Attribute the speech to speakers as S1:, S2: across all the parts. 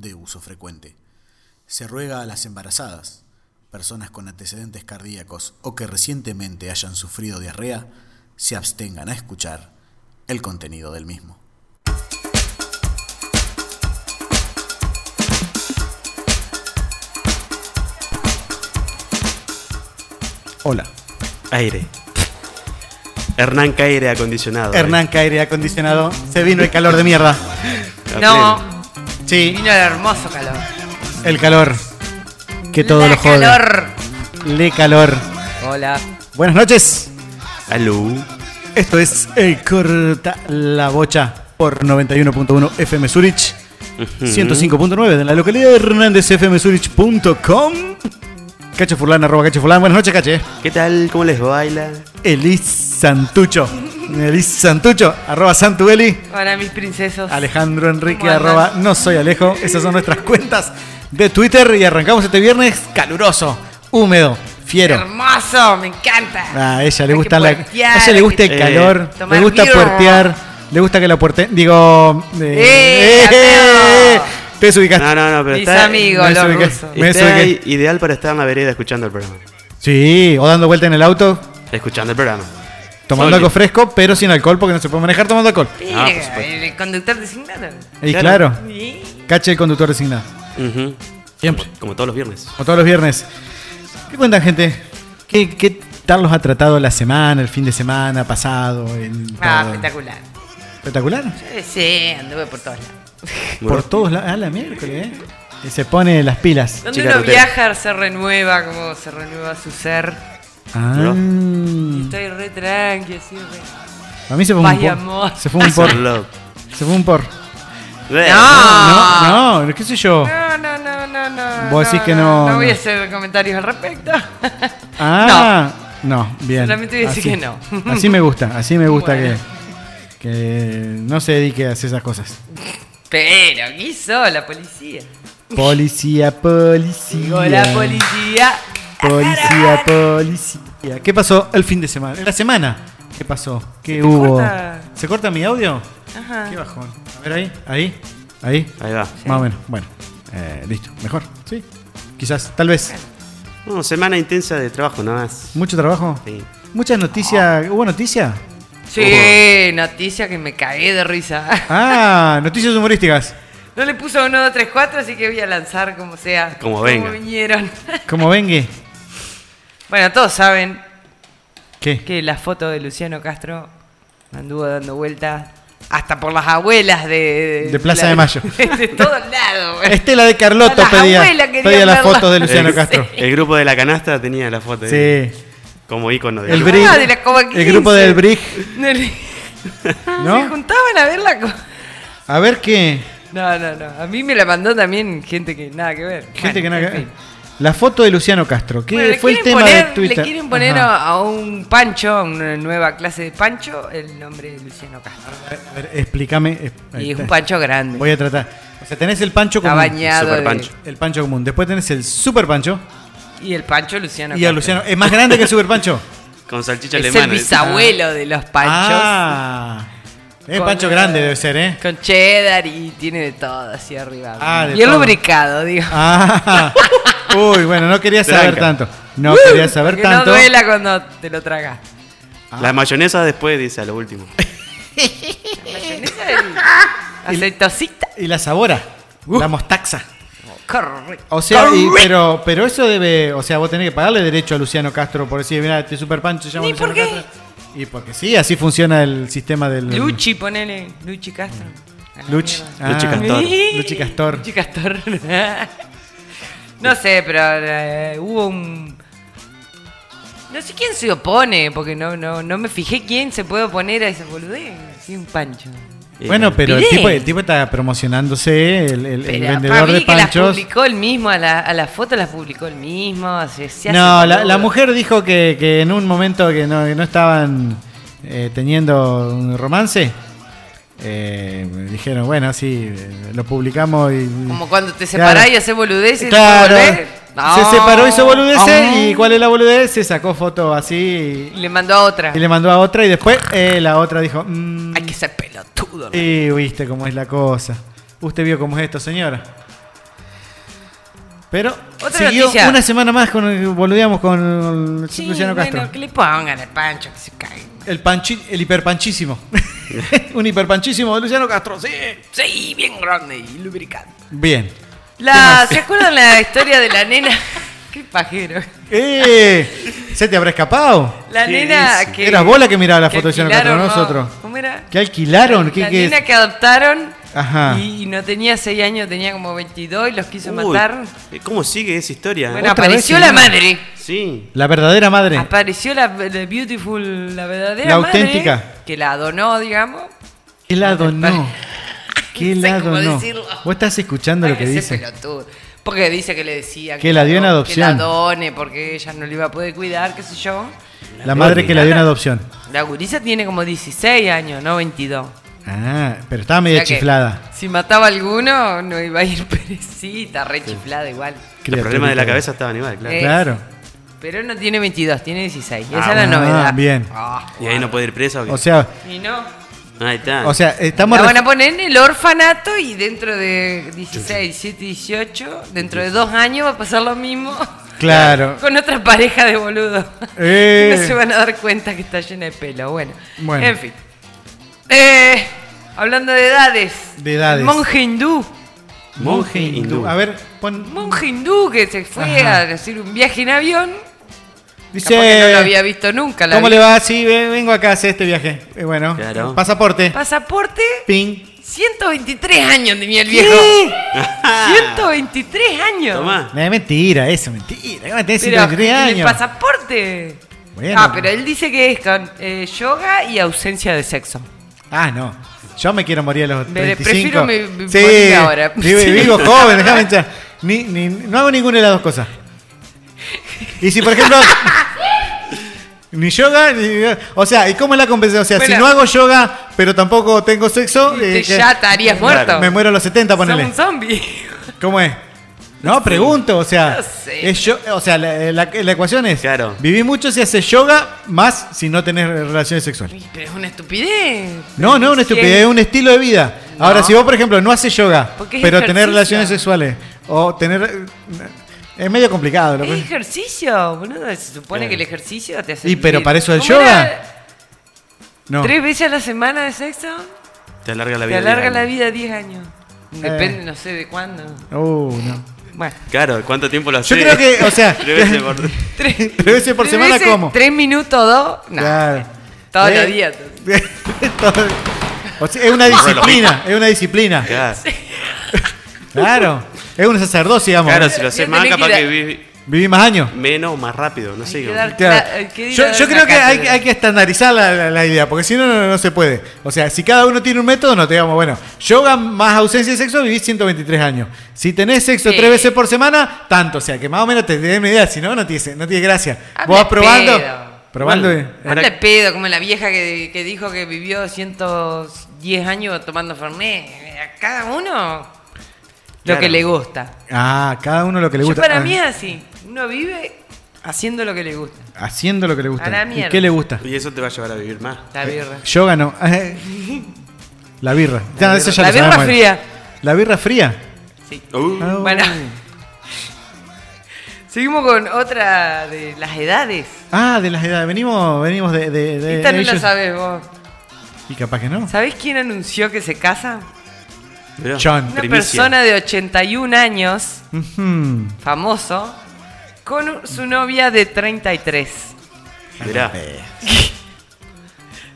S1: de uso frecuente. Se ruega a las embarazadas, personas con antecedentes cardíacos o que recientemente hayan sufrido diarrea, se abstengan a escuchar el contenido del mismo.
S2: Hola.
S3: Aire. Hernán Caire acondicionado.
S2: Hernán Caire acondicionado. Se vino el calor de mierda.
S4: No,
S2: Sí,
S4: vino el hermoso calor.
S2: el calor. Que todo
S4: La
S2: lo jode.
S4: calor.
S2: Le calor.
S4: Hola.
S2: Buenas noches.
S3: Aló.
S2: Esto es El Corta la Bocha por 91.1 FM Zurich. 105.9 de la localidad de HernándezFMZurich.com. Cacho Furlan, arroba Cacho Furlan. Buenas noches, Cache.
S3: ¿Qué tal? ¿Cómo les baila?
S2: Elis Santucho. Elis Santucho, arroba Santueli.
S4: Hola, mis princesos.
S2: Alejandro Enrique, arroba no soy Alejo. Esas son nuestras cuentas de Twitter y arrancamos este viernes caluroso, húmedo, fiero.
S4: Hermoso, me encanta.
S2: Ah, a ella le
S4: Hay
S2: gusta la,
S4: puertear,
S2: a ella le gusta el
S3: Eh,
S2: calor, le gusta
S4: birra.
S2: puertear, le gusta que la puerte, digo,
S4: ¡Eh,
S2: eh,
S4: Mateo!
S2: te desubicaste.
S3: No, no, no, pero
S4: Mis
S3: está,
S4: amigos,
S2: me
S4: los rusos.
S3: Está ideal para estar en la vereda escuchando el programa.
S2: Sí, o dando vuelta en el auto,
S3: Escuchando el programa.
S2: Tomando algo fresco, pero sin alcohol porque no se puede manejar tomando alcohol.
S4: Mira,
S3: Ah, por supuesto.
S4: el conductor designado.
S2: Y
S3: Claro.
S4: Sí.
S2: cache el conductor designado.
S3: Ujú.
S2: Siempre.
S3: Como, como todos los viernes.
S2: Como todos los viernes. ¿Qué cuentan, gente? ¿Qué, qué tal los ha tratado la semana, el fin de semana pasado? el
S4: Ah,
S2: todo?
S4: espectacular.
S2: ¿Espectacular?
S4: Sí, Sí, anduve por todos lados.
S2: Por todos lados. Ah, la miércoles, ¿eh? Y se pone las pilas.
S4: Donde
S3: Chica
S4: uno viaja, se renueva, como se renueva su ser.
S2: Ah.
S3: ¿No?
S4: Estoy re tranqui, así re.
S2: A mí se fue un por.
S4: amor.
S2: Se fue un por.
S3: Love.
S2: Se fue un por.
S3: Eh,
S2: No, no, qué sé yo.
S4: No, no, no, no, no.
S2: Vos decís que no-
S4: No voy a hacer comentarios al respecto.
S2: Ah, no, bien.
S4: Solamente voy a decir
S2: Así-
S4: que no.
S2: Así me gusta, así me gusta
S4: Bueno.
S2: que, que no se dedique a hacer esas cosas.
S4: Pero, ¿qué hizo la policía?
S2: Policía, policía.
S4: Digo, la policía.
S2: Policía, policía. ¿Qué pasó el fin de semana? En la semana. ¿Qué pasó? ¿Qué
S4: te
S2: hubo?
S4: corta.
S2: ¿Se corta mi audio?
S4: Ajá.
S2: Qué bajón. A ver ahí, ahí, ahí.
S3: Ahí va.
S2: Más o menos. Bueno, eh, listo. Mejor. Sí. Quizás, tal vez.
S3: No, semana intensa de trabajo nada más.
S2: Mucho trabajo.
S3: Sí.
S2: Muchas noticias. ¿Hubo noticias?
S4: Sí, noticia que me cagué de risa.
S2: Ah, noticias humorísticas.
S4: No le puso 1, 2, 3, 4, así que voy a lanzar como sea.
S3: Como venga.
S4: vinieron.
S2: Como vengue.
S4: Bueno, todos saben
S2: ¿Qué?
S4: que la foto de Luciano Castro anduvo dando vueltas hasta por las abuelas de...
S2: De Plaza de Mayo.
S4: De todos lados.
S2: Estela de Carlotto pedía, pedía las fotos de Luciano
S3: el,
S2: Castro.
S3: El grupo de la canasta tenía la foto
S2: Sí.
S3: como icono de
S2: El
S3: grupo.
S2: Brig.
S4: Ah, de la Coma
S2: El grupo
S4: 15.
S2: del Brig.
S4: Se
S2: ¿No?
S4: juntaban a verla.
S2: A ver qué.
S4: No, no, no. A mí me la mandó también gente que nada que ver.
S2: Gente
S4: Bueno,
S2: que no.
S4: en fin.
S2: La foto de Luciano Castro. ¿Qué
S4: Bueno,
S2: fue el
S4: quieren
S2: tema
S4: poner-
S2: de Twitter?
S4: Le quieren poner
S2: Ajá.
S4: a, a un Pancho, a una nueva clase de Pancho, el nombre de Luciano Castro.
S2: A ver, explícame. eh, ahí
S4: Y es un Pancho grande.
S2: Voy a tratar. O sea, tenés el pancho
S4: Está
S2: común.
S4: bañado.
S3: Super
S4: de-
S3: Pancho.
S2: El pancho común. Después tenés el super pancho.
S4: Y el Pancho Luciano
S2: Y a
S4: Castro.
S2: Luciano. ¿Es más grande que el super pancho?
S3: Con salchicha
S4: Es
S3: alemana.
S4: el bisabuelo de los Panchos.
S2: Ah. Es
S4: Con,
S2: pancho grande, debe ser, ¿eh?
S4: Con cheddar y tiene de todo así arriba.
S2: Ah, de
S4: y el
S2: todo.
S4: lubricado, digo.
S2: Ah. Uy, bueno, no quería saber
S3: Tranca.
S2: tanto. No quería saber
S4: Que
S2: tanto.
S4: no duela cuando te lo tragas.
S3: La mayonesa después dice a lo último.
S4: Mayonesa y Aceitosita.
S2: Y la sabora. La mostaza.
S4: Correcto.
S2: O sea, y- pero, pero eso debe, o sea, vos tenés que pagarle derecho a Luciano Castro por decir, mira, este super pancho se llama
S4: ¿Y
S2: Luciano
S4: por qué?
S2: Castro. Y porque sí, así funciona el sistema del.
S4: Luchi, ponele. Luchi Castro. La
S2: Luchi.
S3: Luchi
S2: Ah,
S3: Castor.
S2: Luchi Castor.
S4: Luchi Castor. no sé, pero eh, hubo un. No sé quién se opone, porque no, no, no me fijé quién se puede oponer a esa boludez. Sí, un pancho.
S3: Eh,
S2: Bueno, pero el
S4: Miré.
S2: tipo, el tipo está promocionándose, el, el- el
S4: Pero
S2: vendedor
S4: para mí
S2: de
S4: que las
S2: panchos.
S4: publicó el mismo, a la, a la foto las publicó el mismo. Se, se hace
S2: No, la,
S4: boludo.
S2: la mujer dijo que, que en un momento que no, que no estaban eh, teniendo un romance, eh, dijeron, bueno, sí, eh, lo publicamos y...
S4: Como cuando te
S2: Claro.
S4: separás y haces boludeces.
S2: Claro,
S4: ¿te volvés?
S2: se
S4: No.
S2: separó, hizo boludeces
S4: No.
S2: y ¿cuál es la boludez? Se sacó foto así
S4: Y le mandó a otra.
S2: y, y le mandó a otra y después eh, la otra dijo, mm,
S4: Hay que ser pelotudo. ¿no?
S2: y viste cómo es la cosa. ¿Usted vio cómo es esto, señora? Pero
S4: Otra
S2: siguió
S4: noticia.
S2: una semana más con boludeamos con el
S4: Sí,
S2: Luciano Castro.
S4: bueno, que le pongan el pancho, que se caiga.
S2: El panchi, el hiperpanchísimo. Un hiperpanchísimo de Luciano Castro, sí.
S4: Sí, bien grande y lubricante.
S2: Bien.
S4: La, ¿Se acuerdan la historia de la nena? Qué pajero.
S2: ¡Eh! ¿Se te habrá escapado?
S4: La
S3: ¿Qué
S4: nena que.
S2: Era vos la que miraba la
S4: que
S2: foto de no nosotros.
S4: ¿Cómo era?
S2: ¿Qué alquilaron? ¿Qué,
S4: la
S2: qué es?
S4: nena que adoptaron
S2: Ajá.
S4: y no tenía 6 años, tenía como 22 y los quiso
S3: Uy,
S4: matar.
S3: ¿Cómo sigue esa historia?
S4: Bueno, apareció
S2: vez,
S4: la
S2: señora.
S4: madre.
S3: Sí.
S2: La verdadera madre.
S4: Apareció la, la beautiful, la verdadera
S2: La
S4: madre,
S2: auténtica.
S4: Que la donó, digamos.
S2: ¿Qué lado no? ¿Qué
S4: No sé
S2: lado
S4: cómo
S2: no?
S4: decirlo.
S2: Vos estás escuchando lo que dice.
S4: pelotudo. Porque dice que le decía
S2: Que la dio en
S4: do-
S2: adopción.
S4: Que la done porque ella no le iba a poder cuidar, qué sé yo.
S2: La madre que la dio en adopción.
S4: La gurisa tiene como 16 años, no 22.
S2: Ah, pero estaba
S4: O
S2: medio
S4: sea que
S2: chiflada.
S4: Si mataba a alguno, no iba a ir perecita, re chiflada igual.
S3: Los problemas de la cabeza estaban igual, claro.
S2: Claro.
S4: Pero no tiene 22, tiene 16. Esa
S3: Ah,
S4: es la novedad.
S2: Ah, bien.
S4: Ah,
S3: Y ahí no puede ir preso. ¿o qué?
S2: O sea,
S4: y no.
S3: Ahí está.
S2: o sea, estamos
S4: La van a poner en el orfanato y dentro de 16, 17, 18, dentro de dos años va a pasar lo mismo.
S2: Claro.
S4: Con otra pareja de boludos.
S2: Eh.
S4: No se van a dar cuenta que está llena de pelo. Bueno,
S2: Bueno.
S4: en fin. Eh, hablando de edades.
S2: De edades.
S4: Monje hindú.
S3: Monje hindú.
S2: A ver, pon.
S4: Monje hindú que se fue
S2: Ajá.
S4: a hacer un viaje en avión.
S2: Dice.
S4: No lo había visto nunca. la
S2: ¿Cómo
S4: vi-
S2: le va? Sí, ve- vengo acá a hacer este viaje. Eh, bueno,
S3: Claro.
S2: pasaporte.
S4: Pasaporte.
S2: Ping.
S4: 123 años tenía el viejo. 123 años.
S3: Tomá.
S2: No, es mentira, eso, mentira. ¿Cómo tenés
S4: Pero
S2: 123
S4: en el
S2: años?
S4: pasaporte.
S2: Bueno.
S4: Ah, pero él dice que es con eh, yoga y ausencia de sexo.
S2: Ah, no. Yo me quiero morir a los
S4: Me-
S2: 35.
S4: prefiero me- me
S2: sí,
S4: morir ahora.
S2: Vivo, vivo joven, déjame hinchar. Ni, ni- no hago ninguna de las dos cosas. Y si, por ejemplo, ni yoga, ni, o sea, ¿y cómo es la compensación? O sea, si no hago yoga, pero tampoco tengo sexo, eh,
S4: ya estarías muerto.
S2: me muero a los 70,
S4: Sos
S2: ponele.
S4: un zombie.
S2: ¿Cómo es? No, pregunto, o sea,
S4: No sé.
S2: es yo- o sea, la, la- la ecuación es,
S3: Claro.
S2: viví mucho si haces yoga, más si no tenés relaciones sexuales.
S4: Pero es una estupidez.
S2: No, no, una
S4: ¿Quién?
S2: estupidez, es un estilo de vida. Ahora, si vos, por ejemplo, no haces yoga,
S4: es
S2: pero tenés
S4: ejercicio.
S2: relaciones sexuales, o tener... eh, Es medio complicado. lo
S4: Es ejercicio, boludo. Se supone que el ejercicio te hace.
S2: Y, pero para eso el
S4: ¿Cómo
S2: yoga.
S4: era?
S2: No.
S4: ¿Tres veces a la semana de sexo?
S3: Te alarga la
S4: Te
S3: vida.
S4: alarga
S3: diaria.
S4: la vida 10 años. Depende, no sé de cuándo.
S2: Uh, no.
S4: Bueno.
S3: Claro, ¿cuánto tiempo lo haces?
S2: Yo creo que, o sea,
S3: Tres veces por...
S4: Tres,
S2: tres veces por
S4: tres
S2: semana,
S4: veces,
S2: ¿cómo?
S4: ¿Tres minutos dos? No.
S2: Claro.
S4: Todos
S2: Eh,
S4: los días.
S2: todo- o sea, es una disciplina, es una disciplina.
S3: Claro,
S2: Claro. Es un sacerdocio, digamos.
S3: claro si lo haces más, capaz
S4: que
S3: viví
S2: Viví más años.
S3: menos o más rápido, no sé.
S2: Claro. Yo, yo creo que hay, que estandarizar la, la- la idea, porque si no, no, no se puede. O sea, si cada uno tiene un método, no te digamos, bueno, yoga más ausencia de sexo, vivís 123 años. Si tenés sexo
S4: Sí.
S2: tres veces por semana, tanto. O sea, que más o menos te den una idea, si no, no tiene, no tiene gracia. Vos vas probando.
S4: pedo.
S2: Probando.
S3: Bueno,
S2: eh,
S4: Anda pedo, como la vieja que, que dijo que vivió 110 años tomando Fernet. A cada uno lo
S3: Claro.
S4: que le gusta.
S2: Ah, cada uno lo que le
S4: Yo
S2: gusta.
S4: para
S2: Ah,
S4: mí es así. Uno vive haciendo lo que le gusta.
S2: Haciendo lo que le gusta.
S4: A la
S2: ¿Y
S4: mierda.
S2: qué le gusta?
S3: Y eso te va a llevar a vivir más.
S4: La birra.
S2: Yoga no. La birra. Ya, eso ya
S4: La birra fría.
S2: La birra fría.
S4: Sí.
S3: Uh,
S2: Ah,
S4: Bueno. Seguimos con otra de las edades.
S2: Ah, de las edades. Venimos, venimos de. de, de
S4: Esta no la
S2: ellos.
S4: sabes vos.
S2: Y capaz que no.
S4: ¿Sabés quién anunció que se casa?
S2: John.
S4: Una
S3: primicia.
S4: persona de 81 años,
S2: Ujú.
S4: famoso, con su novia de 33.
S3: Mirá.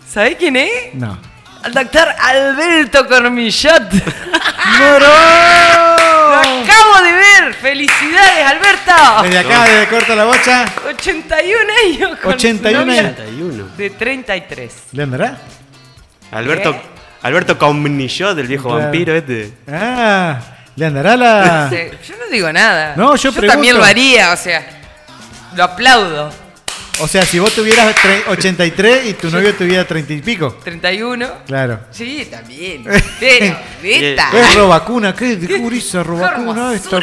S4: ¿Sabés quién es?
S2: No.
S4: Al doctor Alberto Cormillot. Lo
S2: ¡Moro!
S4: acabo de ver. ¡Felicidades, Alberto!
S2: Desde acá, desde Corta la Bocha.
S4: 81 años con
S2: 81
S4: su novia
S2: años.
S3: 31.
S4: de 33.
S2: ¿Le andará?
S3: Alberto,
S4: ¿Qué?
S3: Alberto Comnillot, del viejo
S2: Claro.
S3: vampiro este.
S2: Ah, ¿le andará la.?
S4: Yo no digo nada.
S2: No, yo
S4: también
S2: pregunto.
S4: lo haría, o sea. Lo aplaudo.
S2: O sea, si vos tuvieras tre- 83 y tu novio tuviera 30 y pico.
S4: 31.
S2: Claro.
S4: Sí, también. Pero, neta.
S2: Es robacuna, ¿qué de gurisa robacuna esta?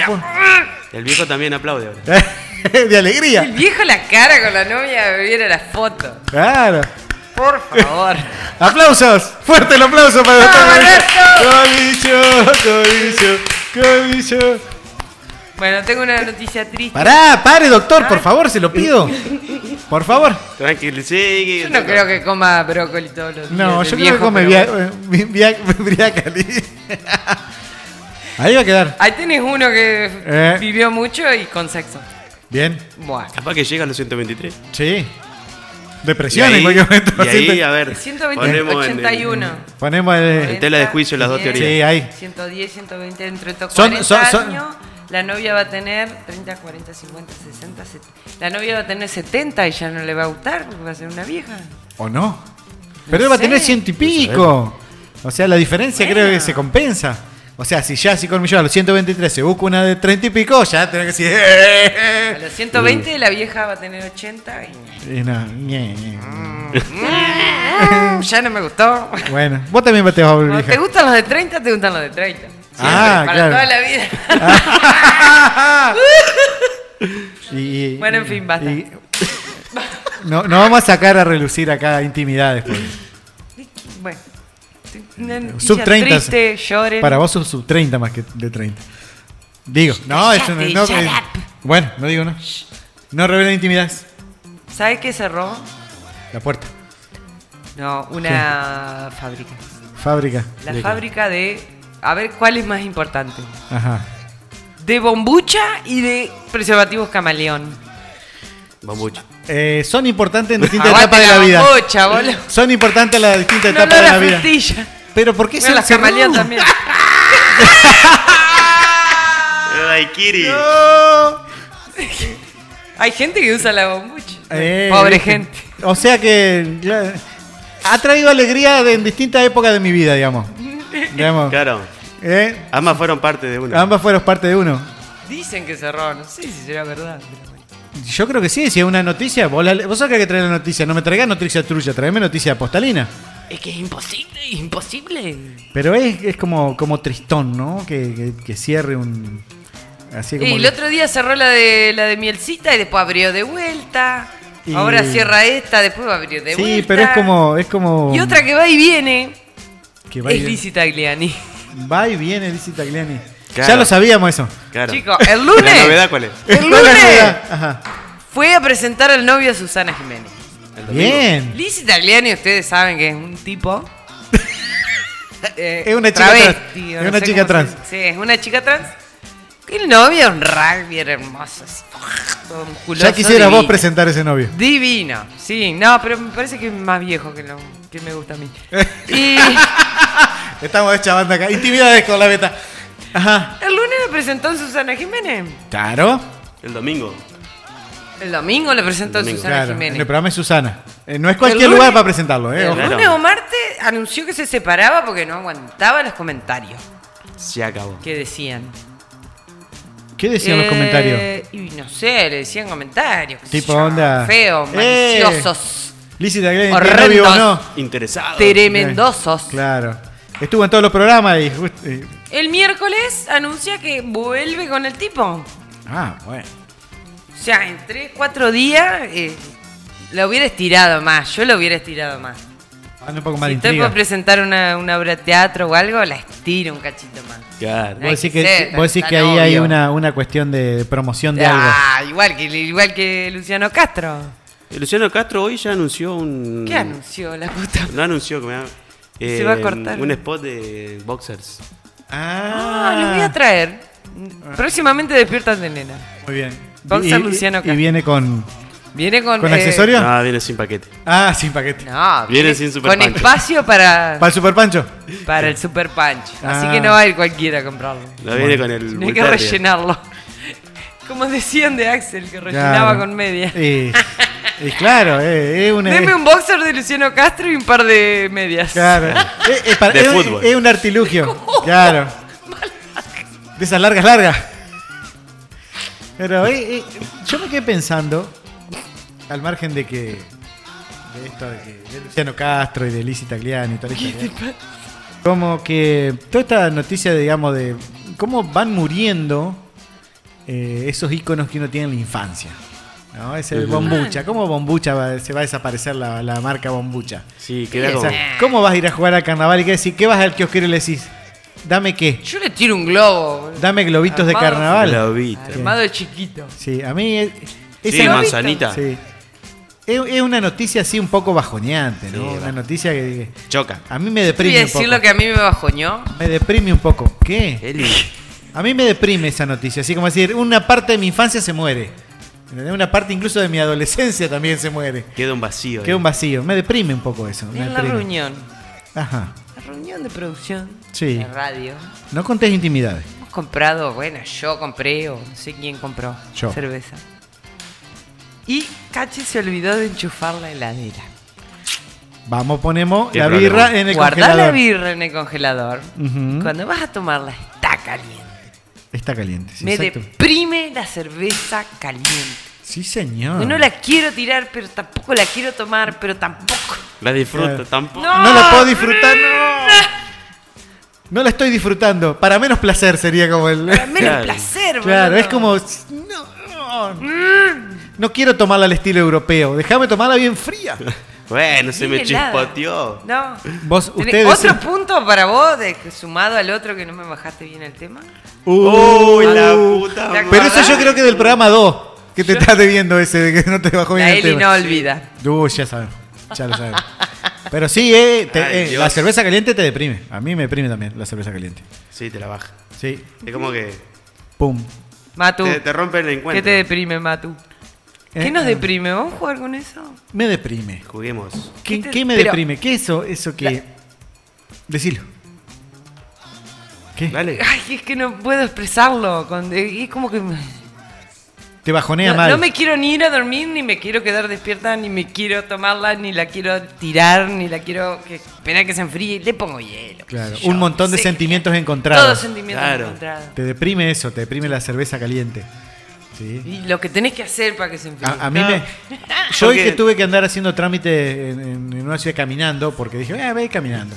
S3: El viejo también aplaude ahora.
S2: de
S4: El
S2: alegría.
S4: viejo la cara con la novia, viera la foto.
S2: Claro.
S4: Por favor.
S2: ¡Aplausos! ¡Fuerte el aplauso para el doctor
S4: ¡Vamos,
S2: Cobillo! ¡Cobillo! ¡Cobillo!
S4: Bueno, tengo una noticia triste.
S2: Pará, pare, doctor, por favor, se lo pido. Por favor.
S3: Tranquilo, sigue.
S4: Yo no creo que coma brócoli todos los días.
S2: No, yo creo
S4: viejo,
S2: que come Briacali. Ahí va a quedar.
S4: Ahí tenés uno que
S2: Eh.
S4: vivió mucho y con sexo.
S2: Bien.
S4: Bueno.
S3: Capaz que llega a los 123.
S2: Sí. Depresión
S3: Y
S2: en
S3: ahí,
S2: cualquier momento.
S3: y ahí, a ver.
S4: 120,
S3: ponemos en el-
S4: 81.
S2: Ponemos el.
S3: En tela de juicio las dos
S4: 40,
S3: teorías.
S2: Sí, ahí.
S4: 110, 120, entre estos
S2: Son-
S4: 40
S2: son- son-
S4: años, la novia va a tener 30, 40, 50, 60, 70. La novia va a tener 70 y ya no le va a gustar porque va a ser una vieja.
S2: ¿O no? Pero él va a tener ciento y pico. O sea, la diferencia creo que se compensa. O sea, si ya si con yo a los 123 se busca una de 30 y pico, ya tenés que decir. "Eh,
S4: A
S2: eh".
S4: los 120 la vieja va a tener 80 y
S2: Y no.
S4: Mm, ya no me gustó.
S2: Bueno, vos también te vas a volver
S4: Cuando te
S2: vieja.
S4: gustan los de 30, te gustan los de 30. Siempre,
S2: Ah,
S4: para
S2: claro.
S4: toda la vida.
S2: Y-
S4: Bueno, en fin, basta.
S2: y- no, no vamos a sacar a relucir acá intimidades. pues.
S4: Una
S2: Sub 30.
S4: triste, lloren.
S2: Para vos sos sub 30 más que de 30. Digo, no, eso no, eh. Bueno, no digo no. No revelen intimidades.
S4: ¿Sabes qué cerró?
S2: La puerta.
S4: No, una fábrica.
S2: Fábrica.
S4: La
S3: ¿De qué?
S4: fábrica de. A ver cuál es más importante.
S2: Ajá.
S4: De bombucha y de preservativos camaleón.
S3: Bambucha.
S2: Eh, son importantes en distintas
S4: Aguante
S2: etapas de la vida.
S4: bombucha, boludo.
S2: Son importantes en las distintas
S4: No,
S2: etapas
S4: no
S2: de
S4: la
S2: la vida.
S4: frutilla.
S2: Pero ¿por qué
S4: Bueno, las
S2: cerró?
S4: camaleón también.
S3: Ay, Kiri.
S2: No.
S4: Hay gente que usa la bombucha.
S2: Eh,
S4: Pobre
S2: ¿viste?
S4: gente.
S2: O sea que ya, ha traído alegría de- en distintas épocas de mi vida, digamos. digamos.
S3: Claro.
S2: ¿Eh?
S3: Ambas fueron parte de uno.
S2: Ambas fueron parte de uno.
S4: Dicen que cerró, no sé si será verdad.
S2: Yo creo que sí, si es una noticia, vos, la- vos sabés que hay que traer la noticia. No me traigas noticia trucha, traeme noticia postalina.
S4: Es que es imposible, imposible.
S2: Pero es, es como, como tristón, ¿no? Que, que- que cierre un. Así como.
S4: Y el otro día cerró la de la de mielcita y después abrió de vuelta.
S2: Y-
S4: Ahora cierra esta, después va a abrir de
S2: sí,
S4: vuelta.
S2: pero es como. Es como
S4: Y otra que va y viene
S2: que va,
S4: es
S2: y,
S4: Lizzie Tagliani.
S2: va y viene Lizzie Tagliani.
S3: Claro.
S2: Ya lo sabíamos eso.
S3: Claro.
S4: Chicos, el
S3: ¿La
S4: lunes.
S3: novedad cuál es?
S4: El
S2: ¿Cuál es la
S4: lunes?
S2: Ajá.
S4: fue a presentar al novio a Susana Jiménez.
S2: Bien.
S4: Lizzie Tagliani, ustedes saben que es un tipo. eh,
S2: Es una chica
S4: travesti,
S2: trans. Es
S4: no
S2: una
S4: sé
S2: chica
S4: cómo se-
S2: trans.
S4: Sí, es una chica trans. El novio es un rugby hermoso. así,
S2: Ya quisiera vos
S4: divino.
S2: presentar ese novio.
S4: Divino, sí, no, pero me parece que es más viejo que lo que me gusta a mí. Y
S2: Estamos chavando acá. Intimidades con la beta. Ajá.
S4: el lunes le presentó a Susana Jiménez.
S2: Claro.
S3: El domingo.
S4: El domingo le presentó a. Susana
S2: Claro. En
S4: Jiménez.
S2: el programa es Susana. Eh, no es cualquier lugar para presentarlo, ¿eh?
S4: El.
S3: Claro.
S4: lunes o martes anunció que se separaba porque no aguantaba los comentarios
S3: Se acabó.
S4: que decían.
S2: ¿Qué decían los
S4: Eh,
S2: comentarios?
S4: Y no sé, le decían comentarios. qué
S2: Tipo
S4: yo,
S2: onda.
S4: Feos,
S2: Eh.
S4: maliciosos,
S2: Tagliani, ¿tiene
S4: Horrendos.
S2: no?
S3: Interesado.
S4: tremendosos.
S2: Claro. Estuvo en todos los programas y. just-
S4: El miércoles anuncia que vuelve con el tipo.
S2: Ah, bueno.
S4: O sea, en 3, 4 días eh, lo hubiera estirado más. Yo lo hubiera estirado más.
S2: Dando un poco más
S4: Si
S2: intriga.
S4: puede presentar una, una obra de teatro o algo, la estira un cachito más.
S3: Claro.
S2: Vos decís
S4: que
S2: que,
S4: ser,
S2: vos decís
S4: tan
S2: que ahí hay una, una cuestión de, promoción de algo.
S4: Ah, igual que, igual que Luciano Castro.
S3: Luciano Castro hoy ya anunció un.
S4: ¿Qué anunció la puta?
S3: No anunció que me
S4: Se va a cortar.
S3: Un spot de boxers.
S4: Ah, lo voy a traer. Próximamente despiertas de nena.
S2: Muy bien.
S4: Boxer
S2: Y-
S4: Luciano
S2: y, viene con.
S4: Viene con.
S2: ¿Con
S4: eh,
S2: accesorio?
S3: Ah, viene sin paquete.
S2: Ah, sin paquete.
S4: No,
S3: Viene sin super
S4: Con
S3: pancho.
S4: espacio para,
S2: ¿Para el super pancho?
S4: para el super punch. Así
S2: Ah.
S4: que no va a ir cualquiera a comprarlo.
S3: No viene con el.
S4: Tiene que
S3: Bulgaria.
S4: rellenarlo. Como decían de Axel, que rellenaba
S2: Claro.
S4: con media.
S2: Y, y claro, eh, es una.
S4: Deme un boxer de Luciano Castro y un par de medias.
S2: Claro. Es, es para-
S3: De
S2: es un-
S3: fútbol.
S2: es un artilugio. Claro. De esas largas, largas. Pero eh, eh, yo me quedé pensando, al margen de que. De esto de, que, de Luciano Castro y de Lizzie Tagliani y esta historia, Como que toda esta noticia, digamos, de cómo van muriendo eh, esos iconos que uno tiene en la infancia. ¿No? Ese
S3: Ujú.
S2: bombucha. ¿Cómo bombucha va- se va a desaparecer la, la marca bombucha?
S3: Sí, queda
S2: O
S3: como.
S2: sea, ¿Cómo vas a ir a jugar al carnaval y qué decir? ¿Qué vas al kiosquero y le decís? Dame qué.
S4: Yo le tiro un globo.
S2: Dame globitos de carnaval.
S3: Globito.
S4: Armado de chiquito.
S2: Sí, a mí es-
S3: Sí, manzanita.
S2: Sí. Es, es una noticia así un poco bajoneante, ¿no?
S3: Sí,
S2: una
S3: va.
S2: noticia que
S3: Choca.
S2: a mí me
S4: Voy a
S2: deprime un
S4: decir
S2: poco.
S4: lo que a mí me bajoñó.
S2: Me deprime un poco. ¿Qué?
S3: Eli.
S2: A mí me deprime esa noticia, así como decir, una parte de mi infancia se muere. ¿Entendés? Una parte incluso de mi adolescencia también se muere.
S3: Queda un vacío.
S2: Queda un vacío. Me deprime un poco eso.
S4: En la reunión.
S2: Ajá.
S4: La reunión de producción.
S2: Sí.
S4: De radio.
S2: No contés intimidades.
S4: Hemos comprado, bueno, yo compré o no sé quién compró.
S2: Yo.
S4: Cerveza. Y Cachi se olvidó de enchufar la heladera.
S2: Vamos, ponemos
S3: Qué
S2: la
S3: problema.
S2: birra en el
S4: Guardá
S2: congelador.
S4: la birra en el congelador. Cuando vas a tomarla, está caliente.
S2: Está caliente. sí,
S4: Me
S2: exacto.
S4: deprime la cerveza caliente.
S2: Sí, señor.
S4: No la quiero tirar, pero tampoco la quiero tomar, pero tampoco.
S3: La disfruto
S2: Claro.
S3: tampoco.
S4: No.
S2: No la puedo disfrutar, no. No la estoy disfrutando. Para menos placer sería como el.
S4: Para menos
S3: Claro.
S4: placer,
S2: Claro, es como. No, no. No quiero tomarla al estilo europeo. Déjame tomarla bien fría.
S3: Bueno, se me chispoteó.
S4: No.
S2: Vos,
S4: ¿Tenés
S2: ustedes.
S4: ¿Otro punto para vos de que sumado al otro que no me bajaste bien el tema?
S3: Uy, la
S2: Uh.
S3: puta
S4: ¿Te
S3: madre.
S2: Pero eso yo creo que del programa 2. Que te estás debiendo ese de que no te bajó bien
S4: La
S2: el
S4: Eli
S2: tema.
S4: no olvida.
S2: Uy, ya sabemos. Ya lo sabemos. Pero sí, eh, te-
S3: Ay,
S2: eh, la cerveza caliente te deprime. A mí me deprime también la cerveza caliente.
S3: Sí, te la baja.
S2: Sí.
S3: Es como que
S2: Pum.
S4: Matu,
S3: te, te rompe el encuentro.
S4: ¿qué te deprime, Matu? ¿Qué
S2: Eh,
S4: nos deprime? ¿Vamos a jugar con eso?
S2: Me deprime.
S3: Juguemos.
S2: ¿Qué,
S4: ¿Qué te-
S2: qué me
S4: pero-
S2: deprime? ¿Qué eso? Eso que. Decilo. ¿Qué?
S3: Dale.
S4: Ay, es que no puedo expresarlo. con- Es como que...
S2: Te bajonea
S4: No,
S2: mal.
S4: no me quiero ni ir a dormir, ni me quiero quedar despierta, ni me quiero tomarla, ni la quiero tirar, ni la quiero que, esperar que se enfríe. Le pongo hielo.
S2: Claro,
S4: yo,
S2: un montón de sentimientos encontrados.
S4: Todos sentimientos
S3: Claro.
S4: encontrados.
S2: Te deprime eso, te deprime la cerveza caliente. Sí.
S4: Y lo que tenés que hacer para que se enfríe.
S2: A, a mí
S3: No.
S2: me. Yo hoy que tuve que andar haciendo trámite en, en- en una ciudad caminando, porque dije, eh, ve caminando.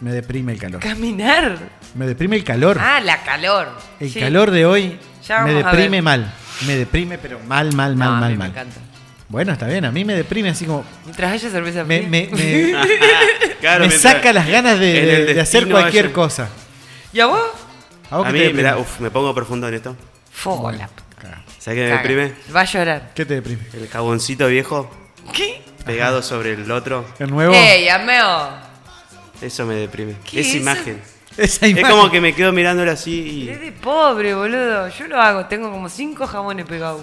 S2: Me deprime el calor.
S4: Caminar.
S2: Me deprime el calor.
S4: Ah, la calor.
S2: el
S4: Sí.
S2: calor de hoy me deprime mal. Me deprime, pero mal, mal,
S4: No,
S2: mal,
S4: a mí
S2: mal,
S4: me
S2: mal.
S4: encanta.
S2: Bueno, está bien, a mí me deprime así como.
S4: Mientras haya cerveza
S2: Me,
S4: fría.
S2: me, me-
S3: Claro,
S2: me saca las ganas de, hacer cualquier
S3: haya-
S2: cosa.
S4: ¿Y a vos?
S2: ¿A, vos
S3: A mí, mirá, uf, me pongo profundo en esto.
S4: Fo, la puta
S3: ¿Sabes qué me
S4: caga.
S3: deprime?
S4: Va a llorar.
S2: ¿Qué te deprime?
S3: El jaboncito viejo
S4: ¿Qué?
S3: pegado sobre el otro.
S2: ¿El nuevo?
S4: ¡Ey, ameo!
S3: Eso me deprime.
S4: ¿Qué
S3: Esa
S4: es?
S3: imagen.
S2: Esa
S3: Es
S2: imagen.
S3: como que me quedo mirándolo así
S4: Es
S3: y
S4: de pobre, boludo. Yo lo hago. Tengo como cinco jabones pegados.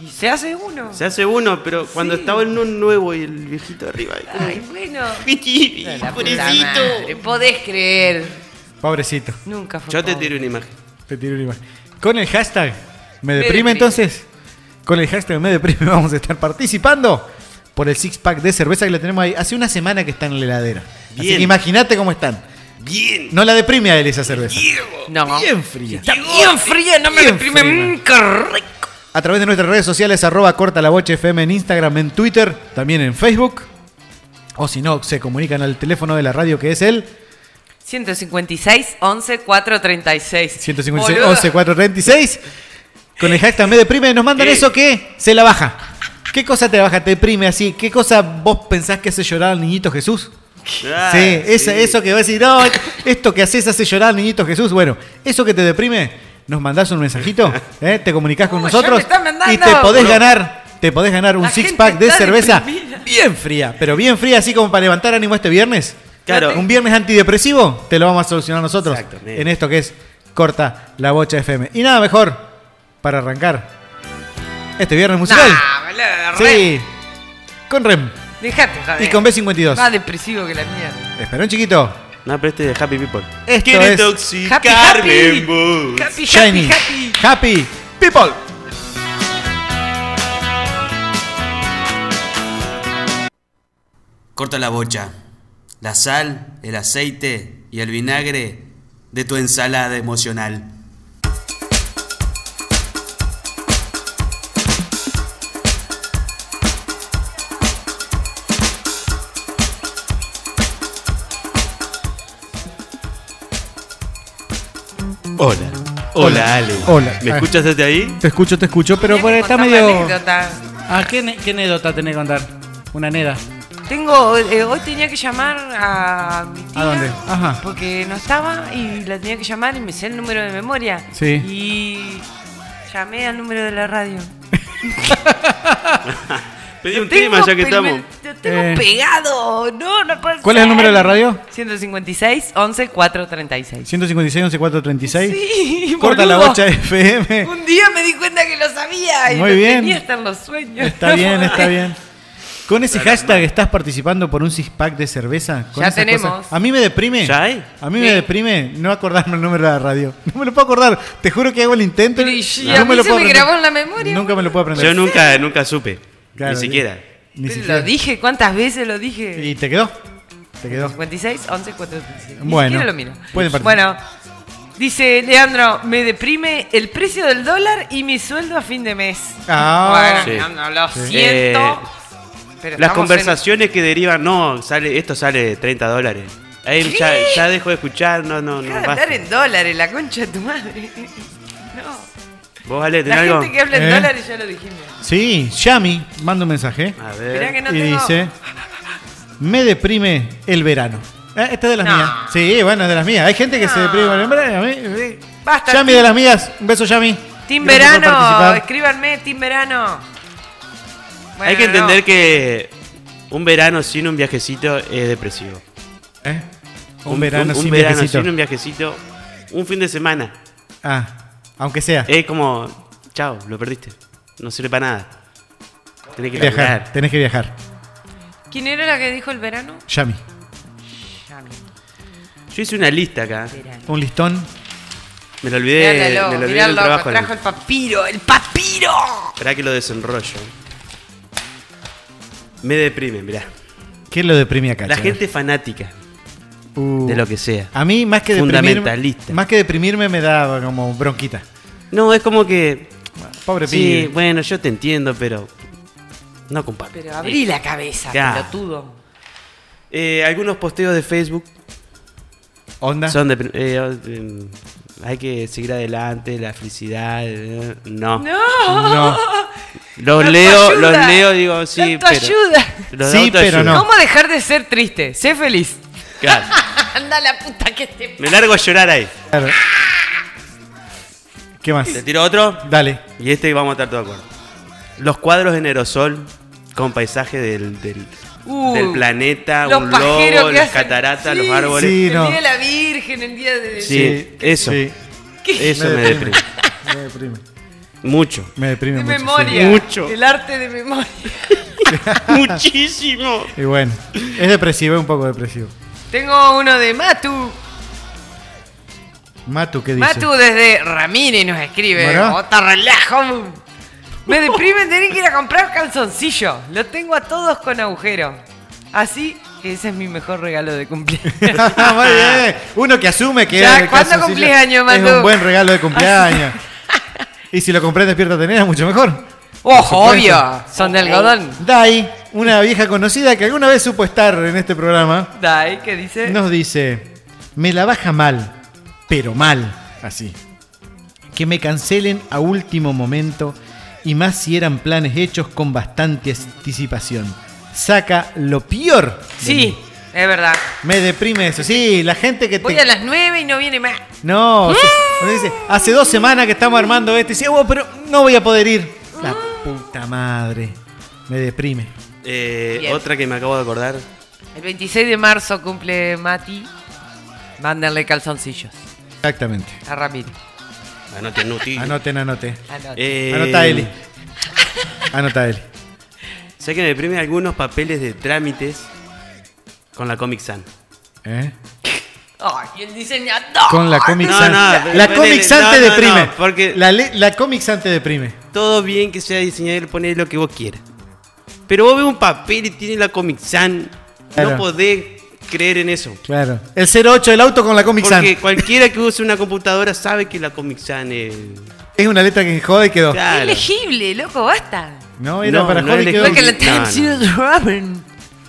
S4: Y se hace uno.
S3: se hace uno, pero cuando
S4: Sí.
S3: estaba en un nuevo y el viejito arriba. como,
S4: Ay, bueno.
S3: "Piti,
S4: La puta
S3: pobrecito".
S4: Podés creer.
S2: Pobrecito.
S4: Nunca fue
S3: Yo te
S4: pobre.
S3: tiro una imagen.
S2: Te tiro una imagen. Con el hashtag ¿Me deprime
S4: deprime.
S2: entonces? Con el hashtag Me deprime vamos a estar participando por el six pack de cerveza que le tenemos ahí. Hace una semana que está en la heladera. Así que imagínate cómo están.
S3: Bien.
S2: No la deprime a él esa cerveza.
S4: No.
S2: Bien fría.
S4: Está bien fría, no me
S2: Bien
S4: deprime.
S2: fría.
S4: Mm, qué rico.
S2: A través de nuestras redes sociales, arroba corta la bocha FM en Instagram, en Twitter, también en Facebook. O si no, se comunican al teléfono de la radio que es el
S4: 156 11 436.
S2: 156
S4: Boludo.
S2: 11 436. Con el hashtag me deprime, nos mandan
S3: ¿Qué?
S2: eso que se la baja. ¿Qué cosa te baja, te deprime así? ¿Qué cosa vos pensás que hace llorar al niñito Jesús?
S3: Ah,
S2: sí, esa-
S3: sí.
S2: eso que vas a decir, no, esto que haces hace llorar al niñito Jesús. Bueno, eso que te deprime, nos mandás un mensajito, ¿eh? te comunicás con
S4: Uh, ya
S2: nosotros
S4: me están mandando.
S2: y te podés ganar, te podés ganar un
S4: La
S2: six
S4: gente
S2: pack de
S4: está
S2: cerveza
S4: deprimida.
S2: bien fría, pero bien fría, así como para levantar ánimo este viernes.
S3: Claro.
S2: Un viernes antidepresivo, te lo vamos a solucionar nosotros en esto que es Corta la Bocha FM. Y nada mejor para arrancar este viernes musical.
S4: Nah, boludo,
S2: sí, con REM
S4: Dejate, joder.
S2: y con B52.
S4: Más depresivo que la mierda.
S2: Espera un chiquito.
S3: No, pero este es de Happy People.
S2: Esto
S3: Quiere
S2: es
S3: toxicarme en vos.
S4: Happy,
S2: Shiny.
S4: happy, happy.
S2: Happy People.
S5: Corta la bocha. La sal, el aceite y el vinagre de tu ensalada emocional.
S3: Hola. Hola, Ale.
S2: Hola.
S3: ¿Me escuchas desde ahí?
S2: Te escucho, te escucho, pero por está medio.
S4: anécdota.
S2: Ah, ¿qué, ne- qué anécdota tenés que contar? Una neda.
S4: Tengo, eh, hoy tenía que llamar a mi tía.
S2: ¿A dónde? Ajá.
S4: Porque no estaba y la tenía que llamar y me sé el número de memoria.
S2: Sí.
S4: Y llamé al número de la radio.
S3: Pedí un tema
S4: tengo
S3: ya que estamos.
S4: Lo tengo
S2: Eh.
S4: pegado. No, no puede
S2: ¿Cuál es el
S4: ser.
S2: número de la radio?
S4: 156 11 436.
S2: 156 11 436.
S4: Sí,
S2: Corta la
S4: boludo.
S2: bocha FM.
S4: Un día me di cuenta que lo sabía y
S2: Muy
S4: lo
S2: bien.
S4: tenía hasta en los sueños.
S2: Está bien, está bien. Con ese hashtag estás participando por un six pack de cerveza. Con
S4: Ya
S2: esas
S4: tenemos.
S2: cosas. A mí me deprime.
S3: ¿Ya hay?
S2: A mí
S4: Sí.
S2: me deprime no acordarme el número de la radio. No me lo puedo acordar. Te juro que hago el intento.
S4: Pero y- y a
S2: no
S4: mí
S2: lo
S4: se
S2: puedo
S4: me
S2: aprender.
S4: grabó en la memoria,
S2: Nunca me lo puedo aprender.
S3: Yo nunca, nunca supe.
S2: Claro,
S3: ni siquiera.
S2: Ni
S4: Pero
S2: siquiera.
S4: Lo dije, ¿cuántas veces lo dije?
S2: Y te quedó. Te quedó.
S4: 56 11 436. Ni
S2: Bueno,
S4: siquiera lo miro.
S2: pueden participar.
S4: Bueno, dice Leandro, me deprime el precio del dólar y mi sueldo a fin de mes.
S2: Ah,
S4: bueno,
S3: Sí.
S4: Leandro, lo
S3: Eh,
S4: siento. Pero
S3: Las conversaciones que derivan, no, sale, esto sale 30 dólares. Ahí ya, ya dejo de escuchar, no, no, no.
S4: Hablar en dólares, la concha de tu madre. No.
S3: Vos, Ale,
S4: La
S3: ¿tenés algo?
S4: gente que habla en
S2: ¿Eh?
S4: dólares ya lo dijimos.
S2: Sí, Yami manda un mensaje.
S3: A ver.
S4: que no
S2: y
S4: tengo...
S2: dice: Me deprime el verano. Eh, esta es de las
S4: No.
S2: mías. Sí, bueno, es de las mías. Hay gente que se deprime con el verano. A mí, sí.
S4: Basta,
S2: Yami de las mías. Un beso, Yami.
S4: Team Verano, escríbanme, Team Verano. Bueno,
S3: Hay que
S4: no.
S3: entender que un verano sin un viajecito es depresivo.
S2: ¿Eh? Un, verano
S3: un
S2: sin
S3: verano
S2: viajecito.
S3: sin un viajecito, un fin de semana.
S2: Ah, aunque sea.
S3: Es como, chao, lo perdiste. No sirve para nada. Tenés que
S2: viajar.
S3: viajar.
S2: Tenés que viajar.
S4: ¿Quién era la que dijo el verano?
S2: Yami.
S4: Yami,
S3: Yo hice una lista acá.
S4: verano.
S2: Un listón.
S3: Me lo olvidé,
S4: Míralo,
S3: me lo olvidé en el trabajo.
S4: trajo el papiro, el papiro.
S3: Esperá que lo desenrollo. Me deprime, mirá.
S2: ¿Qué lo deprime acá?
S3: La gente fanática
S2: Uh.
S3: de lo que sea.
S2: A mí, más que deprimirme,
S3: Fundamentalista.
S2: más que deprimirme, me da como bronquita.
S3: No, es como que.
S2: Pobre
S3: Sí,
S2: pibe.
S3: bueno, yo te entiendo, pero. No comparto.
S4: Pero abrí la cabeza,
S3: Ya.
S4: pelotudo.
S3: Eh, algunos posteos de Facebook
S2: ¿Onda?
S3: son de. eh, eh, hay que seguir adelante, la felicidad. eh, no.
S4: No.
S2: No.
S3: Los leo,
S4: ayuda.
S3: los leo, digo, sí, pero.
S4: ayuda.
S3: los
S2: Sí, pero no.
S4: ¿Cómo dejar de ser triste? Sé feliz.
S3: Claro.
S4: Anda la puta que te...
S3: Me largo a llorar ahí.
S2: Claro. ¿Qué más?
S3: Te tiro otro.
S2: Dale.
S3: Y este vamos a estar todos de acuerdo. Los cuadros en aerosol con paisaje del, del,
S4: Uh,
S3: del planeta,
S4: los
S3: un lobo, las
S4: hacen-
S3: cataratas,
S4: Sí,
S3: los árboles.
S2: Sí,
S4: el
S2: no.
S4: día de la Virgen, el día de...
S3: Sí, eso.
S2: Sí.
S3: Eso
S2: Me
S3: me
S2: deprime.
S3: deprime.
S2: Me deprime.
S3: Mucho.
S2: Me deprime
S4: De
S2: mucho.
S4: memoria.
S2: sí.
S3: Mucho.
S4: El arte de memoria.
S3: Muchísimo.
S2: Y bueno, es depresivo, es un poco depresivo.
S4: Tengo uno de Matu.
S2: Matu, ¿qué dice?
S4: Matu desde Ramírez nos escribe.
S2: Bueno.
S4: Otra relajo. Me deprime tener que ir a comprar calzoncillo. Lo tengo a todos con agujero. Así que ese es mi mejor regalo de cumpleaños.
S2: Muy bien. Uno que asume que
S4: Ya, ¿cuándo
S2: calzoncillo
S4: cumplís años,
S2: Es un buen regalo de cumpleaños. y si lo compré Despierta Tenés, es mucho mejor.
S4: ¡Ojo,
S2: supuesto.
S4: obvio! Son de algodón.
S2: Dai, una vieja conocida que alguna vez supo estar en este programa,
S4: Dai, ¿qué dice?
S2: nos dice: Me la baja mal, pero mal, así. Que me cancelen a último momento y más si eran planes hechos con bastante anticipación. Saca lo peor. de
S4: Sí,
S2: mí.
S4: es verdad.
S2: Me deprime eso. Sí, la gente que
S4: Voy
S2: te.
S4: a las 9 y no viene más.
S2: No, se- nos dice, hace dos semanas que estamos armando este. Y dice, "Oh, pero no voy a poder ir. La puta madre. Me deprime.
S3: Eh, otra que me acabo de acordar.
S4: El 26 de marzo cumple Mati. Mándenle calzoncillos
S2: Exactamente.
S4: a Ramírez.
S3: Anote, Nuti.
S2: Anoten, anote.
S4: Anote.
S3: Eh,
S2: Anota Eli. Anota Eli.
S3: Sé que me deprime algunos papeles de trámites con la Comic Sans.
S2: ¿Eh?
S4: ¡Ay, el diseñador!
S2: Con la Comic Sans.
S3: no,
S2: la Comic Sans te
S3: no,
S2: deprime.
S3: no, porque-
S2: La, Comic Sans te deprime.
S3: Todo bien que sea diseñador, poner lo que vos quieras. Pero vos ves un papel y tiene la Comic Sans.
S2: Claro.
S3: No podés creer en eso.
S2: Claro. El 08 del auto con la Comic Sans.
S3: Porque cualquiera que use una computadora sabe que la Comic Sans es.
S2: Es una letra que jode y quedó.
S4: Es
S3: Claro.
S4: legible, loco, basta.
S2: No, era
S3: No,
S2: para
S3: no
S2: joder y
S3: es
S2: quedó.
S4: La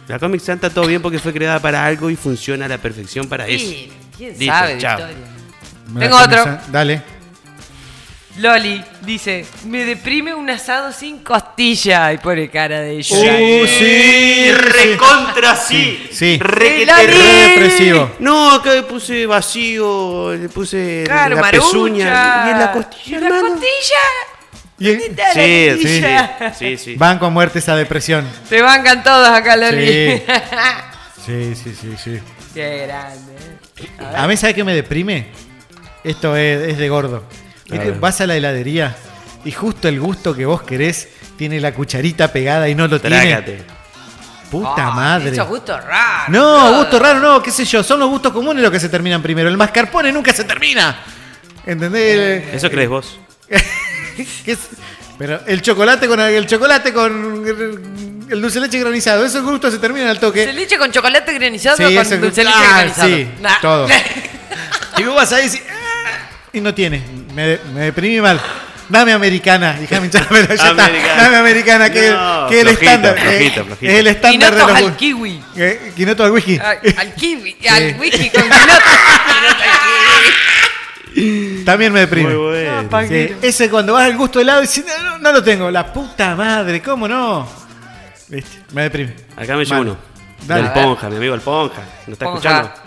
S3: no, Comic Sans está todo bien porque fue creada para algo y funciona a la perfección para eso.
S4: Sí, ¿Quién
S3: Listo,
S4: sabe de
S3: chao.
S4: historia? Tengo otro.
S2: Dale.
S4: Loli dice, me deprime un asado sin costilla. Y pone cara de ella.
S2: Uh, sí,
S3: recontra sí.
S2: Sí.
S3: Re
S4: Sí,
S3: te-
S2: depresivo.
S3: No, acá le puse vacío, le puse
S4: Claro,
S3: la
S4: marucha.
S3: pezuña y en la costilla,
S4: ¿Y la
S3: hermano.
S4: costilla?
S2: Y-
S4: ¿Dónde está la
S3: Sí, sí,
S4: costilla?
S3: sí, sí.
S2: Van con muerte esa depresión.
S4: Se bancan todos acá, Loli.
S2: Sí. Sí, sí, sí, sí.
S4: Qué grande. eh.
S2: A mí, ¿sabe qué me deprime? Esto es, es de gordo. Viste. Vas a la heladería y justo el gusto que vos querés tiene la cucharita pegada y no lo tiene.
S3: Trágate.
S2: Puta
S4: Ah,
S2: madre.
S4: Esos gustos raros.
S2: No,
S4: todo.
S2: gusto raro no, qué sé yo, son los gustos comunes los que se terminan primero. El mascarpone nunca se termina. ¿Entendés?
S3: ¿Eso crees vos?
S2: ¿Qué es? Pero el chocolate con el chocolate con el, dulce de leche granizado, esos gustos se terminan al toque.
S4: ¿Dulce leche con chocolate granizado
S2: Sí,
S4: o con dulce leche
S2: ah,
S4: granizado?
S2: sí,
S4: Nah.
S2: todo. Y vos vas ahí y decís, "Ah", y no tiene. Me, me deprimí mal. Dame americana, hinchar, pero ya está.
S3: Americana.
S2: Dame americana, que,
S3: No,
S2: que es el
S3: flojito,
S2: estándar.
S3: flojito,
S2: eh,
S3: flojito.
S2: Es el estándar de los
S4: al kiwi.
S2: Eh, Quinoto al whisky.
S4: Al, al kiwi, al whisky con quinoto. Quinoto al kiwi.
S2: También me deprime.
S3: Muy bueno.
S4: No, pa'
S2: Sí, ese cuando vas al gusto helado y dices, no, no, no lo tengo. La puta madre, ¿cómo no? Viste, me deprime.
S3: Acá me llevo uno.
S2: Dale.
S3: Del Ponja, mi amigo el Ponja. ¿No está
S4: Ponja.
S3: escuchando?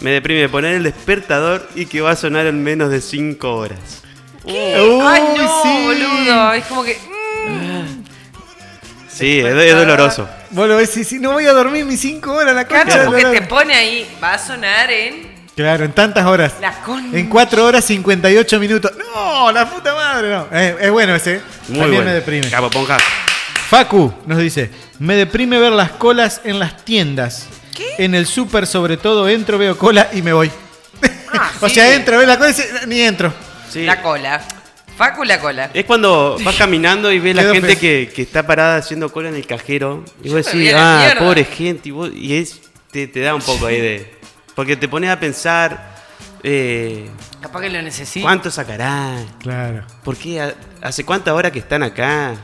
S3: Me deprime poner el despertador y que va a sonar en menos de 5 horas.
S4: ¿Qué?
S2: Uy,
S4: Ay, no,
S2: sí.
S4: boludo. Es como que. mm,
S3: Sí, es, es doloroso.
S2: Vos lo ves y si no voy a dormir mis 5 horas la concha.
S4: Claro, porque te pone ahí. Va a sonar en.
S2: Claro, en tantas horas.
S4: La con.
S2: En 4 horas 58 minutos. No, la puta madre, no. Eh, es bueno ese.
S3: Muy
S2: También
S3: bueno.
S2: me deprime.
S3: Capo Ponja.
S2: Facu nos dice, me deprime ver las colas en las tiendas. En el súper sobre todo entro, veo cola y me voy.
S4: Ah,
S2: o
S4: sí.
S2: sea, entro, veo la cola y dice, ni entro.
S3: Sí.
S4: La cola. Facu la cola.
S3: Es cuando vas caminando y ves la gente que, que está parada haciendo cola en el cajero. Y vos decís, ah,
S4: mierda".
S3: pobre gente. Y, vos- y es, te, te da un poco ahí de. Porque te pones a pensar. eh,
S4: Capaz que lo necesito.
S3: ¿Cuánto sacarán?
S2: Claro.
S3: ¿Por qué? ¿Ha- ¿Hace cuántas horas que están acá?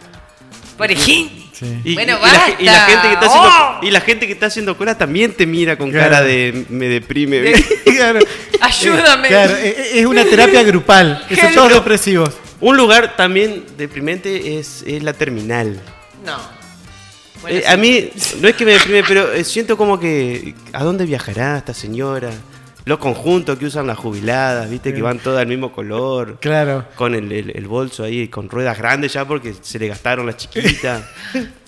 S4: Por ejemplo.
S2: Sí.
S3: Y,
S4: Bueno,
S3: y la, y gente que está haciendo,
S4: ¡Oh!
S3: y la gente que está haciendo cola también te mira con
S2: Claro.
S3: cara de me deprime.
S2: Claro.
S4: Ayúdame.
S2: Claro, eh, eh, es una terapia grupal. Que son todos depresivos.
S3: Un lugar también deprimente es, es la terminal.
S4: No. Bueno,
S3: Eh,
S4: sí.
S3: A mí, no es que me deprime, pero eh, siento como que. ¿A dónde viajará esta señora? Los conjuntos que usan las jubiladas, viste, que van todas al mismo color.
S2: Claro.
S3: Con el, el- el bolso ahí, con ruedas grandes ya porque se le gastaron las chiquitas.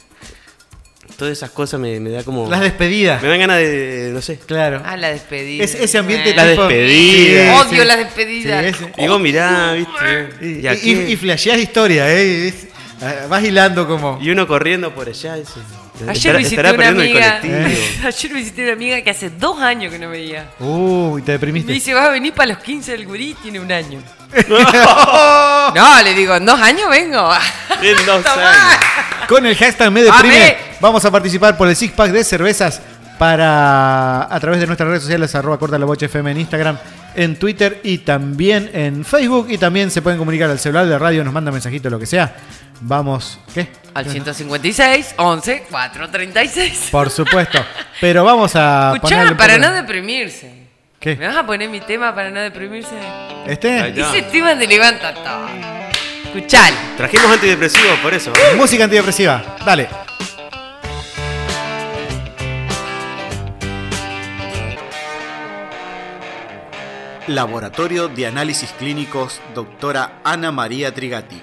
S3: Todas esas cosas me, me da como.
S2: Las despedidas.
S3: Me dan ganas de. no sé.
S2: Claro.
S4: Ah, la despedida.
S2: Es- ese ambiente
S3: La
S2: tipo-
S3: despedida.
S2: Sí,
S4: Odio
S2: sí.
S4: las despedidas.
S2: Sí,
S3: Digo, mirá, viste.
S2: Y,
S3: Y,
S2: y, flasheás historia, ¿eh? Es- ah, vas hilando como.
S3: y uno corriendo por allá. Ese,
S4: Ayer
S3: estará-
S4: visité
S3: estará
S4: una amiga. Ayer visité una amiga que hace dos años que no veía.
S2: Uy, te
S4: Me
S2: deprimiste.
S4: dice, vas a venir para los 15 del gurí, tiene un año. no, le digo, ¿en dos años vengo?
S3: En dos años.
S2: Con el hashtag me deprime, vamos a participar por el six pack de cervezas para a través de nuestras redes sociales, arroba corta la bocha FM en Instagram, en Twitter y también en Facebook. Y también se pueden comunicar al celular de radio, nos manda mensajito, lo que sea. Vamos, ¿qué?
S4: Al 156, 11, 436.
S2: Por supuesto. Pero vamos a
S4: Escuchá, para no
S2: de-
S4: deprimirse.
S2: ¿Qué?
S4: ¿Me vas a poner mi tema para no deprimirse?
S2: ¿Este?
S4: Ese tema te levanta todo. Escuchalo.
S3: Trajimos antidepresivos por eso.
S2: Música antidepresiva. Dale.
S6: Laboratorio de Análisis Clínicos, doctora Ana María Trigati.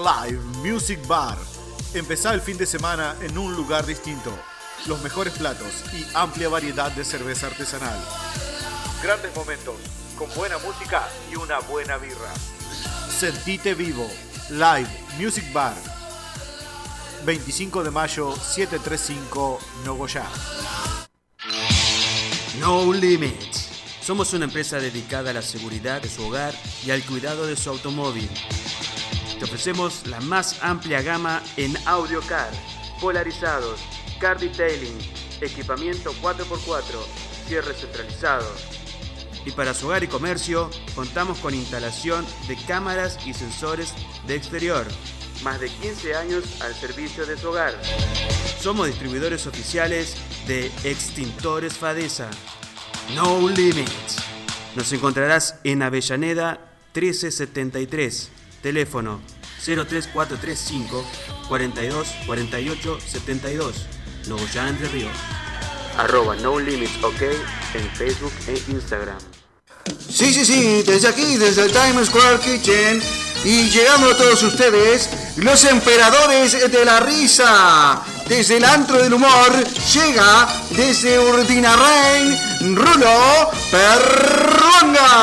S2: Live Music Bar. Empezá el fin de semana en un lugar distinto. Los mejores platos y amplia variedad de cerveza artesanal. Grandes momentos, con buena música y una buena birra. Sentite vivo. Live Music Bar. 25 de mayo, 735 Nogoyá.
S3: No Limits. Somos una empresa dedicada a la seguridad de su hogar y al cuidado de su automóvil. Ofrecemos la más amplia gama en audio car, polarizados, car detailing, equipamiento 4x4, cierres centralizados. Y para su hogar y comercio, contamos con instalación de cámaras y sensores de exterior. Más de 15 años al servicio de su hogar. Somos distribuidores oficiales de Extintores Fadesa. No Limits. Nos encontrarás en Avellaneda 1373. Teléfono 03435 42 48 72. Nogoyá Entre Ríos. Arroba No Limits OK en Facebook e Instagram.
S7: Sí, sí, sí, desde aquí, desde el Times Square Kitchen. Y llegando a todos ustedes, los emperadores de la risa. Desde el antro del humor, llega desde Urdinarrain, Rulo Perrongar.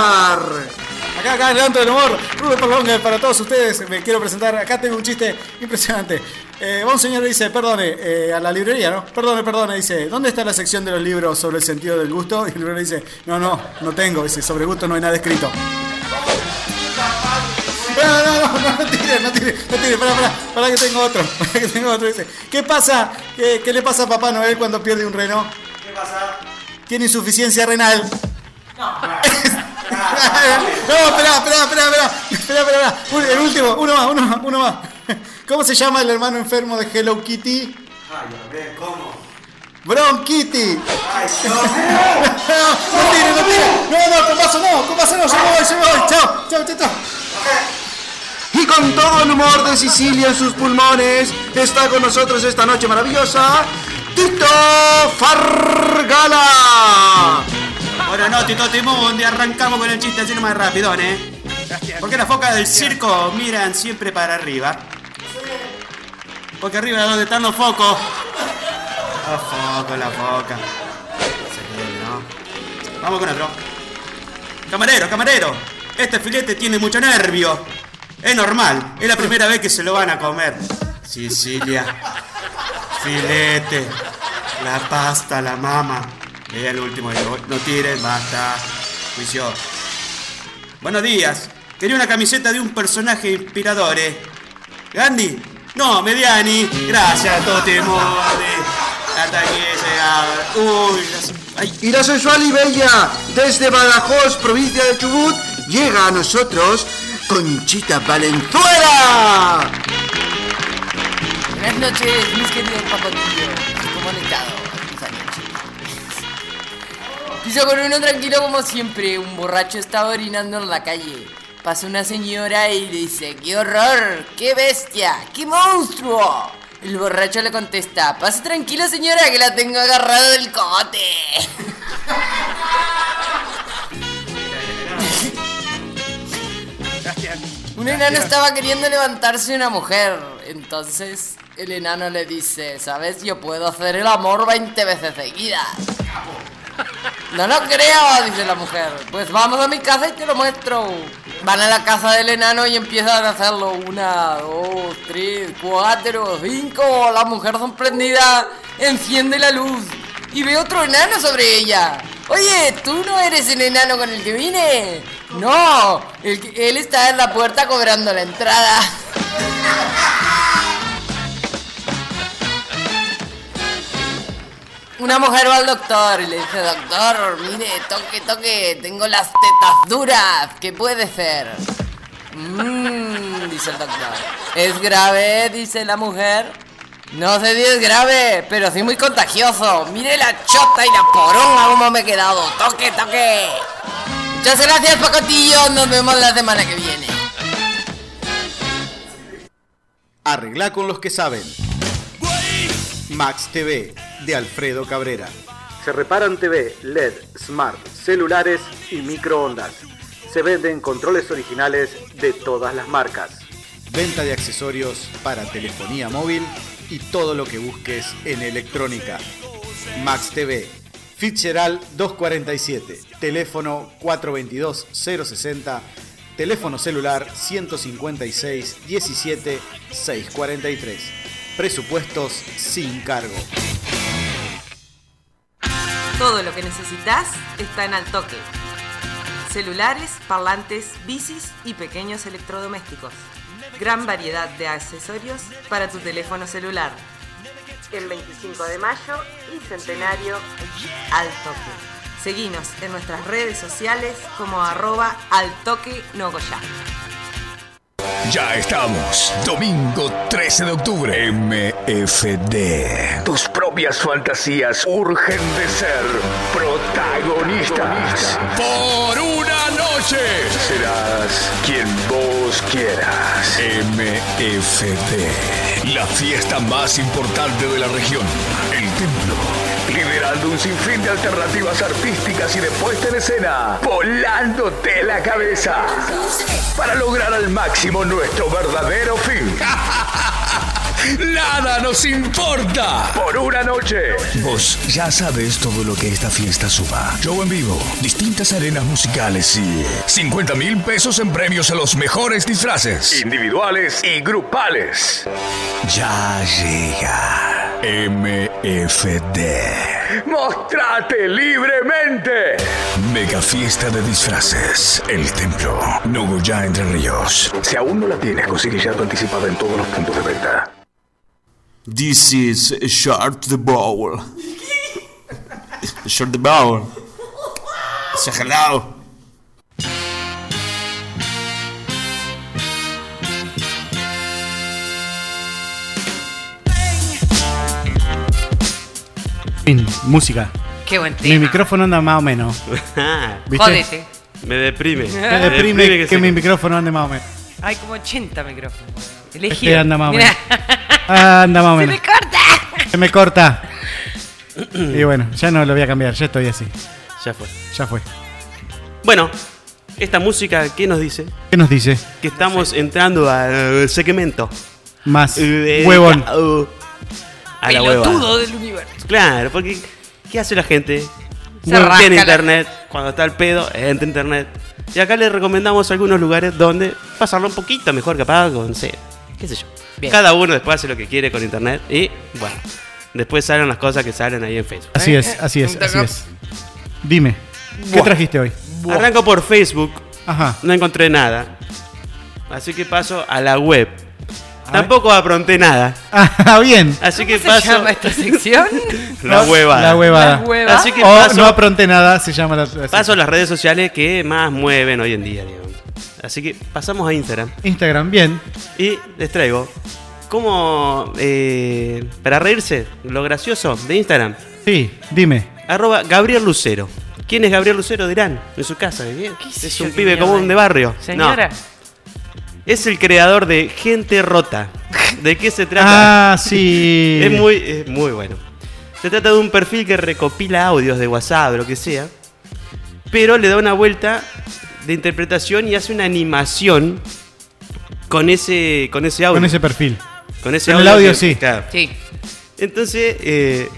S2: Acá, acá, Antro del humor, Rulo Perlonga para todos ustedes. Me quiero presentar. Acá tengo un chiste impresionante. Eh, un señor dice, perdone, eh, a la librería, ¿no? Perdone, perdone, dice, ¿dónde está la sección de los libros sobre el sentido del gusto? Y el librero dice, no, no, no tengo. Dice, sobre gusto no hay nada escrito. No, no, no, no, no tire, no tire, no tire, pará, pará, pará que tengo otro, pará que tengo otro, dice, ¿qué pasa? ¿Qué, qué le pasa a Papá Noel cuando pierde un reno? ¿Qué pasa? Tiene insuficiencia renal. No, espera, espera, espera, espera, espera, espera, Un- el último, uno más, uno más, uno más. ¿Cómo se llama el hermano enfermo de Hello Kitty?
S7: Ay, a ver, ¿cómo?
S2: Bronquitty.
S7: Ay,
S2: No, no tire, no tire. No, no, con vaso no, con vaso no, yo me voy, yo me voy. Chao, chao, chao, chao.
S7: Y con todo el humor de Sicilia en sus pulmones, está con nosotros esta noche maravillosa, Tito Fargala.
S3: Buenas noches, Tito Timundi. Arrancamos con el chiste así más rápido, ¿eh? ¿Por qué las focas del circo miran siempre para arriba? Porque arriba es donde están los focos. Los focos, la foca. ¿no? Vamos con otro. Camarero, camarero. Este filete tiene mucho nervio. Es normal. Es la primera vez que se lo van a comer. Sicilia. Filete. La pasta, la mama. Llega el último. digo, No tiren, basta. Juicio. Buenos días. Quería una camiseta de un personaje inspirador, ¿eh? ¿Gandhi? No, Mediani. Gracias, Totemode. Hasta aquí he llegado. Uy, las- ay,
S7: Y la sensual y bella, desde Badajoz, provincia de Chubut, llega a nosotros Conchita Valenzuela.
S4: Buenas noches, mis queridos pacotillos. ¿Cómo han estado? Noche. Piso con uno tranquilo como siempre. Un borracho estaba orinando en la calle. Pasa una señora y le dice, ¡qué horror! ¡Qué bestia! ¡Qué monstruo! El borracho le contesta, pase tranquila señora que la tengo agarrado del cote. Un enano estaba queriendo levantarse una mujer. Entonces el enano le dice, ¿sabes? Yo puedo hacer el amor 20 veces seguidas. No lo creo, dice la mujer. Pues vamos a mi casa y te lo muestro. Van a la casa del enano y empiezan a hacerlo. Una, dos, tres, cuatro, cinco. La mujer sorprendida enciende la luz y ve otro enano sobre ella. Oye, ¿tú no eres el enano con el que vine? No, él está en la puerta cobrando la entrada. Una mujer va al doctor y le dice, doctor, mire, toque, toque, tengo las tetas duras, ¿qué puede ser? Mmm, dice el doctor. ¿Es grave? dice la mujer. No sé si es grave, pero sí muy contagioso. Mire la chota y la poronga cómo me he quedado. Toque, toque. Muchas gracias, Pacotillo. Nos vemos la semana que viene.
S2: Arregla con los que saben. Max TV de Alfredo Cabrera.
S8: Se reparan TV, LED, smart, celulares y microondas. Se venden controles originales de todas las marcas.
S1: venta de accesorios para telefonía móvil y todo lo que busques en electrónica. Max TV, Fitzgerald 247, teléfono 422-060, teléfono celular 156 17 643. Presupuestos sin cargo.
S9: Todo lo que necesitas está en Altoque. Celulares, parlantes, bicis y pequeños electrodomésticos. Gran variedad de accesorios para tu teléfono celular. En 25 de mayo y Centenario Altoque. Seguinos en nuestras redes sociales como arroba Altoque Nogoyá.
S10: Ya estamos. Domingo 13 de octubre. MFD. Tus propias fantasías urgen de ser protagonistas. Por una noche. Serás quien vos quieras. MFD. La fiesta más importante de la región. El templo. Liderando un sinfín de alternativas artísticas y de puesta en escena. Volándote la cabeza. Para lograr al máximo nuestro verdadero fin. Nada nos importa. Por una noche. Vos ya sabes todo lo que esta fiesta suba. Show en vivo, distintas arenas musicales y 50 mil pesos en premios a los mejores disfraces. Individuales y grupales. Ya llega. MFD. Mostrate libremente. Mega fiesta de disfraces. El templo. Nogoyá Entre Ríos. Si aún no la tienes, consigue ya tu anticipada en todos los puntos de venta.
S5: This is Short the Bowl. Short the Bowl. Say hello.
S2: Fin, música.
S4: Qué buen
S2: Mi
S4: tema.
S2: micrófono anda más o menos. ¿Viste?
S4: Jódete.
S3: Me deprime.
S2: Me deprime que,
S3: se-
S2: mi micrófono ande más o menos.
S4: Hay como 80 micrófonos. Elegí.
S2: Este anda más o menos. Anda más o
S4: Se
S2: menos.
S4: me corta.
S2: Se me corta. Y bueno, ya no lo voy a cambiar, ya estoy así.
S3: Ya fue.
S2: Ya fue.
S3: Bueno, esta música, ¿qué nos dice?
S2: ¿Qué nos dice?
S3: Que estamos entrando al segmento.
S2: Más
S3: Eh,
S2: huevón.
S3: A la
S4: Pelotudo
S3: hueva.
S4: del universo.
S3: Claro, porque ¿qué hace la gente?
S4: Se
S3: Tiene
S4: rasca la-
S3: internet. Cuando está el pedo, entra internet. Y acá les recomendamos algunos lugares donde pasarlo un poquito mejor capaz con, no sé, qué sé yo.
S4: Bien.
S3: Cada uno después hace lo que quiere con internet y, bueno, después salen las cosas que salen ahí en Facebook.
S2: Así es, así es, así es. Dime, ¿qué
S3: Buah.
S2: trajiste hoy?
S3: Arranco por Facebook,
S2: Ajá.
S3: no encontré nada. Así que paso a la web. Tampoco apronté nada.
S2: Ah, bien.
S3: Así que
S4: ¿Cómo se
S3: paso
S4: llama esta sección?
S3: la hueva.
S2: La huevada.
S4: La hueva.
S3: Así que
S2: O
S3: paso,
S2: no apronté nada, se llama la. así.
S3: paso a las redes sociales que más mueven hoy en día, digamos. Así que pasamos a Instagram
S2: Instagram, bien.
S3: y les traigo como eh, para reírse, lo gracioso de Instagram.
S2: Sí, dime.
S3: Arroba Gabriel Lucero. ¿Quién es Gabriel Lucero? Dirán, en su casa. ¿eh?
S4: ¿Qué sé
S3: Es un pibe común de barrio.
S4: Señora.
S3: No, es el creador de Gente Rota. ¿De qué se trata?
S2: Ah, sí.
S3: Es muy, es muy bueno. Se trata de un perfil que recopila audios de WhatsApp, lo que sea, pero le da una vuelta de interpretación y hace una animación con ese, con ese audio.
S2: Con ese perfil.
S3: Con ese
S2: con el audio,
S3: que-
S2: sí.
S3: claro.
S4: Sí.
S3: Entonces, eh,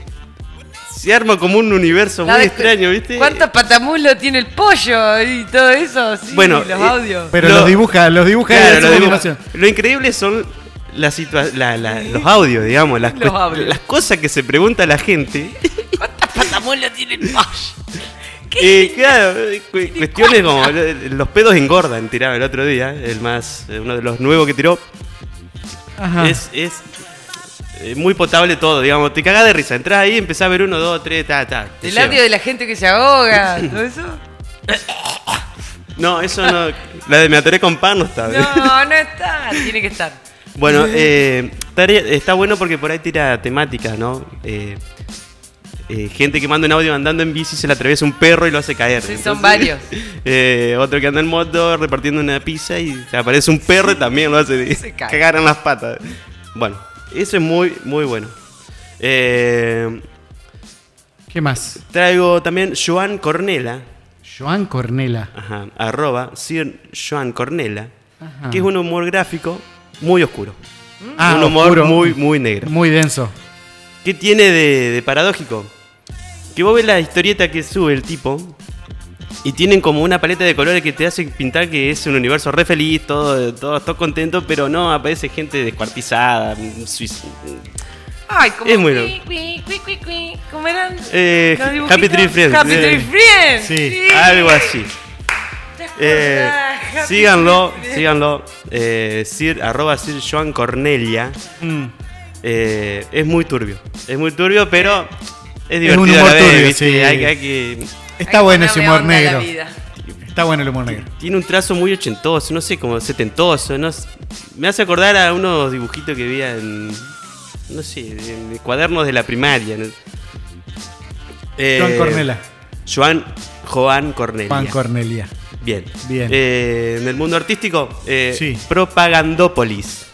S3: se arma como un universo muy extraño, ¿viste?
S4: ¿Cuántos patamulos tiene el pollo y todo eso? Sí,
S3: Bueno,
S4: los
S3: eh,
S4: audios.
S2: Pero
S3: Lo-
S2: los dibuja, los dibuja
S3: Claro,
S2: en
S3: lo,
S2: animación.
S3: lo increíble son la- la- los audios, digamos, las,
S4: Los audios.
S3: las cosas que se pregunta la gente.
S4: ¿Cuántos patamulos tiene el pollo?
S3: Eh, claro, eh, cu- cuestiones como eh, los pedos engordan, tiraba el otro día, el más, uno de los nuevos que tiró.
S2: Ajá.
S3: Es, es muy potable todo, digamos, te cagás de risa, entrás ahí, empezás a ver uno, dos, tres, ta, ta.
S4: El audio de la gente que se ahoga, todo eso.
S3: No, eso no, la de me atoré con pan no está.
S4: No, no está, tiene que estar.
S3: Bueno, eh, está bueno porque por ahí tira temáticas, ¿no? Eh, eh, gente que manda un audio andando en bici se le atraviesa un perro y lo hace caer.
S4: Sí, son varios.
S3: eh, otro que anda en moto repartiendo una pizza y aparece un perro y también lo hace
S4: Se cae.
S3: cagar en las patas. Bueno, eso es muy, muy bueno. Eh,
S2: ¿Qué más?
S3: traigo también Joan Cornela,
S2: Joan Cornela.
S3: ajá, arroba Sir Joan Cornela,
S2: Ajá.
S3: que es un humor gráfico muy oscuro.
S2: Ah,
S3: un humor
S2: oscuro.
S3: muy, muy negro.
S2: Muy denso.
S3: ¿Qué tiene de, de paradójico? Que vos ves la historieta que sube el tipo y tienen como una paleta de colores que te hace pintar que es un universo re feliz, todo, todo, todo contento, pero no, aparece gente descuartizada, suic-
S4: Ay, como.
S3: Es muy
S4: cui, cui, cui. ¿Cómo eran?
S3: Eh,
S4: los
S3: Happy? Tree Friends.
S4: Happy
S3: eh,
S4: Tree Friends.
S2: Sí.
S3: Algo así. Eh,
S4: Happy
S3: síganlo, síganlo. Eh, Sir, arroba Sir Joan Cornelia.
S2: Mm.
S3: Eh, es muy turbio. Es muy turbio, pero es
S2: un
S3: divertido a
S2: humor
S3: la vez,
S2: turbio, sí.
S3: Hay, hay que.
S2: Está bueno ese humor negro. Está bueno el humor negro.
S3: Tiene un trazo muy ochentoso, no sé, como setentoso. No sé. me hace acordar a unos dibujitos que veía en. No sé, en cuadernos de la primaria. ¿no? Eh,
S2: Juan Cornela.
S3: Joan, Joan Cornelia.
S2: Juan Cornelia.
S3: Bien.
S2: Bien.
S3: Eh, en el mundo artístico, eh,
S2: Sí.
S3: Propagandópolis.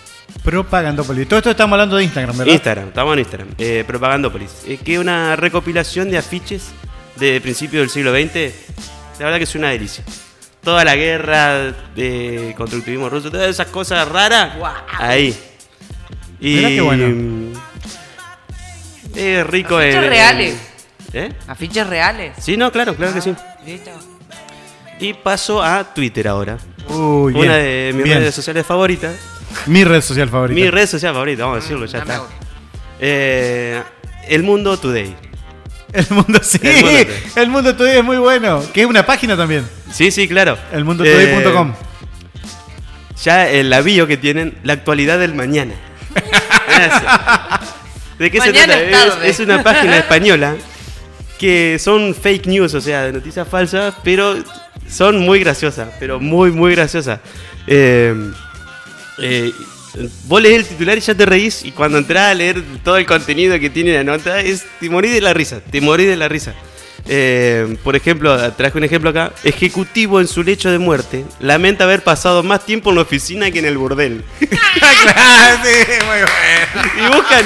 S2: Propagandópolis. Todo esto estamos hablando de Instagram, ¿verdad?
S3: Instagram, estamos en Instagram. Eh, Propagandópolis. eh, que es una recopilación de afiches de principios del siglo XX. La verdad que es una delicia. Toda la guerra de constructivismo ruso, todas esas cosas raras. Ahí. Y,
S2: qué bueno.
S3: mm, Es rico
S4: Afiches
S3: en.
S4: reales.
S3: ¿Eh?
S4: Afiches reales.
S3: Sí, no, claro, claro que sí.
S4: ¿Listo?
S3: Y paso a Twitter ahora.
S2: Uy, bien.
S3: Una de mis
S2: bien.
S3: redes sociales favoritas.
S2: Mi red social favorita.
S3: Mi red social favorita, vamos a decirlo, ya
S4: No
S3: está. Eh, el Mundo Today.
S2: El mundo sí.
S3: El Mundo Today.
S2: El mundo today es muy bueno. Que es una página también.
S3: Sí, sí, claro.
S2: Elmundotoday.com.
S3: Eh, ya en la bio que tienen, la actualidad del mañana. ¿De qué
S4: Mañana
S3: se
S4: es
S3: trata? es una página española que son fake news, o sea, de noticias falsas, pero son muy graciosas, pero muy, muy graciosas. Eh, eh, vos lees el titular y ya te reís, y cuando entras a leer todo el contenido que tiene la nota, es, te morís de la risa, te morís de la risa. Eh, por ejemplo, traje un ejemplo acá. Ejecutivo en su lecho de muerte lamenta haber pasado más tiempo en la oficina que en el burdel.
S2: Sí, muy bueno.
S3: Y buscan,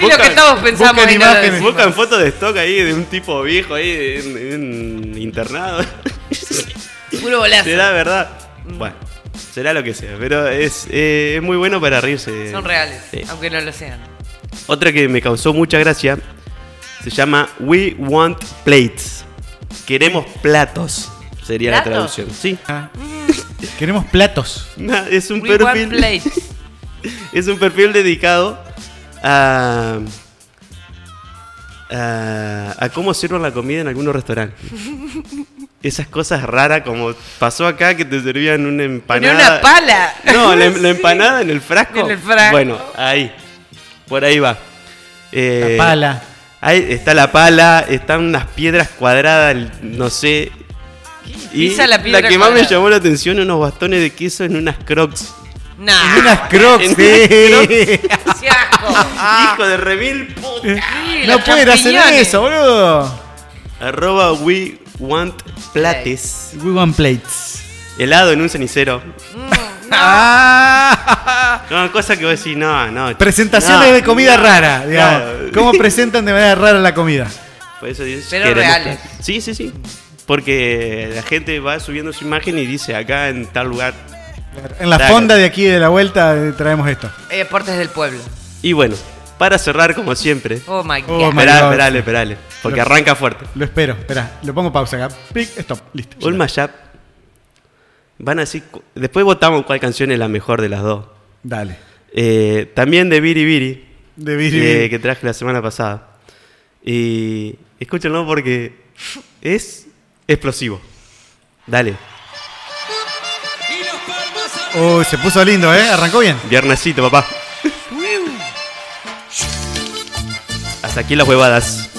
S4: Y lo que todos pensamos
S2: buscan imágenes.
S3: buscan fotos de stock ahí de un tipo viejo ahí en, en internado.
S4: Puro bolazo.
S3: ¿Será verdad? Bueno, será lo que sea, pero es, eh, es muy bueno para reírse.
S4: Son reales,
S3: Sí.
S4: aunque no lo sean.
S3: Otra que me causó mucha gracia se llama We Want Plates. Queremos platos. Sería la traducción. Sí.
S2: Ah. Queremos platos.
S3: Es un
S4: We want
S3: perfil.
S4: plates.
S3: Es un perfil dedicado a, a, a cómo sirven la comida en algunos restaurantes. Esas cosas raras como pasó acá que te servían una empanada.
S4: Ponía una pala.
S3: No, la, la empanada en el frasco.
S4: En el frasco.
S3: Bueno, ahí. Por ahí va. Eh,
S2: La pala.
S3: Ahí está la pala, están unas piedras cuadradas, no sé. Y
S4: Pisa la piedra
S3: que más me llamó la atención, unos bastones de queso en unas crocs.
S4: Nah.
S2: Y unas crocs.
S3: En
S2: sí.
S4: ¡Qué asco!
S3: Hijo de remil puta.
S4: Sí,
S2: No pueden hacer eso, boludo.
S3: Arroba we want plates.
S2: We want plates.
S3: Helado en un cenicero.
S2: Ah.
S3: No, cosa que vos decís, no, no.
S2: Presentaciones
S3: no,
S2: de comida
S3: no,
S2: rara, digamos.
S3: claro.
S2: ¿Cómo presentan de manera rara la comida?
S3: Por eso dices,
S4: Pero reales.
S3: Sí, sí, sí. Porque la gente va subiendo su imagen y dice acá en tal lugar.
S2: En la
S3: Claro.
S2: fonda de aquí de la vuelta eh, traemos esto.
S4: Hay deportes del pueblo.
S3: Y bueno, para cerrar como siempre.
S4: Oh my
S2: Oh
S4: god.
S2: my
S3: Esperale, esperale, esperale. Porque
S2: Lo-
S3: arranca fuerte.
S2: Lo espero. Espera, lo pongo pausa acá. Pic, stop. Listo.
S3: Un mashup. Van a decir. Después votamos cuál canción es la mejor de las dos.
S2: Dale.
S3: Eh, también de Biri Biri.
S2: De Biri
S3: eh,
S2: Biri.
S3: que traje la semana pasada. Y escúchenlo porque es explosivo. Dale.
S2: Uy, se puso lindo, ¿eh? Arrancó bien.
S3: Viernesito, papá. Hasta aquí las huevadas.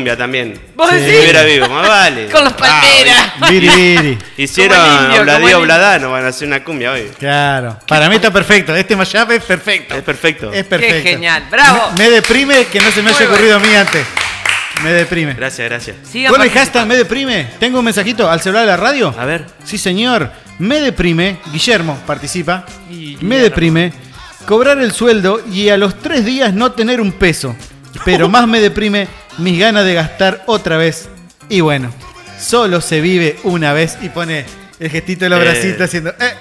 S3: Cumbia también.
S4: ¿Vos
S3: Si
S4: decís?
S3: estuviera vivo, más vale.
S4: Con los palmeras.
S2: Viri, viri.
S3: Hicieron
S4: Como el indio, como el
S3: Obladío. Obladano, van a hacer una cumbia hoy.
S2: Claro. Para mí está perfecto. Este mashup es perfecto.
S3: Es perfecto.
S2: Es perfecto.
S4: Qué genial. Bravo.
S2: Me, me deprime que no se me haya
S4: bueno.
S2: ocurrido a mí antes. Me deprime.
S3: Gracias, gracias.
S4: Sigan
S2: Con el hashtag me deprime. Tengo un mensajito al celular de la radio.
S3: A ver.
S2: Sí, señor. Me deprime. Guillermo participa.
S4: Y-
S2: Me deprime. Cobrar el sueldo y a los tres días no tener un peso. Pero más me deprime mis ganas de gastar otra vez. Y bueno, solo se vive una vez. Y pone el gestito de los
S3: Eh.
S2: bracitos haciendo. Eh,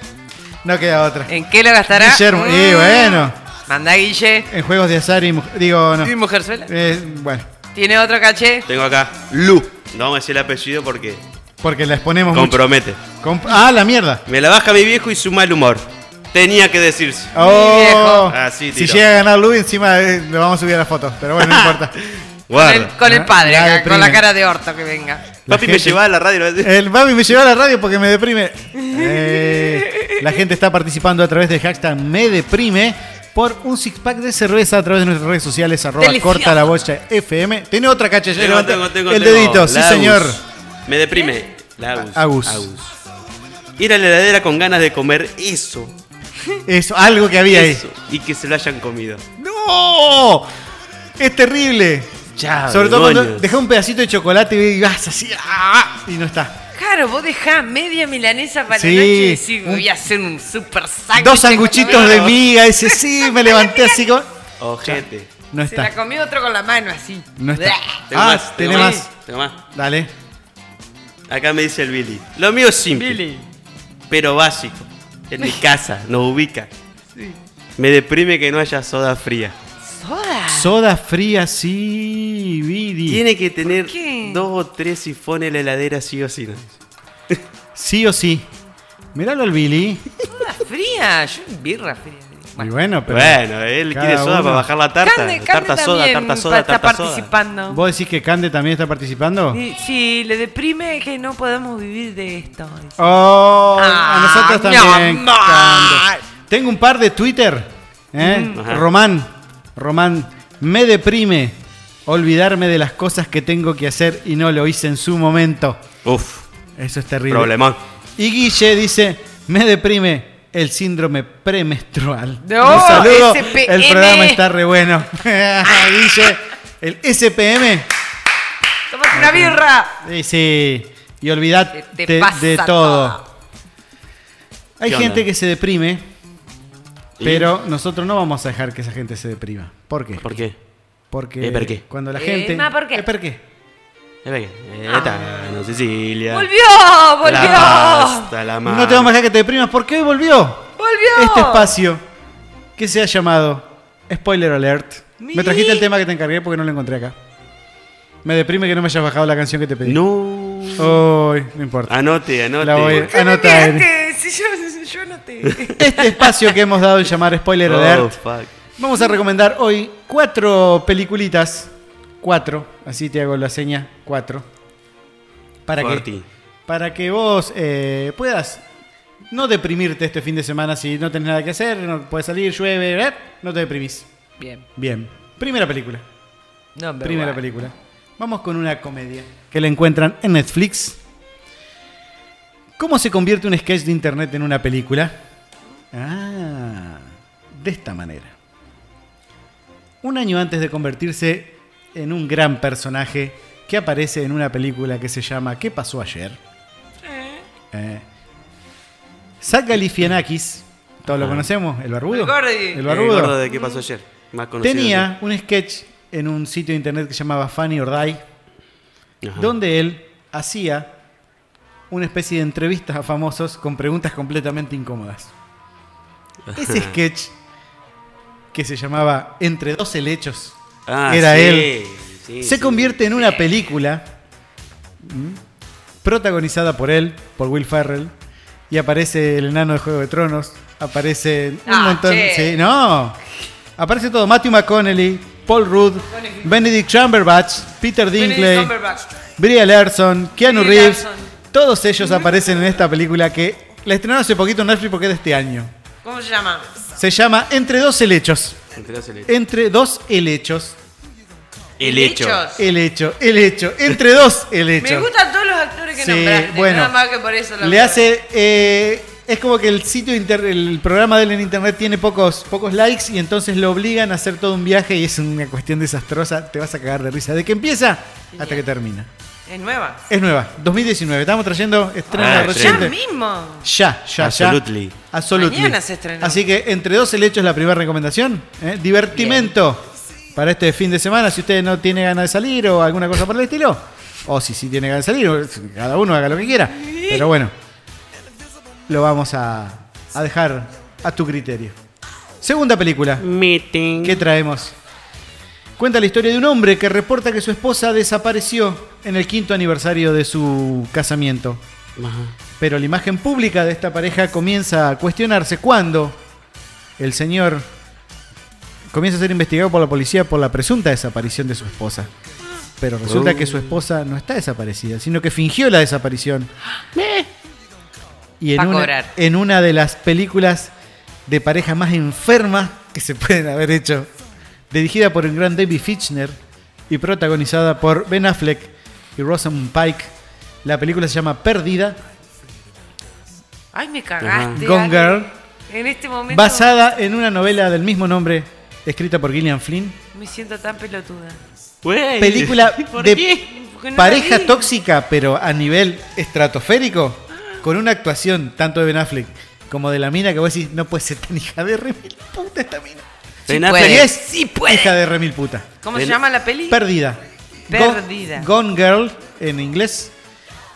S2: no queda otra.
S4: ¿En qué lo gastará?
S2: Guillermo. Y
S4: Mm.
S2: bueno.
S4: Manda Guille.
S2: En juegos de azar y mujer. Digo, no.
S4: ¿Y Mujerzuela?
S2: Eh, bueno,
S4: ¿Tiene otro caché?
S3: Tengo acá Lu. No vamos a decir el apellido porque
S2: porque la exponemos mucho.
S3: compromete.
S2: Comp- ah, la mierda.
S3: Me la baja mi viejo y su mal humor. Tenía que decirse.
S2: Oh,
S4: viejo.
S3: Así
S2: si llega a ganar Lu, encima eh, le vamos a subir a la foto. Pero bueno, no importa.
S4: Con el, con el padre,
S2: La
S4: acá,
S2: deprime.
S4: con la cara de orto que venga.
S2: La
S3: Papi me llevaba a la radio. ¿no?
S2: El papi me lleva a la radio porque me deprime. Eh, la gente está participando a través de hashtag me deprime por un six pack de cerveza a través de nuestras redes sociales arroba
S4: Delicioso.
S2: corta la bocha FM. Tiene otra cacha,
S3: Tengo, tengo, tengo,
S2: el dedito, sí señor.
S3: Me deprime. Lagus.
S2: Agus.
S3: Ir a la heladera con ganas de comer eso.
S2: Eso, algo que había ahí.
S3: Y que se lo hayan comido.
S2: ¡No! Es terrible.
S3: Ya,
S2: Sobre todo cuando
S3: demonios.
S2: deja un pedacito de chocolate y vas así ¡ah! y no está.
S4: Claro, vos dejás media milanesa para
S2: Sí,
S4: la noche y decís, voy a hacer un super sándwich.
S2: Dos sanguchitos
S4: con-
S2: de miga, ese sí, me levanté así como.
S3: Ojete.
S2: No
S4: Se la
S2: está.
S4: comió otro con la mano así.
S2: No está.
S3: Tengo
S2: Ah,
S3: más. tengo
S2: más.
S3: Tengo más.
S2: Dale.
S3: Acá me dice el Billy. Lo mío es simple.
S4: Billy.
S3: Pero básico. En mi casa, nos ubica. Me deprime que no haya soda fría.
S4: Soda.
S2: Soda fría, sí, Vidi.
S3: Tiene que tener
S4: qué?
S3: dos o tres sifones en la heladera sí o sí. ¿no?
S2: Sí o sí. Míralo al Billy.
S4: Soda fría. Yo birra fría.
S2: Y bueno, pero.
S3: Bueno, él quiere soda
S2: uno.
S3: para bajar la tarta.
S4: Cande, Cande
S3: tarta soda,
S4: también
S3: tarta soda,
S4: está
S3: tarta soda.
S4: participando.
S2: ¿Vos decís que Cande también está participando?
S4: Sí, sí, le deprime que no podemos vivir de esto.
S2: Oh, a
S4: Ah,
S2: nosotros también.
S4: amor.
S2: Cande. Tengo un par de Twitter. ¿eh?
S3: Ajá.
S2: Román, Román, me deprime olvidarme de las cosas que tengo que hacer y no lo hice en su momento.
S3: Uf,
S2: Eso es terrible.
S3: problemón.
S2: Y Guille dice, me deprime el síndrome premenstrual.
S4: No,
S2: Un saludo,
S4: SPM.
S2: el programa está re bueno. Guille, el SPM.
S4: ¡Tómate una birra!
S2: Sí, sí. Y olvidate de todo. Hay
S3: ¿Qué
S2: gente que se deprime. Pero nosotros no vamos a dejar que esa gente se deprima. ¿Por qué?
S3: ¿Por qué?
S2: Porque
S3: Eh, ¿por qué?
S2: cuando la
S4: Eh,
S2: gente...
S4: ma, ¿por qué?
S2: Eh, ¿por qué?
S3: Eh, que- eh, Tano, Sicilia.
S4: ¡Volvió!
S3: La
S4: ¡Volvió!
S3: pasta, la
S2: No te vamos a dejar que te deprimas porque hoy volvió.
S4: ¡Volvió!
S2: Este espacio que se ha llamado Spoiler Alert. Me trajiste el tema que te encargué porque no lo encontré acá. Me deprime que no me hayas bajado la canción que te pedí.
S3: No.
S2: Hoy, no importa.
S3: Anote, anote.
S2: La voy-.
S4: Si yo,
S2: Este espacio que hemos dado en llamar Spoiler
S3: Oh,
S2: Alert.
S3: fuck.
S2: Vamos a recomendar hoy cuatro peliculitas. Cuatro, así te hago la seña. Cuatro. Para que, para que vos eh, puedas no deprimirte este fin de semana si no tenés nada que hacer, no puedes salir, llueve, eh, no te deprimís.
S4: Bien.
S2: Bien. Primera película. Primera
S4: one.
S2: película. Vamos con una comedia que la encuentran en Netflix. ¿Cómo se convierte un sketch de internet en una película? Ah, de esta manera. Un año antes de convertirse en un gran personaje que aparece en una película que se llama ¿Qué pasó ayer? Eh, Zach Galifianakis, todos lo conocemos, el barbudo.
S4: El gordi.
S2: El
S3: El
S2: barbudo.
S3: gordo de qué pasó ayer. Más conocido.
S2: Tenía un sketch en un sitio de internet que se llamaba Funny or Die.
S3: Ajá.
S2: donde él hacía una especie de entrevistas a famosos con preguntas completamente incómodas. Ese sketch que se llamaba Entre dos helechos
S3: Ah,
S2: era
S3: sí,
S2: él.
S3: sí,
S2: se
S3: sí.
S2: convierte en una película ¿m? protagonizada por él, por Will Ferrell, y aparece el enano de Juego de Tronos, aparece un
S4: Ah,
S2: montón,
S4: che.
S2: sí, no, aparece todo, Matthew McConaughey, Paul Rudd, Benedict Cumberbatch, Peter
S4: Cumberbatch.
S2: Brie Larson, Keanu
S4: Brie
S2: Reeves,
S4: Larson.
S2: Todos ellos aparecen en esta película que la estrenaron hace poquito en Netflix porque es de este año.
S4: ¿Cómo se llama?
S2: Se llama Entre dos helechos.
S3: Entre dos helechos.
S2: Entre dos helechos.
S3: El hecho.
S2: El hecho, el hecho. Entre dos, el hecho.
S4: Me gustan todos los actores que
S2: Sí,
S4: nombraste.
S2: bueno.
S4: Nada más que por eso lo
S2: Le hace. eh, es como que el sitio inter- el programa de él en internet tiene pocos, pocos likes y entonces lo obligan a hacer todo un viaje y es una cuestión desastrosa. Te vas a cagar de risa. De que empieza hasta que termina.
S4: Es nueva.
S2: Es nueva, 2019. Estamos trayendo estreno
S3: Ah,
S4: Ya
S2: reciente.
S4: mismo.
S2: Ya, ya,
S3: Absolutely.
S2: ya. Absolutely.
S4: Mañana se estrenó.
S2: Así que entre dos helechos la primera recomendación. ¿eh? Divertimento para este fin de semana. Si usted no tiene ganas de salir o alguna cosa por el estilo. O si sí tiene ganas de salir, o cada uno haga lo que quiera. Pero bueno, lo vamos a, a dejar a tu criterio. Segunda película.
S3: Meeting.
S2: ¿Qué traemos? Cuenta la historia de un hombre que reporta que su esposa desapareció en el quinto aniversario de su casamiento.
S3: Ajá.
S2: Pero la imagen pública de esta pareja comienza a cuestionarse cuando el señor comienza a ser investigado por la policía por la presunta desaparición de su esposa. Pero resulta
S3: Oh.
S2: que su esposa no está desaparecida, sino que fingió la desaparición. Y en una,
S4: cobrar.
S2: en una de las películas de pareja más enfermas que se pueden haber hecho, dirigida por el gran David Fitchner y protagonizada por Ben Affleck y Rosamund Pike, la película se llama Perdida,
S4: Ay, me cagaste.
S2: Gone
S4: Ale.
S2: Girl,
S4: En este momento
S2: basada en una novela del mismo nombre, escrita por Gillian Flynn.
S4: me siento tan pelotuda.
S3: Güey.
S2: Película
S3: ¿Por
S2: de
S3: qué?
S4: Porque no
S2: pareja tóxica, pero a nivel estratosférico, con una actuación tanto de Ben Affleck como de la mina que vos decís, no puede ser tan hija de remil puta esta mina.
S3: Affleck-
S4: puede.
S2: es
S4: Sí puede.
S2: hija de remil puta.
S4: ¿Cómo se llama la peli?
S2: Perdida.
S4: Perdida.
S2: Go- Gone Girl en inglés.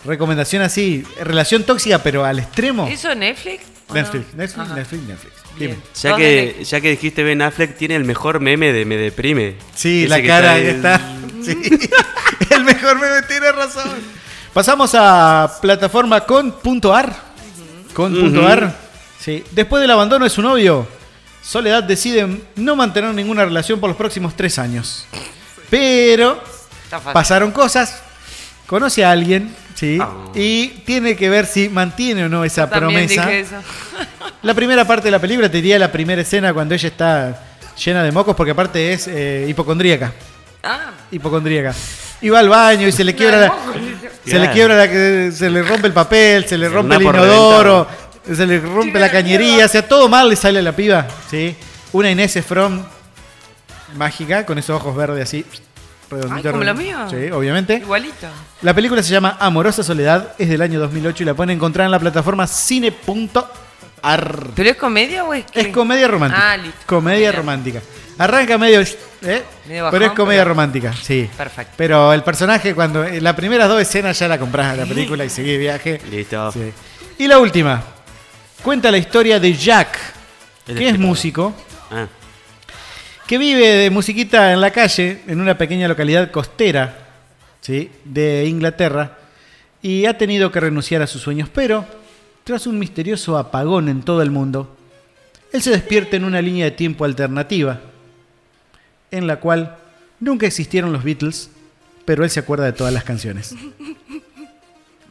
S2: Recomendación así, relación tóxica, pero al extremo.
S4: ¿Eso Netflix? o no?
S2: Netflix, Netflix,
S4: Ajá.
S2: Netflix, Netflix. Dime.
S3: Ya que,
S4: Netflix.
S3: ya que dijiste Ben Affleck, tiene el mejor meme de Me Deprime.
S2: Sí,
S3: Ese
S2: la
S3: que
S2: cara ahí está. Sí. El mejor meme tiene razón. Pasamos a plataforma con.ar. Con.ar. Sí. Después del abandono de su novio, Soledad decide no mantener ninguna relación por los próximos tres años. Pero pasaron cosas, conoce a alguien, ¿sí?
S3: Ah.
S2: Y tiene que ver si mantiene o no esa promesa.
S4: dije eso.
S2: La primera parte de la película te diría la primera escena cuando ella está llena de mocos, porque aparte es eh, hipocondríaca.
S4: Ah,
S2: Hipocondríaca. Y va al baño y se le quiebra la, se le quiebra la se le rompe el papel, se le rompe el inodoro, se le rompe la cañería, o sea, todo mal le sale a la piba, ¿sí? Una Inés From mágica con esos ojos verdes así redonditos.
S4: Ay, como lo mío.
S2: Sí, obviamente.
S4: igualito.
S2: La película se llama Amorosa Soledad, es del año 2008 y la pueden encontrar en la plataforma cine.ar.
S4: ¿Pero es comedia o es qué?
S2: Es comedia romántica.
S4: Ah, listo.
S2: Comedia romántica. Arranca medio, ¿eh?
S4: Medio
S2: pero es
S4: bajón,
S2: comedia
S4: pero-
S2: romántica, sí.
S4: Perfecto.
S2: Pero el personaje, cuando en las primeras dos escenas ya la compras la película y seguís viaje.
S3: Listo.
S2: Sí. Y la última. Cuenta la historia de Jack,
S3: El
S2: que es
S3: tipo.
S2: músico,
S3: Ah,
S2: que vive de musiquita en la calle, en una pequeña localidad costera ¿sí? de Inglaterra, y ha tenido que renunciar a sus sueños, pero tras un misterioso apagón en todo el mundo, él se despierta en una línea de tiempo alternativa, en la cual nunca existieron los Beatles, pero él se acuerda de todas las canciones.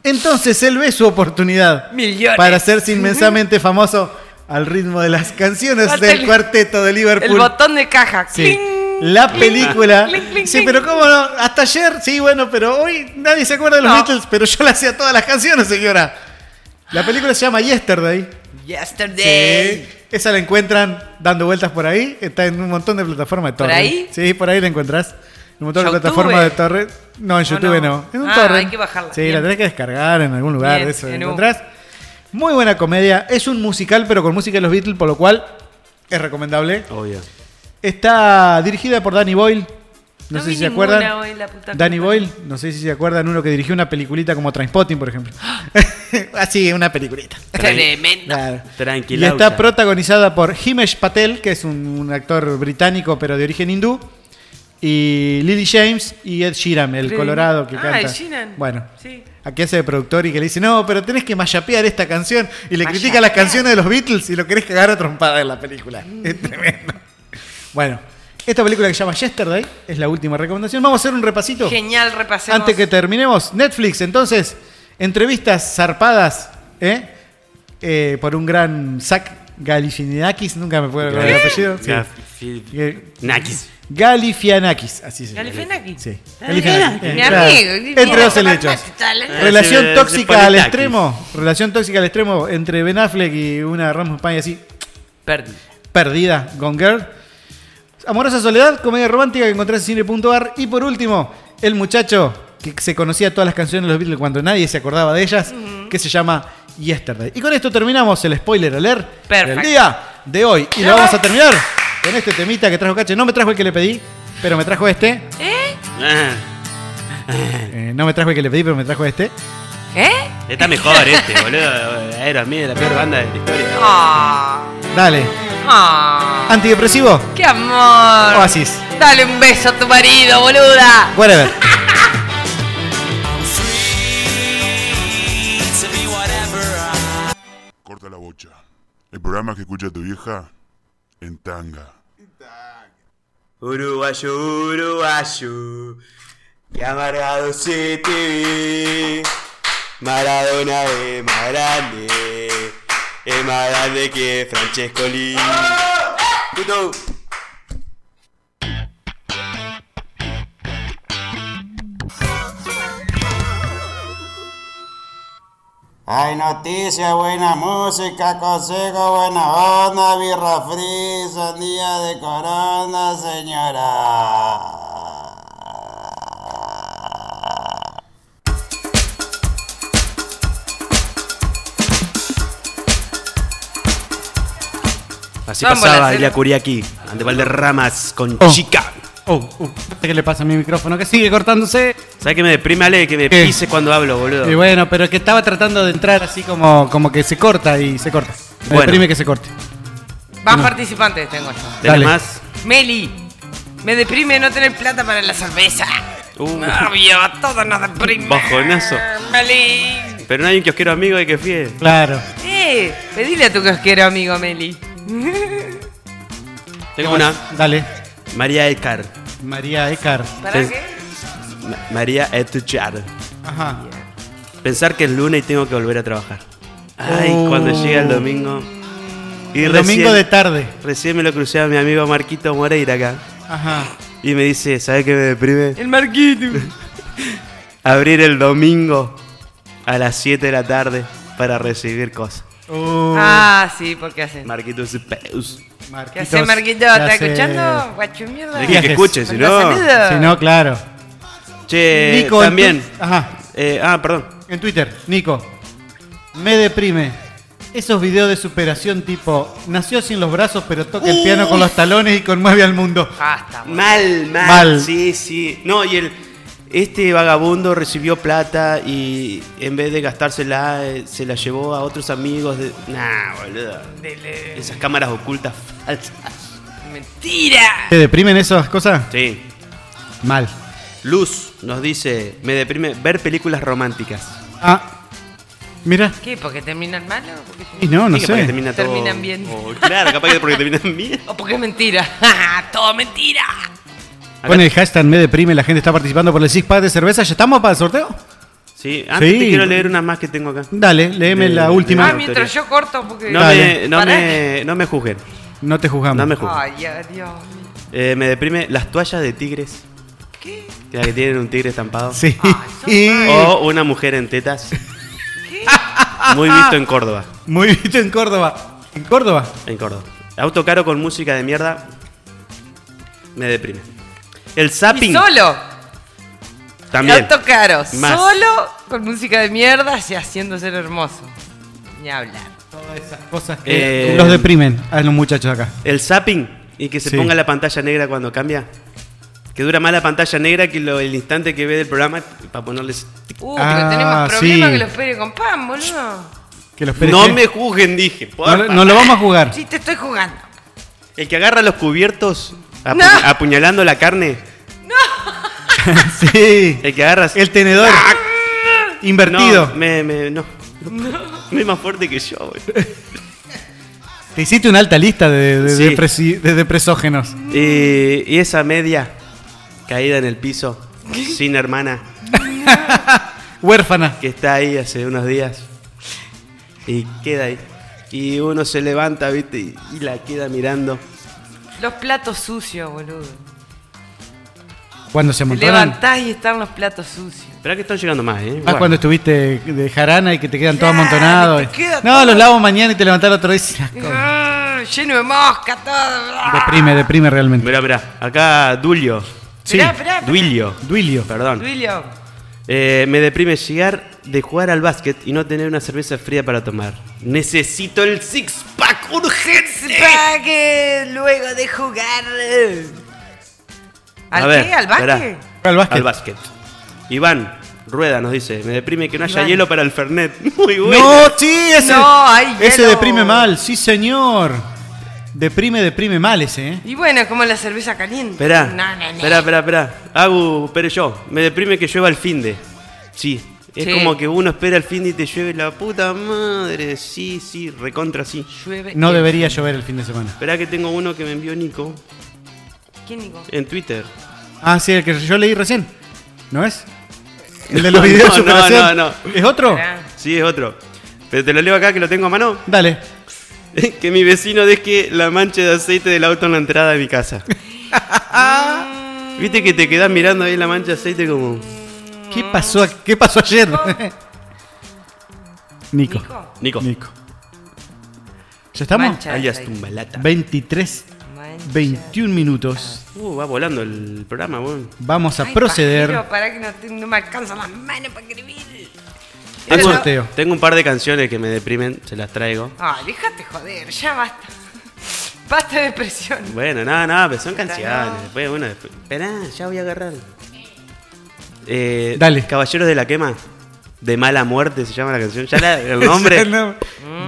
S2: Entonces él ve su oportunidad
S4: Millones.
S2: para hacerse inmensamente famoso al ritmo de las canciones del
S4: el-
S2: cuarteto de Liverpool.
S4: El botón de caja.
S2: Sí.
S4: Cling.
S2: La película. sí, pero ¿cómo no? Hasta ayer, sí, bueno, pero hoy nadie se acuerda de los
S4: No.
S2: Beatles, pero yo le hacía todas las canciones, señora. La película se llama Yesterday.
S4: Yesterday.
S2: Sí. Esa la encuentran dando vueltas por ahí. Está en un montón de plataformas de
S4: ¿Por
S2: torrent.
S4: ahí?
S2: Sí, por ahí la encontrás. En un montón de plataformas de torrent. No, en
S4: ¿O
S2: YouTube no.
S4: no?
S2: En un
S4: Ah,
S2: torrent.
S4: hay que bajarla.
S2: Sí,
S4: Bien.
S2: la tenés que descargar en algún lugar.
S4: Bien,
S2: eso
S4: un-
S2: encontrás. Muy buena comedia. Es un musical, pero con música de los Beatles, por lo cual es recomendable.
S3: obvio.
S2: Está dirigida por Danny Boyle. No, sé
S4: vi
S2: si se acuerdan.
S4: hoy, la puta
S2: Danny Boyle, no sé si se acuerdan uno que dirigió una peliculita como Trainspotting, por ejemplo. Así, una peliculita.
S4: Tremendo.
S2: Claro. Y
S3: Tranquila.
S2: está protagonizada por Himesh Patel, que es un, un actor británico pero de origen hindú. Y Lily James y Ed Sheeran, el
S4: Lily-
S2: colorado que
S4: Ah,
S2: canta.
S4: Ed Sheeran.
S2: Bueno,
S4: Sí.
S2: aquí hace de productor y que le dice, no, pero tenés que mayapear esta canción. Y le critica las canciones de los Beatles y lo querés cagar a trompada en la película. Es tremendo. Bueno, esta película que se llama Yesterday es la última recomendación. Vamos a hacer un repasito.
S4: Genial, repasemos.
S2: Antes que terminemos, Netflix, entonces, entrevistas zarpadas, ¿eh? Eh, por un gran Zach Galifianakis, nunca me puedo acordar el apellido. Sí. Eh,
S3: Nakis.
S2: Galifianakis, así se llama.
S4: Galifianakis.
S2: Sí.
S4: Ah,
S2: Galifianakis.
S4: mi
S2: claro.
S4: amigo.
S2: Entre dos helechos. Relación tóxica al extremo. Relación tóxica al extremo entre Ben Affleck y una Ramos España así
S4: Perdí.
S2: perdida, Gone Girl. Amorosa Soledad, comedia romántica que encontrás en cine.ar. Y por último, el muchacho que se conocía todas las canciones de los Beatles cuando nadie se acordaba de ellas, que se llama Yesterday. Y con esto terminamos el spoiler alert
S4: Perfecto.
S2: del día de hoy. Y lo vamos a terminar con este temita que trajo Cache. No me trajo el que le pedí, pero me trajo este.
S4: ¿Eh?
S2: Eh, no me trajo el que le pedí, pero me trajo este.
S4: ¿Eh?
S3: está mejor este, boludo. Aerosmith, la peor banda de la historia.
S4: Ah.
S2: Dale.
S4: Ah.
S2: Antidepresivo.
S4: ¡Qué amor!
S2: Oasis.
S4: Dale un beso a tu marido, boluda.
S2: Whatever.
S11: Corta la bocha. El programa que escucha tu vieja en tanga.
S5: Uruguayo, uruguayo, que amargado se te ve. Maradona es más grande, es más grande que Francesco Lee. Puto. Hay noticias, buena música, consejo, buena onda, birra free, sandía de corona, señora.
S3: Así
S4: Vamos,
S3: pasaba Ilia
S4: cena.
S3: Curiaki ante Valderramas con
S2: Oh.
S3: chica.
S2: Oh, uh, ¿qué le pasa a mi micrófono? Que sigue cortándose.
S3: ¿Sabes que me deprime, Ale? Que me
S2: ¿Qué?
S3: pise cuando hablo, boludo.
S2: Y bueno, pero que estaba tratando de entrar así como, como que se corta y se corta. Me
S3: Bueno.
S2: deprime que se corte.
S4: Más participantes tengo yo.
S3: ¿Tenés
S2: dale.
S3: más?
S4: Meli, me deprime no tener plata para la cerveza.
S3: Uh.
S4: A todos nos deprime.
S3: Bajonazo.
S4: Meli.
S3: Pero no hay un kiosquero amigo de que fíe.
S2: Claro.
S4: Eh, pedile a tu casquero amigo Meli.
S3: Tengo una.
S2: Dale.
S3: María Ekar.
S2: María Ekar.
S4: ¿Para
S3: Pens-
S4: qué?
S3: Ma- María Etuchar.
S2: Ajá.
S3: Pensar que es lunes y tengo que volver a trabajar. Ay,
S2: Oh.
S3: cuando llega el domingo. Y
S2: El
S3: recién-
S2: domingo de tarde.
S3: Recién me lo crucé a mi amigo Marquito Moreira acá.
S2: Ajá.
S3: Y me dice, ¿sabes qué me deprime?
S4: El Marquito.
S3: Abrir el domingo a las 7 de la tarde para recibir cosas.
S2: Uh,
S4: Ah, sí, ¿por qué haces?
S3: Marquito Peus.
S4: ¿Qué hace Marquito?
S2: ¿qué
S4: ¿Está
S2: hace?
S4: escuchando? Guacho mierda.
S3: Dije que escuche, si no.
S2: Si no, claro.
S3: Che,
S2: Nico,
S3: también.
S2: tu- Ajá.
S3: Eh, ah, perdón.
S2: En Twitter, Nico. Me deprime. Esos videos de superación tipo, nació sin los brazos pero toca el piano con los talones y conmueve al mundo.
S4: Basta, boludo.
S3: Mal, mal,
S2: Mal.
S3: Sí, sí. No, y el. Este vagabundo recibió plata y en vez de gastársela, eh, se la llevó a otros amigos de. Nah, boludo.
S4: Dele.
S3: Esas cámaras ocultas falsas.
S4: Mentira.
S2: ¿Te deprimen esas cosas?
S3: Sí.
S2: Mal.
S3: Luz nos dice: Me deprime ver películas románticas.
S2: Ah. Mira.
S4: ¿Qué? ¿Porque terminan mal o porque
S2: Y no, no
S3: Sí,
S2: sé.
S3: termina todo-
S4: Terminan bien.
S3: o- claro, capaz que porque terminan bien.
S4: ¿O porque es mentira? ¡Todo mentira!
S2: Con el hashtag me deprime, la gente está participando por el six pack de cerveza. ¿Ya estamos para el sorteo?
S3: Sí, antes
S2: Sí.
S3: te quiero leer unas más que tengo acá.
S2: Dale, léeme
S3: De-
S2: la
S3: de-
S2: última.
S4: Ah, mientras yo corto porque...
S3: No, me, no, me, no me juzguen.
S2: No te juzgamos.
S3: No me juzguen.
S4: Ay, Dios mío.
S3: Eh, me deprime las toallas de tigres.
S4: ¿Qué?
S3: La que tienen un tigre estampado.
S2: Sí.
S4: Ay,
S3: O una mujer en tetas.
S4: ¿Qué?
S3: Muy visto en Córdoba.
S2: Muy visto en Córdoba. ¿En Córdoba?
S3: En Córdoba. Auto caro con música de mierda. Me deprime. El
S4: ¿Y
S3: zapping.
S4: solo?
S3: También.
S4: Auto caro.
S3: Más.
S4: Solo con música de mierda y haciendo ser hermoso. Ni hablar.
S2: Todas esas cosas que
S3: Eh,
S2: los deprimen a los muchachos acá.
S3: El zapping. Y que se
S2: Sí.
S3: ponga la pantalla negra cuando cambia. Que dura más la pantalla negra que lo- el instante que ve del programa para ponerles.
S4: Uh,
S2: Ah,
S4: pero tenemos problemas
S2: sí.
S4: que los pere con pan, boludo.
S2: Que los
S3: No me juzguen, dije.
S2: No, no lo vamos a jugar.
S4: Sí, te estoy jugando.
S3: El que agarra los cubiertos apu-
S4: No.
S3: apuñalando la carne.
S2: sí.
S3: El que agarra.
S2: El tenedor. Invertido.
S3: No, me, me, no. No es más fuerte que yo, güey.
S2: Te hiciste una alta lista de, de,
S3: Sí.
S2: depresi- de depresógenos.
S3: Y, y esa media caída en el piso, sin hermana,
S2: Huérfana.
S3: que está ahí hace unos días. Y queda ahí. Y uno se levanta, ¿viste? Y, y la queda mirando.
S4: Los platos sucios, boludo.
S2: Cuando se
S4: Te
S2: amontonan.
S4: levantás y están los platos sucios.
S3: Espera que están llegando más, ¿eh?
S2: Ah,
S3: Guarda.
S2: cuando estuviste de jarana y que te quedan todos
S4: Claro,
S2: amontonados.
S4: te queda
S2: No,
S4: todo.
S2: los lavo mañana y te levantás el otro día. y-
S4: Ah, lleno de mosca, todo.
S2: Deprime, deprime realmente.
S3: Mirá, mirá. Acá Dulio.
S2: Sí,
S4: Esperá, esperá, esperá.
S3: Duilio.
S2: Duilio.
S3: Perdón.
S4: Duilio.
S3: Eh, me deprime llegar de jugar al básquet y no tener una cerveza fría para tomar. Necesito el six pack urgente.
S4: Para que luego de jugar. ¿Al
S3: A ver,
S4: qué? ¿Al básquet?
S2: Al básquet.
S3: Al básquet. Iván Rueda nos dice, me deprime que no haya
S4: Iván.
S3: hielo para el Fernet. Muy bueno.
S2: No, sí, ese,
S4: No, hay
S2: ese
S4: hielo.
S2: deprime mal, sí señor. Deprime, deprime mal ese, ¿eh?
S4: Y bueno, como la cerveza caliente.
S3: Esperá,
S4: No, no, no.
S3: esperá, esperá, esperá. Agu, pero yo, me deprime que llueva el fin de. Sí, es
S4: Sí.
S3: como que uno espera el fin de y te llueve la puta madre. Sí, sí, recontra sí.
S4: Llueve
S2: No debería llover el fin de semana.
S3: Esperá que tengo uno que me envió Nico
S4: ¿Quién dijo?
S3: en Twitter.
S2: Ah, sí, el que yo leí recién. ¿No es? El de los videos de
S3: no,
S2: superación.
S3: no, no.
S2: ¿Es otro?
S3: Sí, es otro. Pero te lo leo acá que lo tengo a mano.
S2: Dale.
S3: que mi vecino deje la mancha de aceite del auto en la entrada de mi casa. Viste que te quedas mirando ahí la mancha de aceite como...
S2: ¿Qué pasó, qué pasó ayer? Nico.
S4: ¿Nico?
S3: Nico.
S2: Nico. ¿Ya estamos?
S4: Mancha
S3: Ahí es tumbalata.
S2: 23,
S4: Mancha.
S2: 21 minutos.
S3: Uh, va volando el programa, weón.
S2: Vamos a
S4: Ay,
S2: proceder.
S4: pajero, pará que no, te- no me alcanzan las manos para escribir.
S3: Tengo,
S2: sorteo.
S3: tengo un par de canciones que me deprimen, se las traigo.
S4: Ay, déjate joder, ya basta. Basta de depresión.
S3: Bueno, nada, nada, pero son canciones.
S4: no.
S3: Después, bueno, después. Esperá, ya voy a agarrar. Eh,
S2: Dale.
S3: Caballeros de la Quema. De mala muerte se llama la canción. Ya la- el nombre.
S2: No.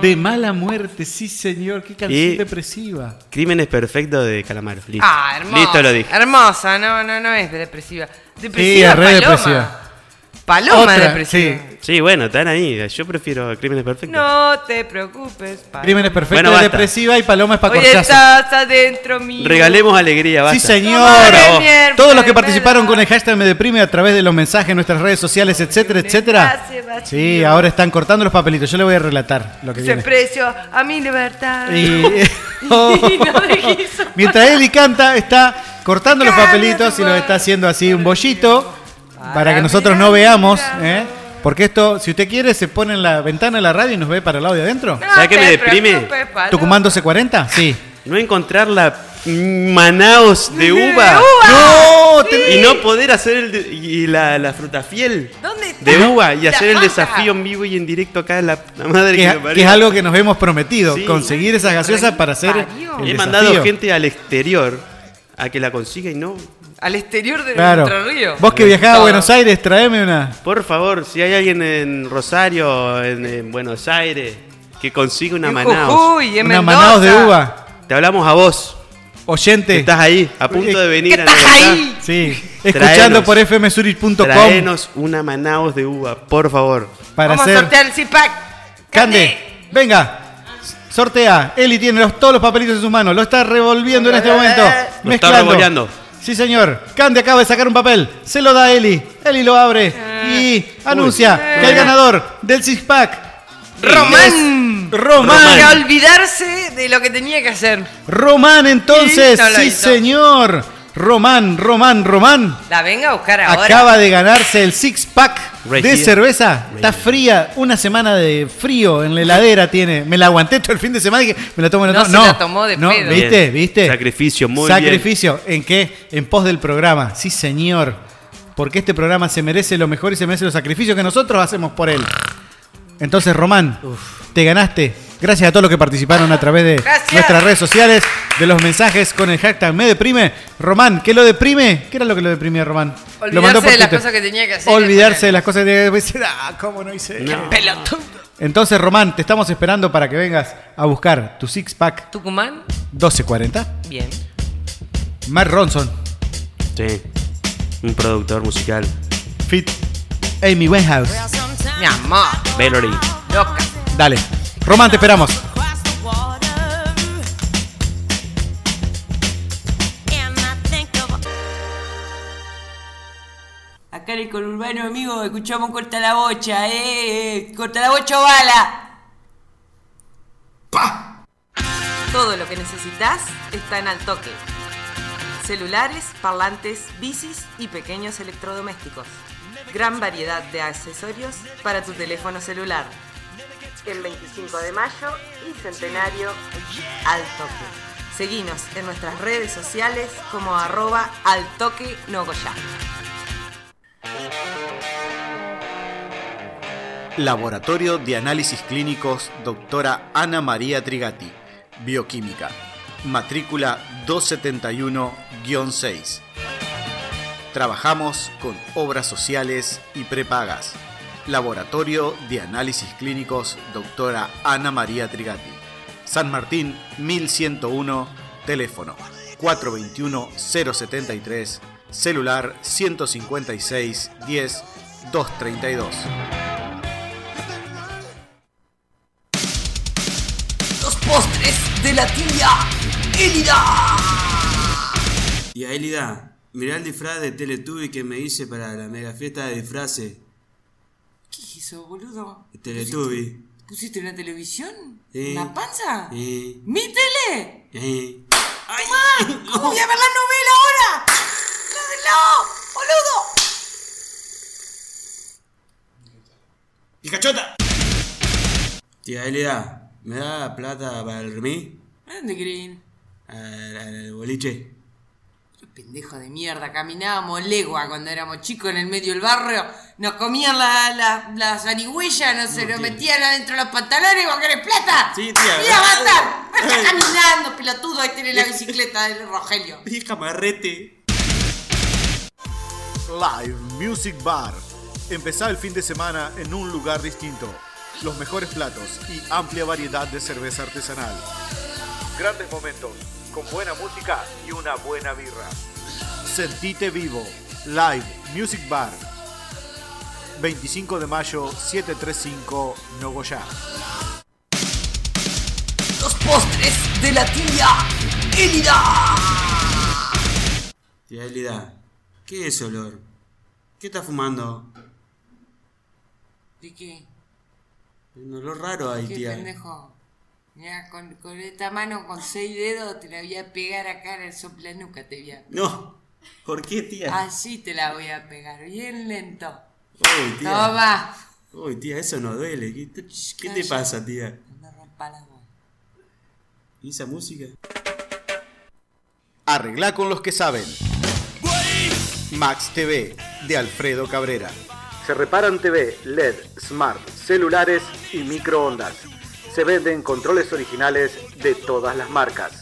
S2: De mala muerte, sí señor. Qué canción
S3: Y-
S2: depresiva.
S3: Crímenes perfectos de Calamaro. Listo.
S4: Ah, hermosa.
S3: Listo lo dije.
S4: Hermosa, no, no, no es depresiva.
S2: Sí,
S4: Depresiva,
S2: es re
S4: paloma.
S2: depresiva.
S4: Paloma
S2: Otra,
S4: depresiva.
S2: sí.
S3: Sí, bueno, están ahí. Yo prefiero Crímenes perfectos.
S4: No te preocupes, paloma.
S2: Crímenes perfectos
S3: Bueno,
S2: es depresiva y Paloma es para
S4: Hoy
S2: corchazo.
S4: estás adentro mío.
S3: Regalemos alegría, basta.
S2: Sí, señor. Todos los que participaron con el hashtag Me Deprime a través de los mensajes en nuestras redes sociales, etcétera, etcétera.
S4: Vacío.
S2: Sí, ahora están cortando los papelitos. Yo le voy a relatar lo que
S4: Se
S2: viene.
S4: precio a mi libertad.
S2: Y,
S4: no dejé eso.
S2: mientras Eli canta, está cortando los papelitos y los está haciendo así un bollito para que
S4: Para
S2: nosotros no veamos. ¿eh? Porque esto, si usted quiere, se pone en la ventana de la radio y nos ve para el lado de adentro.
S4: No
S3: ¿Sabe qué me deprime?
S2: ¿Tucumán 1240? Sí.
S3: No encontrar la Manaos de uva.
S4: uva.
S2: ¡No!
S4: Sí.
S2: te-
S3: Y no poder hacer el de- y la, la fruta fiel
S4: ¿Dónde está?
S3: de uva y hacer el desafío en vivo y en directo acá en la, la madre
S2: Que,
S3: que,
S2: que es algo que nos hemos prometido,
S3: Sí.
S2: conseguir esas gaseosas para hacer el
S3: He mandado gente al exterior a que la consiga y no.
S4: Al exterior de
S2: Claro.
S4: Entre Ríos.
S2: Vos que viajás a. Buenos Aires, traeme una.
S3: Por favor, si hay alguien en Rosario, en, en Buenos Aires, que consiga una Manaos.
S4: Jujuy, en
S2: Una manaos de uva.
S3: Te hablamos a vos, que
S2: Oyente.
S3: estás ahí, a punto de venir
S4: ¿Qué
S3: a
S4: estás ahí?
S2: Sí.
S3: Traenos.
S2: Escuchando por fmsurich.com
S3: Traenos una Manaos de uva, por favor.
S2: para
S4: Vamos a sortear el CIPAC.
S2: Cande, venga. Sortea. Eli tiene los- todos los papelitos en sus manos. Lo está revolviendo en este momento.
S3: Lo está revolviendo.
S2: Sí, señor. Cande acaba de sacar un papel. Se lo da a Eli. Eli lo abre y anuncia que el ganador del six pack
S4: Román.
S2: es Román.
S4: Y a olvidarse de lo que tenía que hacer.
S2: Román, entonces.
S4: Sí, no lo
S2: sí,
S4: hizo.
S2: señor. Román, Román, Román.
S4: La venga a buscar ahora.
S2: Acaba de ganarse el six pack de cerveza. Está fría, una semana de frío en la heladera tiene. Me la aguanté todo el fin de semana y dije, me la tomo, me la
S4: No
S2: tomo.
S4: se la tomó de
S2: no,
S4: pedo.
S2: ¿viste? ¿Viste?
S3: Sacrificio, muy bien.
S2: Sacrificio. ¿En qué? En pos del programa. Sí, señor. Porque este programa se merece lo mejor y se merece los sacrificios que nosotros hacemos por él. Entonces, Román, te ganaste. Gracias a todos los que participaron a través de
S4: Gracias.
S2: nuestras redes sociales, de los mensajes con el hashtag Me Deprime. Román, ¿qué lo deprime? ¿Qué era lo que lo deprimía, Román? lo mandó
S4: Olvidarse
S2: por
S4: de las
S2: Twitter.
S4: cosas que tenía que hacer.
S2: Olvidarse de las cosas que tenía que decir. Ah, ¿cómo no hice?
S3: No.
S4: Pelotudo.
S2: Entonces, Román, te estamos esperando para que vengas a buscar tu six pack
S4: Tucumán.
S2: 1240.
S4: Bien.
S2: Mark Ronson,
S3: Sí. Un productor musical.
S2: Fit Amy Winehouse.
S4: Mi amor.
S3: Valerie.
S4: Loca.
S2: Dale. Román, te esperamos.
S12: Acá en el conurbano, amigo, escuchamos Corta la Bocha, eh. Corta la Bocha o bala.
S9: Todo lo que necesitas está en Altoque.
S13: celulares, parlantes, bicis y pequeños electrodomésticos. Gran variedad de accesorios para tu teléfono celular. El 25 de mayo y centenario al toque. Seguinos en nuestras redes sociales como arroba al toque nogoyá.
S2: Laboratorio de Análisis Clínicos, doctora Ana María Trigati, Bioquímica, matrícula 271-6. Trabajamos con obras sociales y prepagas. Laboratorio de Análisis Clínicos, doctora Ana María Trigati. San Martín 1101, teléfono 421-073, celular 156 10 232.
S4: Los postres de la tía Elida.
S3: Tía Elida, mirá el disfraz de Teletubby que me hice para la mega fiesta de disfraces.
S4: ¿Qué es eso, boludo?
S3: Teletubby.
S4: ¿Pusiste una televisión?
S3: Sí.
S4: ¿Una panza?
S3: Eh,
S4: ¡Mi tele!
S3: eh.
S4: ¡Mamá! ¿Cómo voy a ver la novela ahora? ¡No, boludo!
S3: ¡Y cachota! Tía Elida, ¿me da plata para el remis?
S4: ¿A dónde creen?
S3: Al, al boliche.
S4: Pendejo de mierda, caminábamos legua cuando éramos chicos en el medio del barrio, nos comían la, la, la zarigüeya, nos se lo metían adentro de los pantalones, ¿vos querés plata?
S3: Sí, tía.
S4: ¡Mira, basta! ¡Está caminando, pelotudo! Ahí tiene la bicicleta del Rogelio.
S3: Vieja marrete.
S14: Live Music Bar. Empezá el fin de semana en un lugar distinto. Los mejores platos y amplia variedad de cerveza artesanal. Grandes momentos, con buena música y una buena birra. Sentite vivo. Live Music Bar. 25 de mayo, 735 Nogoyá.
S4: Los postres de la tía Elida.
S3: Tía Elida, ¿qué es ese olor? ¿Qué está fumando?
S4: ¿De qué?
S3: Un olor raro ahí,
S4: ¿Qué
S3: tía.
S4: pendejo? Mira, con, con esta mano con seis dedos te la voy a pegar acá en el soplanuca, te voy a
S3: No. ¿Por qué, tía?
S4: Así te la voy a pegar, bien lento.
S3: Uy, tía.
S4: Toma.
S3: Uy, tía, eso no duele. ¿Qué te, qué te
S4: Calla.
S3: pasa, tía?
S4: No rompa la voz.
S3: ¿Y esa música?
S2: Arregla con los que saben. Max TV de Alfredo Cabrera.
S15: Se reparan TV, LED, smart, celulares y microondas. Se venden controles originales de todas las marcas.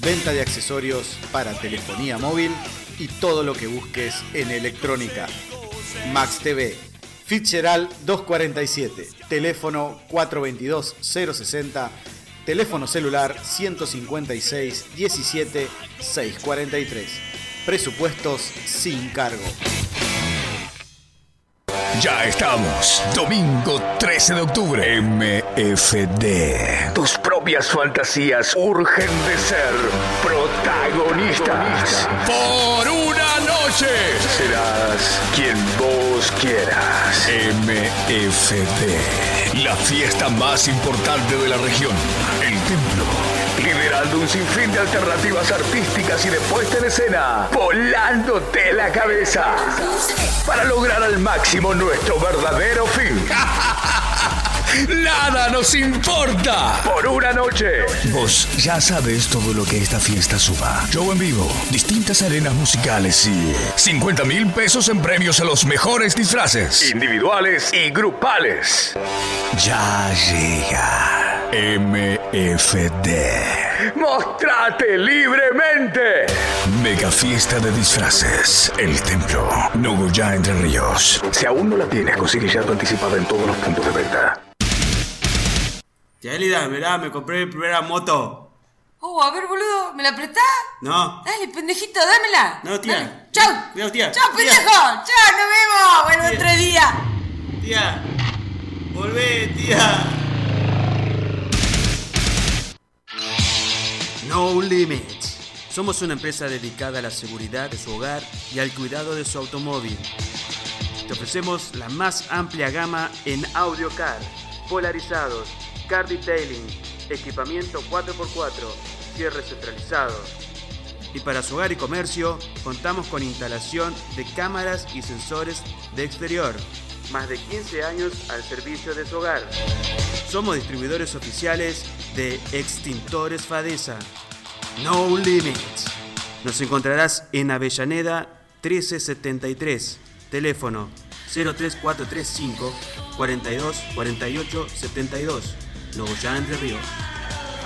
S2: Venta de accesorios para telefonía móvil y todo lo que busques en electrónica. Max TV. Fitzgerald 247. Teléfono 422-060. Teléfono celular 156 17 643. Presupuestos sin cargo.
S10: Ya estamos. Domingo 13 de octubre. MFD. Tus propias fantasías urgen de ser protagonistas. Por una noche. Serás quien vos quieras. MFD. La fiesta más importante de la región. Liderando un sinfín de alternativas artísticas y de puesta en escena. Volándote la cabeza. Para lograr al máximo nuestro verdadero fin. Nada nos importa. Por una noche. Vos ya sabes todo lo que esta fiesta suba. Show en vivo, distintas arenas musicales y 50 mil pesos en premios a los mejores disfraces. Individuales y grupales. Ya llega. MFD. Mostrate libremente. Mega fiesta de disfraces. El templo. Nogoyá Entre Ríos. Si aún no la tienes, consigue ya tu anticipada en todos los puntos de venta.
S3: Tía Elida, mirá, me compré mi primera moto.
S4: Oh, a ver, boludo, ¿me la prestás?
S3: No.
S4: Dale, pendejito, dámela.
S3: No, tía.
S4: Dale. Chau.
S3: Cuidado, tía.
S4: Chau,
S3: Tía.
S4: pendejo. Chau, nos vemos. Vuelvo
S3: Tía.
S4: otro día.
S3: Tía. Volvé, tía. No Limits. Somos una empresa dedicada a la seguridad de su hogar y al cuidado de su automóvil. Te ofrecemos la más amplia gama en audio car, polarizados, car detailing, equipamiento 4x4, cierres centralizados. Y para su hogar y comercio, contamos con instalación de cámaras y sensores de exterior. Más de 15 años al servicio de su hogar. Somos distribuidores oficiales de Extintores Fadesa. No Limits. Nos encontrarás en Avellaneda 1373. Teléfono 03435 42 48 72. Nogoyá Entre Ríos.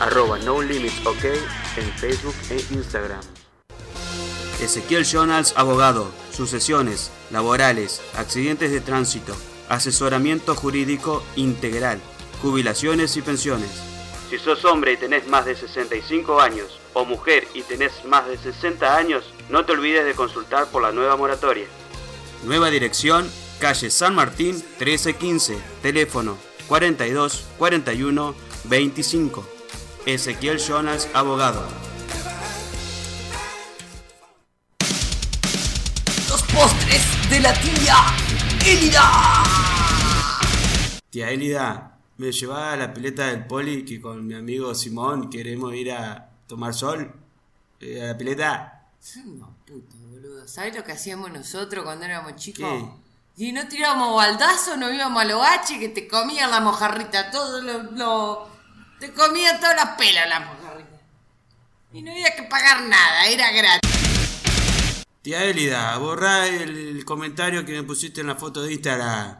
S16: Arroba No Limits OK en Facebook e Instagram.
S3: Ezequiel Jonas, abogado, sucesiones, laborales, accidentes de tránsito, asesoramiento jurídico integral, jubilaciones y pensiones. Si sos hombre y tenés más de 65 años, o mujer y tenés más de 60 años, no te olvides de consultar por la nueva moratoria. Nueva dirección, calle San Martín 1315, teléfono 42 41 25. Ezequiel Jonas, abogado.
S17: Los postres de la tía Elida.
S3: Tía Elida, ¿me llevaba a la pileta del poli que con mi amigo Simón queremos ir a tomar sol? Eh, ¿A la pileta?
S17: No, puto, boludo. ¿Sabes lo que hacíamos nosotros cuando éramos chicos? Y no tirábamos baldazo, nos íbamos a los H que te comían la mojarrita, todo lo, lo- te comían todas las pelas la mojarrita. Y no había que pagar nada, era gratis.
S3: Tía Elida, borrá el, el comentario que me pusiste en la foto de Instagram.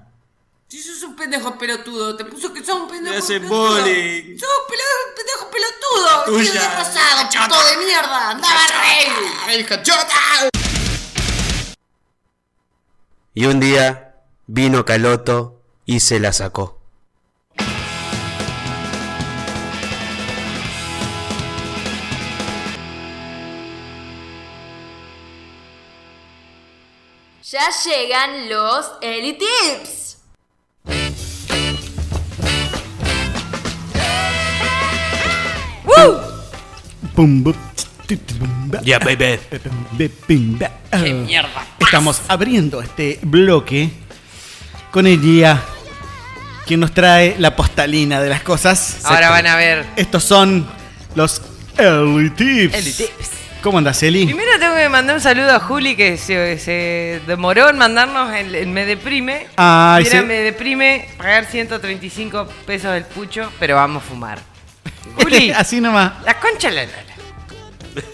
S17: Si sos un pendejo pelotudo, te puso que sos un pendejo
S3: Me hace
S17: pelotudo.
S3: bullying.
S17: Sos un pelo- pendejo pelotudo,
S3: Tuya.
S17: de rosado, chato de mierda, andaba rey.
S3: ¡El cachota! Y un día vino Caloto y se la sacó.
S18: Ya llegan los
S2: bu, tu, tu,
S19: Ya, baby.
S2: Be, pim, ba.
S4: ¡Qué
S2: Ah.
S4: mierda!
S2: Estamos abriendo este bloque con el día quien nos trae la postalina de las cosas.
S4: Ahora van a ver.
S2: Estos son los Eli Tips.
S4: Eli Tips.
S2: ¿Cómo andas, Eli?
S4: Primero tengo que mandar un saludo a Juli que se, se demoró en mandarnos el, el Me Deprime.
S2: Ay,
S4: Mira,
S2: se-
S4: Me Deprime pagar 135 pesos del pucho, pero vamos a fumar. Juli,
S2: Así nomás.
S4: la concha de la lora.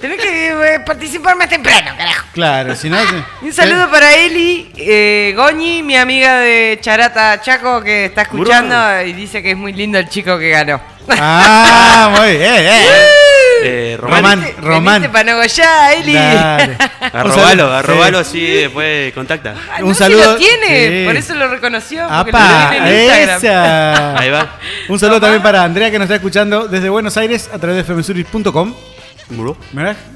S4: Tenés que eh, participar más temprano, carajo.
S2: Claro, si no.
S4: Y Un saludo para Eli, eh, Goñi, mi amiga de Charata Chaco, que está escuchando y dice que es muy lindo el chico que ganó.
S2: Ah, muy bien. eh.
S19: Eh,
S2: Román,
S19: Román.
S2: Román.
S4: Veniste para Nogoyá, Eli.
S2: Dale.
S19: Arrobalo, arrobalo así después contacta.
S4: Ah,
S2: Un saludo-
S4: Se lo tiene,
S2: sí.
S4: por eso lo reconoció.
S2: ¡Apa!
S4: lo tiene en Instagram.
S2: ¡Esa!
S19: Ahí va.
S2: Un saludo también para Andrea que nos está escuchando desde Buenos Aires a través de femesuri.com.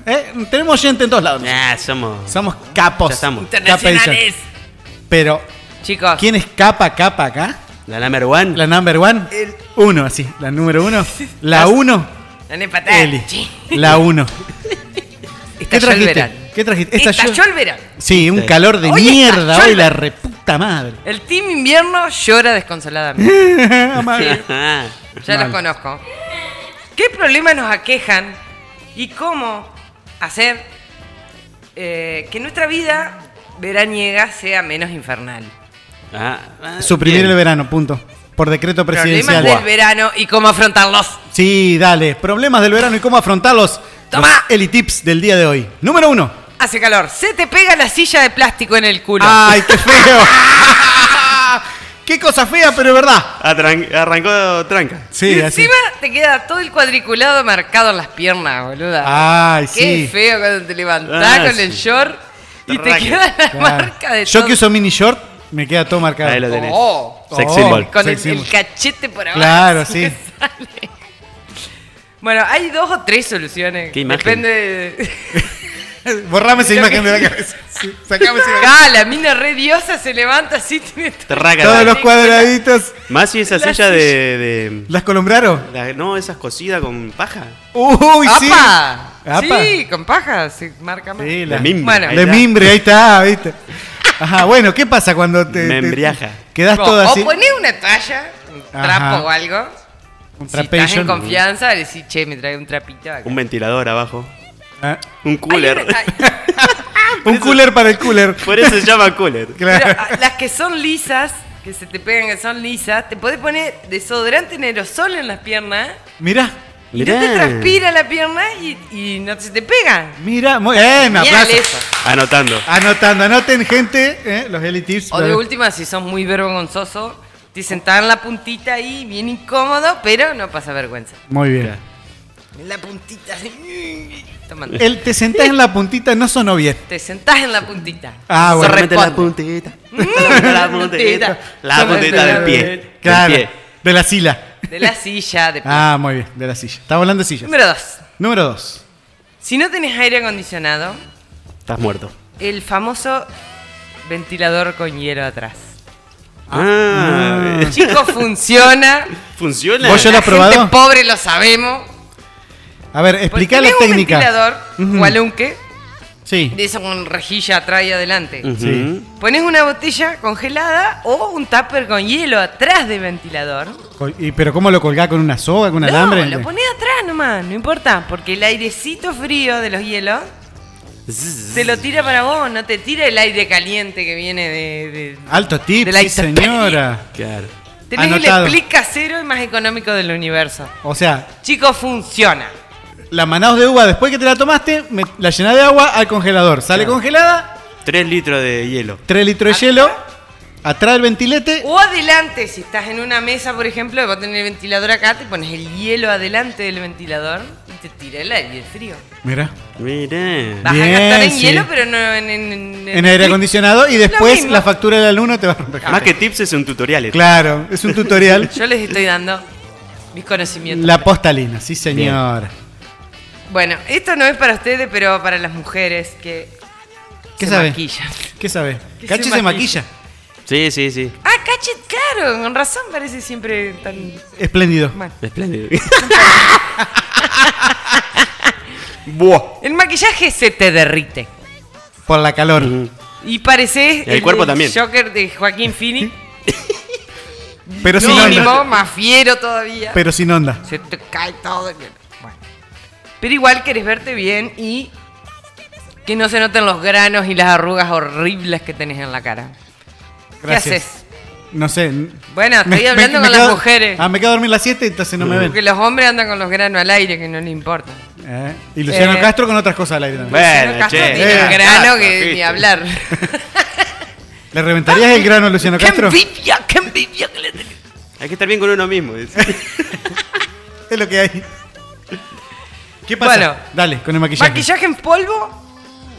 S2: Eh, tenemos gente en todos lados.
S19: Nah, somos.
S2: Somos capos.
S19: Ya estamos.
S4: Internacionales.
S2: Pero,
S4: Chicos,
S2: ¿quién es capa, capa acá?
S19: La number one.
S2: La number one. Uno, así. La número uno. La uno.
S4: la.
S2: Eli. La uno. ¿Qué
S4: Estalló
S2: trajiste? ¿Qué trajiste?
S4: Estalló el verano.
S2: Sí, un calor de mierda
S4: estalló
S2: hoy, la reputa madre.
S4: El team invierno llora desconsoladamente.
S19: Ah,
S4: Ya
S2: Mal.
S4: los conozco. ¿Qué problemas nos aquejan y cómo hacer eh, que nuestra vida veraniega sea menos infernal?
S19: ah, ah,
S2: Suprimir
S19: bien.
S2: el verano, punto. Por decreto
S4: Problemas
S2: presidencial.
S4: del verano y cómo afrontarlos.
S2: Sí, dale. Problemas del verano y cómo afrontarlos.
S4: Toma.
S2: Los Elitips del día de hoy. Número uno.
S4: Hace calor. Se te pega la silla de plástico en el culo.
S2: ¡Ay, qué feo! ¡Qué cosa fea, pero es verdad!
S19: Atran- arrancó tranca.
S2: Sí,
S4: y
S2: así.
S4: encima te queda todo el cuadriculado marcado en las piernas, boluda.
S2: ¡Ay,
S4: Qué
S2: sí!
S4: feo cuando te levantás
S19: Ah,
S4: con
S19: sí.
S4: el short y te queda la
S2: Claro.
S4: marca de
S2: Yo
S4: todo.
S2: que uso mini short, me queda todo marcado.
S19: Ahí lo tenés.
S4: Oh.
S19: Sex
S2: Oh.
S19: symbol.
S4: Con el,
S2: Sex symbol.
S4: el cachete por abajo.
S2: Claro, sí.
S4: Bueno, hay dos o tres soluciones.
S19: ¿Qué imagen?
S4: Depende de...
S2: Borrame esa imagen de la cabeza. Sí, sacame esa imagen.
S4: Ah, la mina re diosa se levanta así, tiene todo-.
S2: Todos los cuadraditos.
S19: Más si esa
S4: La
S19: silla de, de-
S2: ¿Las columbraron?
S19: la- no, esas cosidas con paja.
S2: ¡Uy, sí!
S4: ¡Apa!
S2: Apa.
S4: Sí, con paja se marca más.
S2: Sí,
S19: La
S2: la,
S19: mimbre.
S4: Bueno.
S19: ahí
S2: de
S19: está.
S2: mimbre, ahí está, ¿viste? Ajá, bueno, ¿qué pasa cuando te.
S19: Me
S2: te-
S19: embriaja.
S2: Quedás
S4: O-
S2: así.
S4: O ponés una toalla, un
S2: Ajá.
S4: trapo o algo.
S2: Un
S4: Si estás en confianza, decís, che, me trae un trapito acá.
S19: Un ventilador abajo.
S2: Ah,
S3: Un cooler.
S2: un cooler para el cooler.
S3: Por eso se llama cooler.
S2: Claro.
S4: Pero ah, las que son lisas, que se te pegan, que son lisas, te podés poner desodorante en aerosol en las piernas.
S2: Mira,
S4: Y no te transpira la pierna y, y no se te pega.
S2: mira, muy bien,
S4: Genial
S2: aplauso.
S4: eso.
S3: Anotando.
S2: Anotando, anoten gente, eh, los Eli Tips.
S4: O de última, si sos muy vergonzoso, te sentás en la puntita ahí, bien incómodo, pero no pasa vergüenza.
S2: Muy bien.
S4: En la puntita, así.
S2: El te sentás en la puntita no sonó bien.
S4: Te sentás en la puntita.
S2: Ah, bueno.
S4: Se
S3: Solamente la
S4: responde.
S3: puntita.
S4: Mm,
S3: La puntita. La puntita del pie.
S2: Claro,
S3: Del pie.
S2: de la silla.
S4: De la silla, de
S2: Ah, muy bien, de la silla. Estaba hablando de sillas.
S4: Número dos.
S2: Número dos.
S4: Si no tenés aire acondicionado,
S3: Estás muerto.
S4: el famoso ventilador con hielo atrás.
S3: Ah.
S4: Chicos, funciona.
S3: ¿Funciona?
S2: ¿Vos ya lo has
S4: La gente
S2: probado?
S4: pobre lo sabemos.
S2: A ver, explica la
S4: Tenés un
S2: técnica.
S4: ventilador,
S2: Ujú.
S4: Walunque,
S2: Sí.
S4: de eso con rejilla atrás y adelante.
S2: Sí.
S4: Pones una botella congelada o un tupper con hielo atrás del ventilador.
S2: Y- ¿Pero cómo lo colgás? ¿Con una soga? ¿Con un
S4: no,
S2: alambre?
S4: lo pones atrás nomás, no importa, porque el airecito frío de los hielos te lo tira para vos, no te tira el aire caliente que viene de... de-
S2: Alto tip,
S4: de la
S2: sí, señora.
S3: Claro.
S4: Tenés
S2: Anotado.
S4: el split casero y más económico del universo.
S2: O sea,
S4: Chicos, funciona.
S2: La manaos de uva, después que te la tomaste, me- la llenás de agua al congelador. Sale congelada,
S3: 3 litros de hielo.
S2: 3 litros de hielo, atrás del ventilete.
S4: O adelante, si estás en una mesa, por ejemplo, y vos tenés el ventilador acá, te pones el hielo adelante del ventilador y te tira el aire frío.
S2: Mira,
S3: Mirá.
S4: Vas a
S2: Bien,
S4: gastar en
S2: sí.
S4: hielo, pero no en, en, en-
S2: en aire acondicionado y después
S4: mismo.
S2: la factura del alumno te va a romper.
S3: Más que tips es un tutorial.
S2: Claro, es un tutorial.
S4: Yo les estoy dando mis conocimientos.
S2: La postalina, sí señor.
S4: Bueno, esto no es para ustedes, pero para las mujeres que
S2: ¿Qué
S4: se
S2: sabe?
S4: maquillan.
S2: ¿Qué sabe?
S4: Que
S2: Cachi
S4: se
S2: se
S4: maquilla.
S3: Sí, sí, sí.
S4: Ah, Cachet, claro, con razón parece siempre tan...
S2: Espléndido.
S3: Espléndido.
S2: Buah.
S4: El maquillaje se te derrite.
S2: Por la calor.
S4: Y pareces
S3: El cuerpo también.
S4: Joker de Joaquín Phoenix.
S2: Pero sin
S4: Mínimo,
S2: onda.
S4: más fiero todavía.
S2: Pero sin onda.
S4: Se te cae todo. Bueno. Pero igual querés verte bien y que no se noten los granos y las arrugas horribles que tenés en la cara.
S2: Gracias.
S4: ¿Qué haces?
S2: No sé.
S4: Bueno, estoy hablando con
S2: quedo-
S4: las mujeres.
S2: Ah, me quedo a dormir las 7 entonces no me ven.
S4: Porque los hombres andan con los granos al aire que no les importa.
S2: Eh, Y Luciano
S4: Eh.
S2: Castro con otras cosas al aire también.
S3: Bueno,
S4: Luciano Castro
S3: che.
S4: tiene
S2: Eh,
S4: un grano
S3: Castro,
S4: que
S3: ¿viste?
S4: ni hablar.
S2: ¿Le reventarías el grano a Luciano
S4: ¡Qué
S2: Castro?
S4: envidia! ¡Qué envidia que le tenés!
S3: Hay que estar bien con uno mismo. dice.
S2: Es lo que hay. ¿Qué pasa?
S4: Bueno.
S2: Dale, con el maquillaje.
S4: ¿Maquillaje en polvo?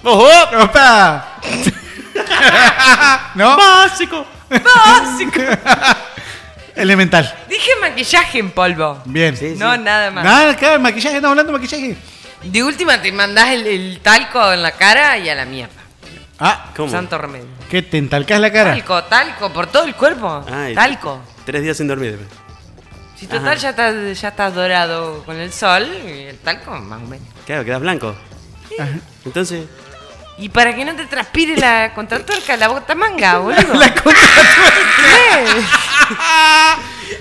S3: ¡Ojo!
S2: ¡Opa! ¿No?
S3: ¡Básico!
S4: Básico.
S2: Elemental.
S4: Dije maquillaje en polvo.
S2: Bien.
S4: No, nada más.
S2: Nada, acá, maquillaje, estamos hablando de maquillaje.
S4: De última te mandás el, el talco en la cara y a la mierda.
S2: Ah,
S3: ¿Cómo?
S4: Santo remedio.
S2: ¿qué te entalcas la cara?
S4: Talco, talco, por todo el cuerpo.
S3: Ay,
S4: talco.
S3: Tres días sin dormir.
S4: Si total ya estás, ya estás dorado con el sol, y el talco más o menos.
S3: Claro, quedas blanco. Entonces,
S4: Y para que no te transpire la contratuerca, la bota manga, boludo.
S2: La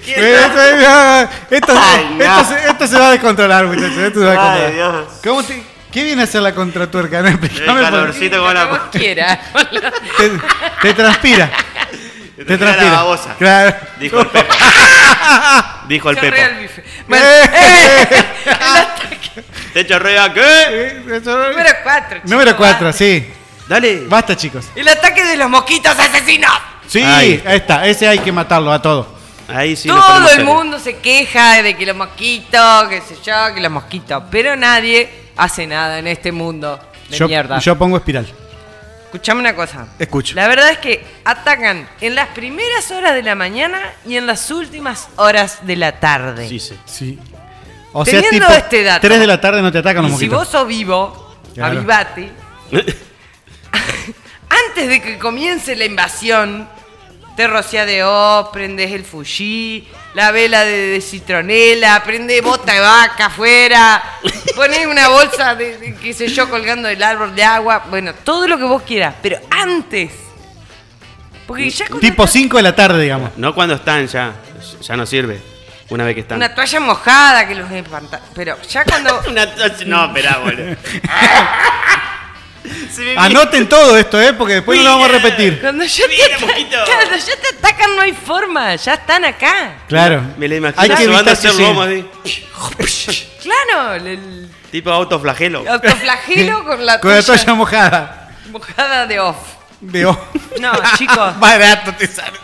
S2: Esto, esto,
S3: Ay, no.
S2: esto se, esto se va a descontrolar, muchachos. Esto se va a
S3: Ay,
S2: descontrolar.
S3: Dios.
S2: ¿Cómo te, ¿Qué viene a ser la contratuerca? No,
S3: el
S2: por-
S3: calorcito como la...
S4: boludo.
S2: te, te transpira.
S3: Te
S2: Te
S3: transpira la babosa.
S2: Claro.
S3: Dijo el Pepo. Dijo el Pepo.
S4: Chorrea el bife. Bueno,
S2: Eh.
S4: el ataque.
S3: ¿Te chorrea qué?
S4: Número 4.
S2: Número 4, sí.
S3: Dale.
S2: Basta, chicos.
S4: El ataque de los mosquitos asesinos.
S2: Sí, ahí está. Ese hay que matarlo a todo.
S3: Ahí sí.
S4: Todo el mundo se queja de que los mosquitos, que sé yo, que los mosquitos. Pero nadie hace nada en este mundo de
S2: Yo,
S4: mierda.
S2: yo pongo espiral.
S4: Escuchame una cosa.
S2: Escucho.
S4: La verdad es que atacan en las primeras horas de la mañana y en las últimas horas de la tarde.
S3: Sí, sí.
S2: Sí. O sea,
S4: Teniendo
S2: tipo,
S4: este dato,
S2: 3 de la tarde no te atacan los
S4: y si
S2: mosquitos.
S4: vos sos vivo,
S2: Claro.
S4: avivate. Antes de que comience la invasión, te rocía de O, prendes el Fuji, la vela de, de citronela, prende bota de vaca afuera, pones una bolsa de, de, qué sé yo colgando del árbol de agua, bueno, todo lo que vos quieras, pero antes. Porque ya con
S2: Tipo 5 de la tarde, digamos.
S3: No cuando están ya. Ya no sirve. Una vez que están.
S4: Una toalla mojada que los espanta. Pero ya cuando.
S3: Una toalla- No, esperá, boludo. Se me
S2: Anoten todo esto, ¿eh? Porque después no lo vamos a repetir.
S4: Cuando ya, te, cuando ya te atacan no hay forma, ya están acá.
S2: Claro.
S3: Me la imagino
S2: Hay que evitar que
S3: hacer lomo así.
S4: Claro, el, el
S3: Tipo autoflagelo.
S4: autoflagelo con la
S2: Con la
S4: toalla
S2: mojada.
S4: mojada de off.
S2: De o-
S4: No, chicos.
S2: Barato te sale.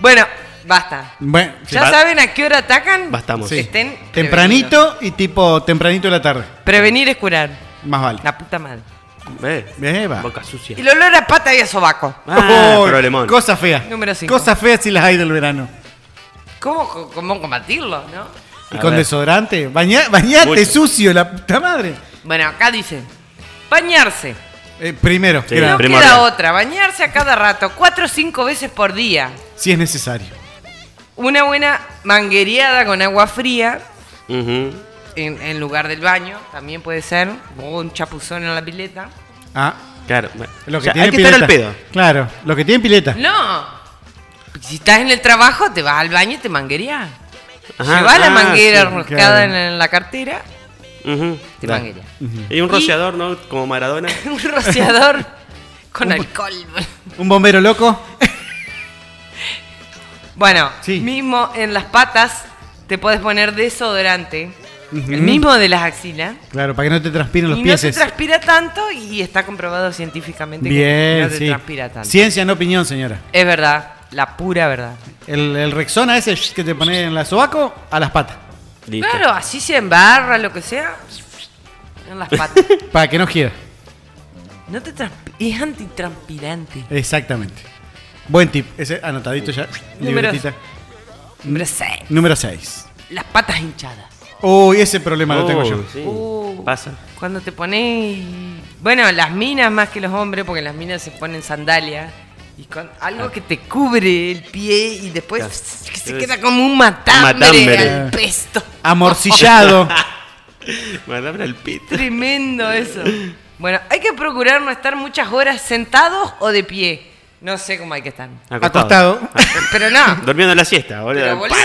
S4: Bueno, basta.
S2: Bueno, sí.
S4: ¿Ya saben a qué hora atacan?
S3: Bastamos.
S2: Sí.
S4: Estén
S2: Tempranito y tipo tempranito de la tarde.
S4: Prevenir es curar.
S2: Más vale.
S4: La puta madre.
S3: Ve,
S2: Eva.
S3: Boca sucia.
S4: Y el olor a pata y a sobaco.
S3: Ah,
S2: Oh,
S3: problemón.
S2: Cosa fea.
S4: Número cinco.
S2: Cosas feas si las hay del verano.
S4: ¿Cómo, cómo combatirlo, no?
S2: Y
S3: A
S2: con
S3: ver.
S2: desodorante. Baña, bañate
S3: Mucho.
S2: sucio, la puta madre.
S4: Bueno, acá dice. Bañarse.
S2: Eh, primero,
S3: Sí.
S4: No
S3: primordial.
S4: queda otra. Bañarse a cada rato. Cuatro o cinco veces por día.
S2: si es necesario.
S4: Una buena manguereada con agua fría. En, en lugar del baño. También puede ser. O un chapuzón en la pileta.
S2: Ah,
S3: Claro.
S2: lo
S3: O
S2: que
S3: sea,
S2: tiene
S3: hay que
S2: pileta.
S3: estar al pedo.
S2: Claro, lo que tiene pileta.
S4: No. Si estás en el trabajo, te vas al baño y te manguereas.
S3: Ajá,
S4: Llevas la
S3: ah,
S4: manguera
S3: sí,
S2: claro.
S4: en, la cartera. Te
S3: claro.
S4: manguerea.
S3: Y un rociador, ¿no? Como Maradona.
S4: un rociador con alcohol.
S2: Un bombero loco.
S4: Bueno,
S2: Sí.
S4: mismo en las patas te puedes poner desodorante. El mismo de las axilas.
S2: Claro, para que no te transpiren los
S4: y no te
S2: pies.
S4: transpira tanto y está comprobado científicamente que
S2: Bien,
S4: no te
S2: sí.
S4: transpira tanto.
S2: Ciencia, no opinión, señora.
S4: Es verdad, la pura verdad.
S2: El, el Rexona ese que te pone en la sobaco, a las patas.
S3: Listo.
S4: Claro, así se embarra, lo que sea. En las patas.
S2: Para que no quiera.
S4: No te es antitranspirante.
S2: Exactamente. Buen tip. Ese anotadito ya.
S4: Número-
S2: libretita.
S4: Número 6.
S2: Número 6.
S4: Las patas hinchadas.
S2: Uy, ese problema lo tengo
S3: Oh,
S2: yo.
S3: sí.
S4: Uh.
S3: Pasa.
S4: Cuando te pones. Bueno, las minas más que los hombres, porque las minas se ponen sandalias. Y con algo que te cubre el pie y después que se queda como un matambre,
S3: Matambre.
S4: al pesto.
S2: Amorcillado.
S3: Maradona el pito.
S4: Tremendo eso. Bueno, hay que procurar no estar muchas horas sentados o de pie. No sé cómo hay que estar.
S2: Acostado.
S4: Pero no.
S3: Durmiendo la siesta, boludo.
S4: Pero boludo,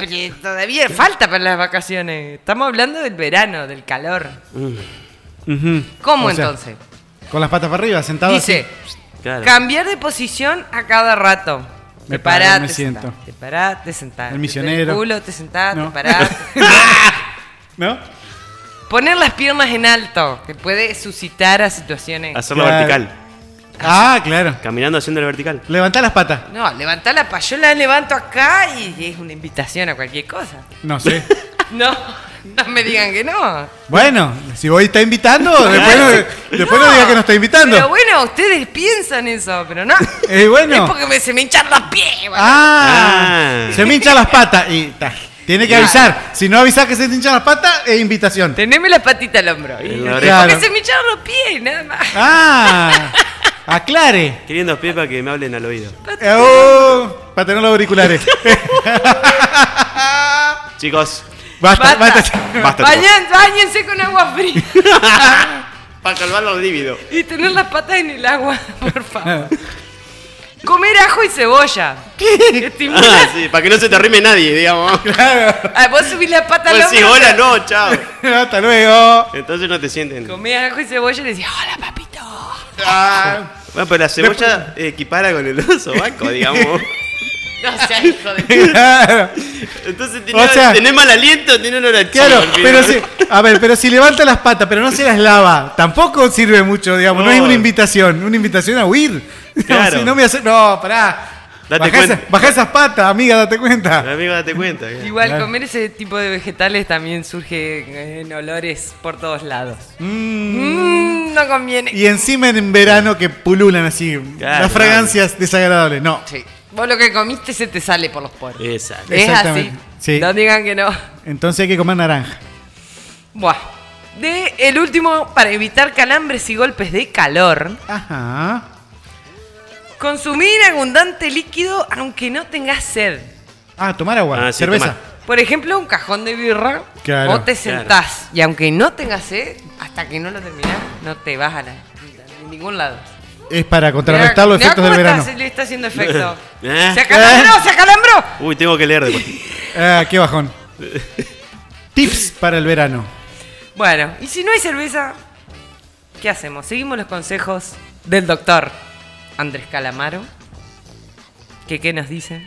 S4: pero todavía falta para las vacaciones. Estamos hablando del verano, del calor.
S2: Ujú.
S4: ¿Cómo
S2: O sea,
S4: entonces?
S2: Con las patas para arriba, sentado
S4: Dice,
S2: así.
S3: Claro.
S4: cambiar de posición a cada rato.
S2: Me
S4: te parás,
S2: paro, me
S4: te
S2: siento.
S4: sentás, te parás, te sentás.
S2: El misionero.
S4: Te culo, te sentás,
S2: No.
S4: te parás.
S2: ¿No?
S4: Poner las piernas en alto, que puede suscitar a situaciones.
S3: Hacerlo
S2: Claro.
S3: vertical.
S2: Ah, claro.
S3: Caminando haciendo el vertical.
S2: Levantá las patas.
S4: No, levantá la pa. Yo la levanto acá y es una invitación a cualquier cosa.
S2: No sé.
S4: No, no me digan que no.
S2: Bueno, si voy está invitando, después no, después no diga que no está invitando.
S4: Pero bueno, ustedes piensan eso, pero no.
S2: Eh, bueno.
S4: Es porque me- se me hinchan los pies. boludo.
S2: Ah,
S3: Ah.
S2: se me hinchan las patas y ta, tiene que avisar. Si no avisas que se te hinchan las patas, es invitación.
S4: Teneme la patita al hombro. Y
S3: la
S4: porque se me hincharon los pies, nada más.
S2: Ah, aclare.
S3: Queriendo pie para que me hablen al oído.
S2: Oh, para tener los auriculares.
S3: Chicos,
S2: Basta,
S4: Basta.
S2: basta.
S3: basta. chicos.
S4: Bañen- Báñense con agua fría
S3: Para calmar los líbidos.
S4: y tener las patas en el agua, por favor. Comer ajo y cebolla. Estimula.
S3: Ah, sí, para que no se te arrime nadie, digamos.
S4: Ah, vos subís la pata al
S3: Pues
S4: hombro.
S3: sí, hola, no, chao.
S2: Hasta luego.
S3: Entonces no te sienten.
S4: Comés ajo y cebolla y le decís, hola papito.
S2: Ah,
S3: Bueno, pero la cebolla equipara con el sobaco, digamos.
S4: No seas hijo de
S3: Entonces tenés,
S2: O sea-
S3: tenés mal aliento, tenés olor a
S2: claro, pero si, a ver, pero si levanta las patas, pero no se las lava, tampoco sirve mucho, digamos, no, es
S3: No.
S2: una invitación, una invitación a huir.
S3: Claro.
S2: si no me hace, no, pará.
S3: Date
S2: Bajá,
S3: cuenta.
S2: esa- bajá esas patas, amiga, date cuenta.
S3: Amigo, date cuenta.
S4: Igual
S2: Claro.
S4: comer ese tipo de vegetales también surge en olores por todos lados.
S2: Mm.
S4: Mm, no conviene.
S2: Y encima en verano que pululan así,
S3: Claro,
S2: las fragancias desagradables. No,
S4: Sí. Vos lo que comiste se te sale por los poros.
S3: Exacto.
S4: Es así.
S2: Sí.
S4: No digan que no.
S2: entonces hay que comer naranja.
S4: Buah. De el último, para evitar calambres y golpes de calor,
S2: Ajá.
S4: consumir abundante líquido aunque no tengas sed.
S2: Ah, tomar agua,
S3: Ah, sí,
S2: cerveza.
S3: tomar.
S4: Por ejemplo, un cajón de birra,
S2: Claro.
S4: vos te
S3: Claro.
S4: sentás y aunque no tengas sed, hasta que no lo terminás, no te vas a la, a ningún lado.
S2: Es para contrarrestar los efectos del verano.
S4: está- se le está haciendo efecto.
S3: ¿Eh?
S4: ¡Se acalambró, se acalambró!
S3: Uy, tengo que leer después.
S2: Ah, qué bajón. Tips para el verano.
S4: Bueno, y si no hay cerveza, ¿qué hacemos? Seguimos los consejos del doctor Andrés Calamaro. ¿Que qué nos dice?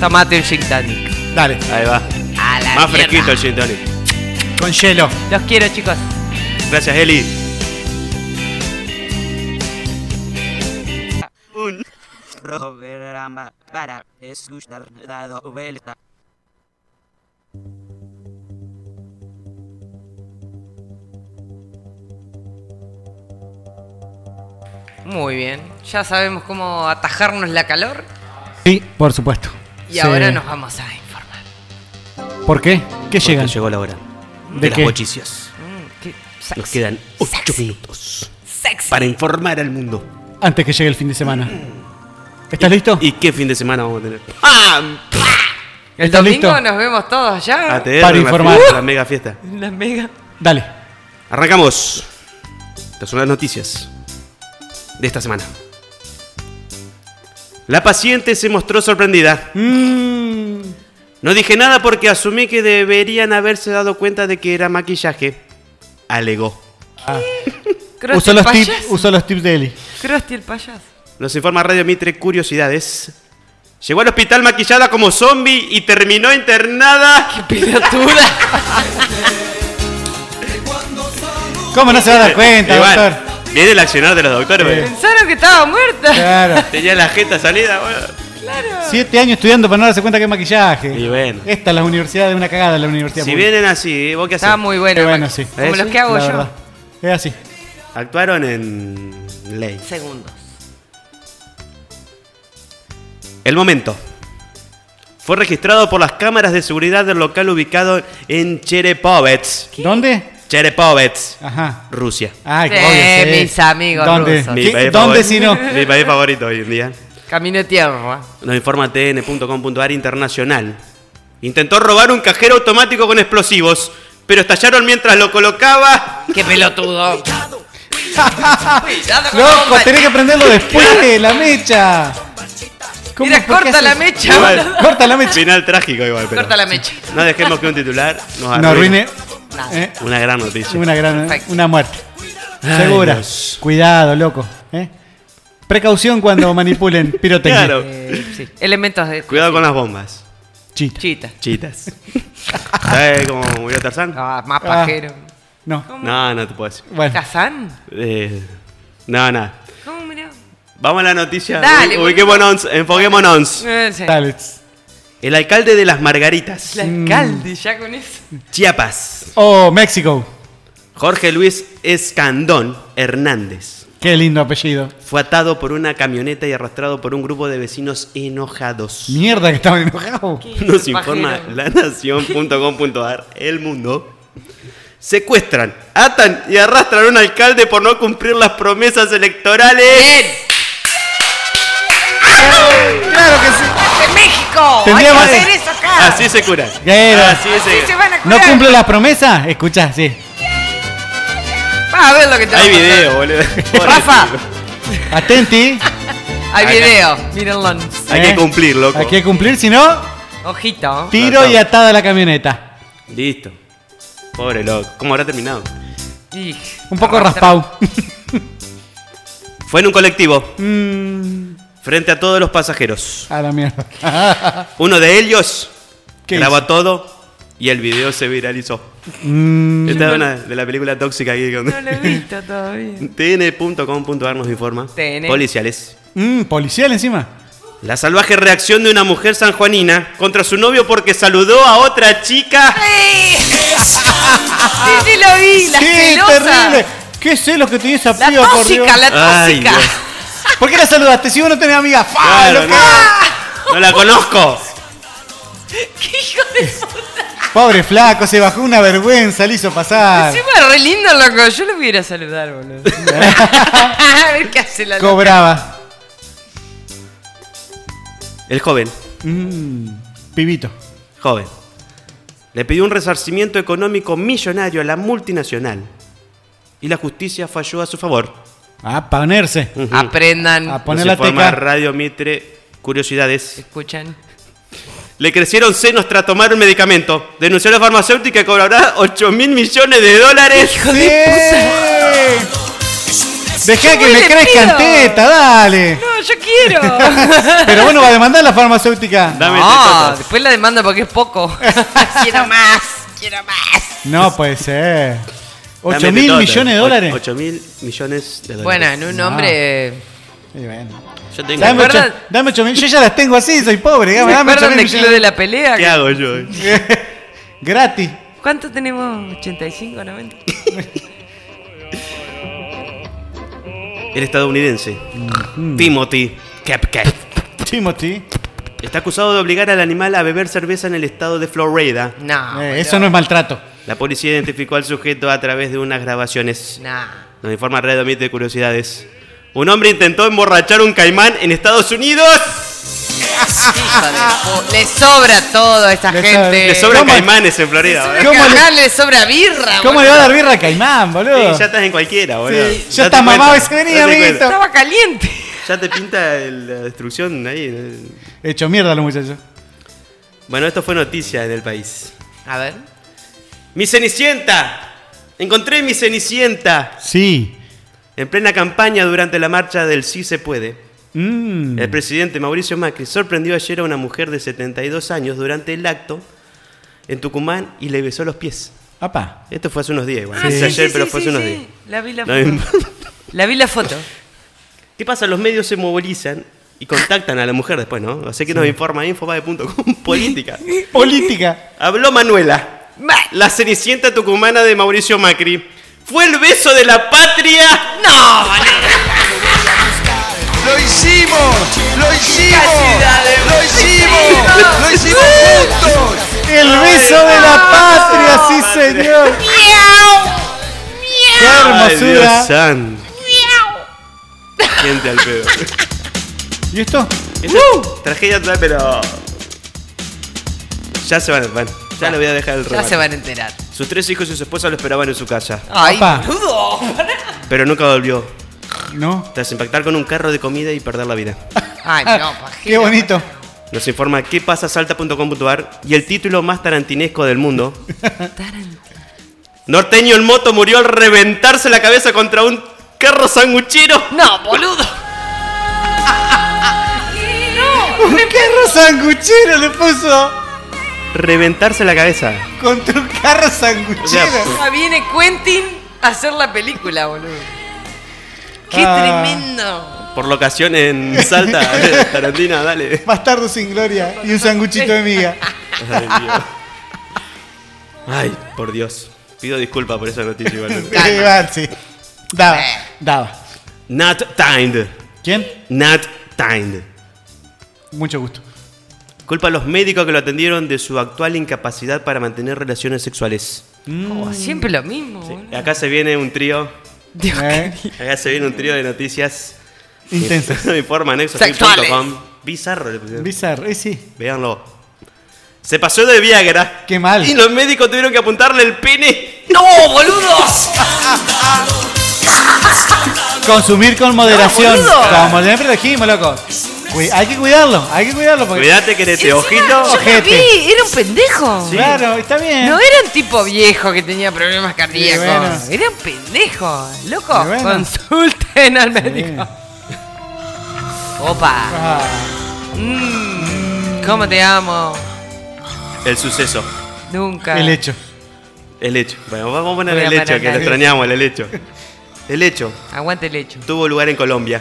S4: Tomate un gin tonic.
S2: Dale.
S3: Ahí va.
S4: A la
S3: Más
S4: mierda.
S3: fresquito el gin tonic.
S2: Con hielo.
S4: Los quiero, chicos.
S3: Gracias, Eli.
S5: Un programa para escuchar dado vuelta.
S4: Muy bien. Ya sabemos cómo atajarnos la calor.
S2: Sí, por supuesto.
S4: Y
S2: Sí.
S4: ahora nos vamos a informar.
S2: ¿Por qué? ¿Qué llegan?
S3: Llegó la hora.
S2: ¿De
S3: De, las
S2: qué?
S3: bochicias.
S4: Mm, qué
S3: Nos quedan 8 minutos
S4: Sexy.
S3: para informar al mundo.
S2: Antes que llegue el fin de semana. ¿Estás listo?
S3: ¿Y qué fin de semana vamos a tener? ¡Ah!
S4: El
S2: ¿Estás
S4: domingo
S2: listo?
S4: nos vemos todos allá.
S3: ATR,
S2: Para
S3: la
S2: informar.
S3: fiesta, La mega fiesta.
S4: La mega.
S2: Dale.
S3: Arrancamos. Estas son las noticias de esta semana. La paciente se mostró sorprendida.
S2: Mm.
S3: No dije nada porque asumí que deberían haberse dado cuenta de que era maquillaje. Alegó.
S2: Usó
S4: el
S2: los, tips, usó los tips de Eli.
S4: Krusty el payaso.
S3: Nos informa Radio Mitre Curiosidades. Llegó al hospital maquillada como zombie y terminó internada.
S4: Pelotuda.
S2: ¿Cómo no se va a dar cuenta,
S3: Igual,
S2: doctor?
S3: Viene el accionar de los doctores. porque
S4: Pensaron que estaba muerta.
S2: Claro.
S3: Tenía la jeta salida. bueno.
S2: Siete años estudiando para no darse cuenta que es maquillaje.
S3: Y bueno.
S2: Esta es la universidad de una cagada, la universidad.
S3: Si
S2: pública.
S3: vienen así, ¿vos qué haces?
S4: Estaba muy bueno.
S2: Bueno, sí.
S4: Como
S3: ¿Eh?
S4: los que hago
S2: La
S4: yo.
S2: verdad. Es así.
S3: Actuaron en ley.
S4: Segundos.
S3: El momento. Fue registrado por las cámaras de seguridad del local ubicado en Cherepovets.
S2: ¿Dónde?
S3: Cherepovets,
S2: Ajá.
S3: Rusia.
S2: Ay, qué
S4: Sí,
S2: obvio, sí.
S4: mis amigos
S2: ¿Dónde? ¿Dónde si no?
S3: Mi país favorito hoy en día.
S4: Camino de tierra.
S3: Nos informa tn.com.ar internacional. Intentó robar un cajero automático con explosivos, pero estallaron mientras lo colocaba.
S4: ¡Qué pelotudo!
S2: Loco, tenés que prenderlo después de la mecha. ¿Cómo?
S4: Mira,
S2: ¿Por qué
S4: corta la mecha.
S3: Igual.
S2: Corta la mecha.
S3: Final trágico igual, pero.
S4: Corta la mecha.
S3: No dejemos que un titular nos
S2: No arruine
S4: Nada.
S2: eh,
S3: Una gran noticia.
S2: una gran
S4: Perfecto.
S2: una muerte.
S3: Ay,
S2: Segura.
S3: Dios.
S2: Cuidado, loco. ¿eh? Precaución cuando manipulen pirotecnia.
S3: Claro.
S4: Eh, sí. Elementos de.
S3: Cuidado con las bombas.
S2: Chita.
S4: Chita.
S3: Chitas. ¿Sabes cómo murió Tarzán?
S4: Ah, más pajero.
S2: No.
S3: No, no te puedo decir.
S2: Bueno.
S4: ¿Kazán?
S3: Eh, no, nada.
S4: ¿Cómo murió?
S3: Vamos a la noticia.
S4: Dale,
S3: Ubi- Ubiquémonos, enfoquémonos.
S4: Eh, sí.
S2: Dale.
S3: El alcalde de las Margaritas,
S4: El alcalde, ya con eso.
S3: Chiapas,
S2: Oh, México.
S3: Jorge Luis Escandón Hernández,
S2: Qué lindo apellido.
S3: fue atado por una camioneta y arrastrado por un grupo de vecinos enojados.
S2: Mierda que estaban enojados.
S3: Nos informa lanación.com.ar, El Mundo. Secuestran, atan y arrastran a un alcalde por no cumplir las promesas electorales.
S4: ¡Bien!
S2: Claro que sí.
S4: ¡De México! ¡Hay que hacer eso acá!
S3: Así se cura. Así
S4: Así
S3: se
S4: se van a
S2: ¿No
S4: curar.
S2: cumple la promesa? Escucha, sí.
S4: Va a ver lo que te va a
S3: Hay video, boludo.
S4: Rafa,
S2: Atenti.
S4: hay
S3: Acá.
S4: video. Mírenlo.
S3: Hay
S2: Eh,
S3: que cumplir, loco.
S2: Hay que cumplir, si no,
S4: Ojito.
S2: tiro y atada la camioneta.
S3: Listo. Pobre loco. ¿Cómo habrá terminado?
S4: Y-
S2: Un poco
S4: arrastra-
S2: raspado.
S3: Fue en un colectivo,
S2: Mm,
S3: frente a todos los pasajeros.
S2: a la mierda.
S3: Uno de ellos
S2: ¿Qué
S3: grabó todo y el video se viralizó.
S2: Mm,
S3: Esta es una de la película tóxica aquí. con-
S4: No lo he visto todavía.
S3: TN.com.ar nos informa.
S4: TN.
S3: Policiales.
S2: mm, policial encima.
S3: La salvaje reacción de una mujer sanjuanina contra su novio porque saludó a otra chica.
S4: ¡Ay! Sí, sí lo vi, la
S2: ¡Qué
S4: celosa.
S2: terrible! ¿Qué celos que tenía esa
S4: La
S2: piba, por Dios?
S4: tóxica, la
S3: Ay,
S4: tóxica.
S3: Dios.
S2: ¿Por qué la saludaste si vos no tenés amiga? ¡Fa!
S3: Claro, no. No la conozco.
S4: ¡Qué hijo de puta!
S2: Pobre flaco, se bajó una vergüenza, le hizo pasar.
S4: Encima re lindo, loco. Yo lo voy a ir a saludar, boludo. a ver qué hace la loca.
S2: Cobraba.
S3: El joven,
S2: Mm, pibito.
S3: joven, le pidió un resarcimiento económico millonario a la multinacional y la justicia falló a su favor.
S2: A ponerse.
S4: Aprendan.
S2: A poner la teca.
S3: Radio Mitre Curiosidades.
S4: Escuchan.
S3: Le crecieron senos tras tomar un medicamento. Denunció a la farmacéutica que cobrará 8 mil millones de dólares.
S2: Dejá que me
S4: le
S2: crezcan teta, dale.
S4: No, yo quiero.
S2: Pero bueno, va a demandar la farmacéutica.
S3: Dame
S4: no, después la demanda porque es poco. quiero más, quiero más.
S2: No puede ser. 8
S3: Dame
S2: mil millones de dólares.
S3: 8 mil millones de dólares.
S4: Bueno, en un
S2: No.
S4: hombre.
S2: Y bueno.
S3: Yo tengo.
S2: Dame
S4: ¿Se
S2: 8,
S4: acuerdan?
S2: dame ocho mil. Yo ya las tengo así, soy pobre.
S4: ¿Se
S2: Dame, dame 8
S4: acuerdan
S2: mil
S4: club de la pelea?
S3: ¿Qué hago yo?
S2: Gratis.
S4: ¿Cuánto tenemos? ¿85, 90?
S3: El estadounidense. Timothy Kepke.
S2: Timothy.
S3: Está acusado de obligar al animal a beber cerveza en el estado de Florida.
S4: No.
S2: Eh, eso no es maltrato.
S3: La policía identificó al sujeto a través de unas grabaciones.
S4: Nah.
S3: Nos informa Red de Curiosidades. Un hombre intentó emborrachar un caimán en Estados Unidos.
S4: Hijo de pu- Le sobra todo a esta
S2: Le
S4: gente.
S2: sobra-
S3: Le sobran
S2: ¿Cómo?
S3: caimanes en Florida. Boludo.
S2: ¿Cómo le-
S4: le sobra birra.
S2: ¿Cómo
S4: boludo.
S2: le va a dar birra a Caimán, boludo?
S3: Sí, ya estás en cualquiera, boludo.
S2: Sí, ya
S3: Date
S2: está mamado
S3: cuenta,
S2: ese venía,
S3: date
S2: amiguito.
S3: cuenta.
S4: Estaba caliente.
S3: Ya te pinta el- la destrucción ahí.
S2: Hecho mierda los muchachos.
S3: Bueno, esto fue noticia en el país.
S4: A ver.
S3: ¡Mi Cenicienta! Encontré mi Cenicienta.
S2: Sí.
S3: En plena campaña durante la marcha del Sí se puede.
S2: Mm.
S3: El presidente Mauricio Macri sorprendió ayer a una mujer de 72 años durante el acto en Tucumán y le besó los pies.
S2: Apa.
S3: Esto fue hace unos días, igual.
S4: Ah, sí,
S3: ayer,
S4: sí,
S3: pero fue
S4: sí,
S3: hace unos
S4: sí.
S3: días.
S4: La vi la foto. La vi la foto.
S3: ¿Qué pasa? Los medios se movilizan y contactan a la mujer después, ¿no? Así que nos informa infobae.com política.
S2: Política.
S3: Habló Manuela, la cenicienta tucumana de Mauricio Macri. ¿Fue el beso de la patria?
S4: No,
S7: ¡Lo hicimos! ¡Lo hicimos! ¡Lo hicimos! ¡Lo hicimos juntos!
S2: El beso de la patria, sí señor. Qué
S3: Ay, Dios
S2: hermosura.
S3: santo. Gente al pedo.
S2: ¿Y esto?
S3: Esto es tragedia total, pero. Ya se van, bueno, ya le voy a dejar el
S4: Ya
S3: remate.
S4: se van a enterar.
S3: Sus tres hijos y su esposa lo esperaban en su casa,
S4: Ay, boludo.
S3: pero nunca volvió.
S2: No.
S3: Tras impactar con un carro de comida y perder la vida.
S4: Ay, no, pajero.
S2: Qué bonito.
S3: Nos informa qué pasa salta.com.ar y el título más tarantinesco del mundo. Norteño en moto murió al reventarse la cabeza contra un carro sanguchero.
S4: No, boludo.
S2: Un carro sanguchero le puso
S3: Reventarse la cabeza.
S2: contra un carro sanguchero.
S3: O sea,
S4: Ah, viene Quentin a hacer la película, boludo. Qué
S2: Ah.
S4: tremendo.
S3: Por locación en Salta, Tarantina, dale.
S2: Bastardo sin gloria y un sanguchito de miga.
S3: Ay, Dios. Ay, por Dios. Pido disculpas por esa noticia igual.
S2: Igual, sí. Daba, daba.
S3: Not timed.
S2: ¿Quién?
S3: Not timed.
S2: Mucho gusto.
S3: Culpa a los médicos que lo atendieron de su actual incapacidad para mantener relaciones sexuales.
S4: Oh, siempre lo mismo. boludo.
S3: Acá se viene un trío.
S4: Dios
S2: Eh,
S3: Acá se viene un trío de noticias.
S2: Intensas.
S3: Informa
S4: Sexuales.
S3: nexo.com. Bizarro le pusieron.
S2: Bizarro, eh, sí.
S3: Véanlo. Se pasó de Viagra.
S2: Qué mal.
S3: Y los médicos tuvieron que apuntarle el pene.
S4: ¡No, boludos!
S2: Consumir con moderación.
S4: No, boludo.
S2: Como siempre dijimos, loco. Hay que cuidarlo, hay que cuidarlo. Porque...
S3: Cuídate que te ojito.
S4: Yo lo
S2: Ojete.
S4: vi, era un pendejo.
S2: Claro, está bien.
S4: No era un tipo viejo que tenía problemas cardíacos.
S2: bueno.
S4: Era un pendejo. Loco,
S2: bueno.
S4: consulten al médico. Opa.
S2: Ah,
S4: Mm, ¿Cómo te amo?
S3: El suceso.
S4: Nunca.
S2: el hecho.
S3: El hecho. Bueno, vamos a poner
S4: Voy a
S3: el hecho, que lo extrañamos, el hecho. El hecho
S4: Aguante el hecho.
S3: tuvo lugar en Colombia.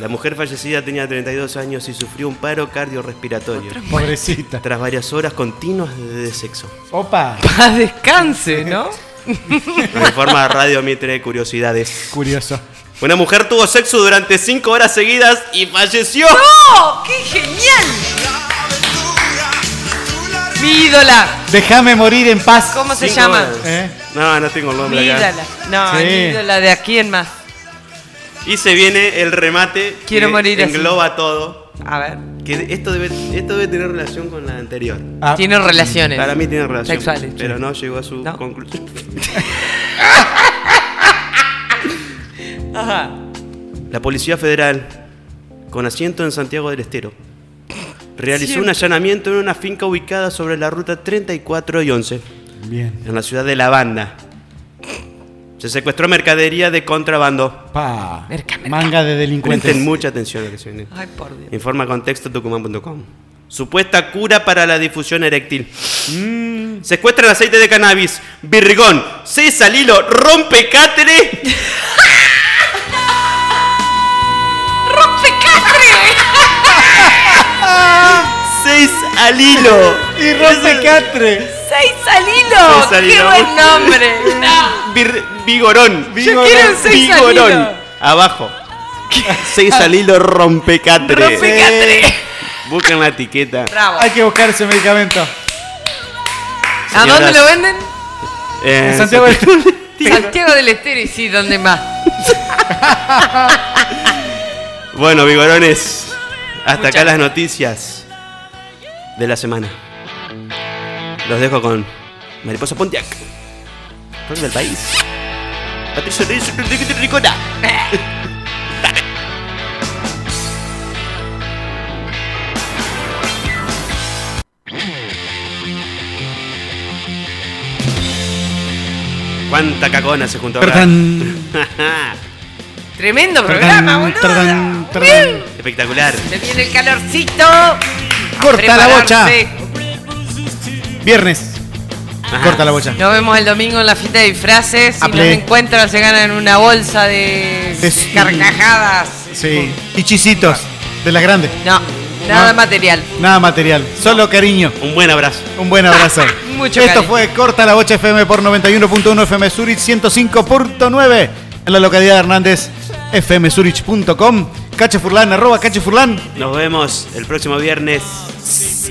S3: La mujer fallecida tenía 32 años y sufrió un paro cardiorrespiratorio
S2: Pobrecita.
S3: tras varias horas continuas de sexo.
S2: Opa.
S4: Paz descanse, ¿no?
S3: Nos informa Radio Mitre Curiosidades.
S2: Curioso.
S3: Una mujer tuvo sexo durante 5 horas seguidas y falleció.
S4: ¡Oh! ¡Qué genial! Mi ídola.
S2: Déjame morir en paz.
S4: ¿Cómo se
S3: Cinco
S4: llama?
S2: ¿Eh?
S3: No, no tengo el
S4: Mi
S3: nombre acá.
S4: ídola. No,
S2: Sí.
S4: mi ídola de aquí en más.
S3: Y se viene el remate
S4: Quiero
S3: que
S4: morir así.
S3: engloba todo.
S4: A ver.
S3: Que esto debe, esto debe tener relación con la anterior.
S2: Ah,
S4: Tiene relaciones.
S3: Para mí tiene relación.
S4: Sexuales.
S3: Pero no llegó a su
S4: No.
S3: conclusión.
S4: Ajá.
S3: La Policía Federal con asiento en Santiago del Estero. Realizó un allanamiento en una finca ubicada sobre la ruta 34 y 11,
S2: Bien.
S3: en la ciudad de La Banda. Se secuestró mercadería de contrabando.
S2: Pa. Manga de delincuentes.
S3: Presten mucha atención a lo que se viene.
S4: Ay, por Dios.
S3: Informa contexto tucumán.com. Supuesta cura para la difusión eréctil.
S2: Mm.
S3: Secuestran aceite de cannabis, birrigón, cesa, lilo, Seis al hilo.
S2: Y rompe catre.
S4: ¡Seis al hilo!
S3: Seis al
S4: ¡Qué
S3: hilo.
S4: buen nombre! No.
S3: Bir- vigorón.
S4: Yo quiero un seis al
S3: Vigorón.
S4: hilo.
S3: Abajo. Seis al hilo, rompe cátere.
S4: Rompecatre.
S3: Buscan la etiqueta.
S4: Bravo.
S2: Hay que buscar ese medicamento.
S4: ¿A dónde lo venden?
S3: eh,
S2: En Santiago del
S4: Santiago del Estero y sí, ¿dónde más?
S3: Bueno, vigorones, hasta acá las noticias de la semana. Los dejo con Mariposa Pontiac, rock del país. Patricio Ricona. ¿Cuánta cacona se juntó?
S2: Tardán.
S4: Tremendo programa, boludo.
S3: Espectacular.
S4: Se viene el calorcito.
S2: Corta la bocha. Viernes. Corta la bocha.
S4: Nos vemos el domingo en la fiesta de disfraces. Si
S2: play.
S4: encuentran, se ganan una bolsa de
S2: De-
S4: carcajadas.
S2: Sí. Y chisitos. De las grandes.
S4: No, nada
S2: No.
S4: material.
S2: Nada material. Solo cariño.
S3: Un buen abrazo.
S2: Un buen abrazo.
S4: Mucho
S2: Esto
S4: cariño.
S2: fue Corta la Bocha FM por 91.1 FM Zurich 105.9 en la localidad de Hernández fmzurich.com Cache Furlan, arroba Cache Furlan
S3: Nos vemos el próximo viernes.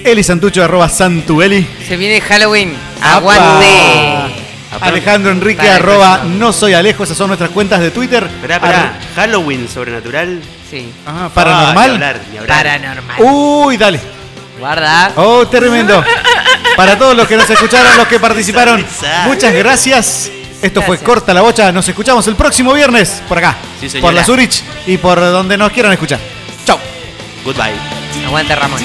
S2: Eli Santucho, arroba Santueli
S4: Se viene Halloween. Aguante.
S2: Alejandro Enrique, arroba. No Soy Alejo Esas son nuestras cuentas de Twitter
S3: Esperá, esperá. Halloween sobrenatural.
S4: Sí.
S2: Ah,
S3: Ah,
S2: paranormal.
S3: ni hablar, ni hablar.
S4: Paranormal.
S2: Uy, dale
S4: Guarda.
S2: Oh, tremendo Para todos los que nos escucharon, los que participaron Muchas gracias Esto fue. Corta la Bocha Nos escuchamos el próximo viernes Por acá
S3: Sí.
S2: Por la Zurich Y por donde nos quieran escuchar Chau
S3: Goodbye.
S4: Aguante, Ramón.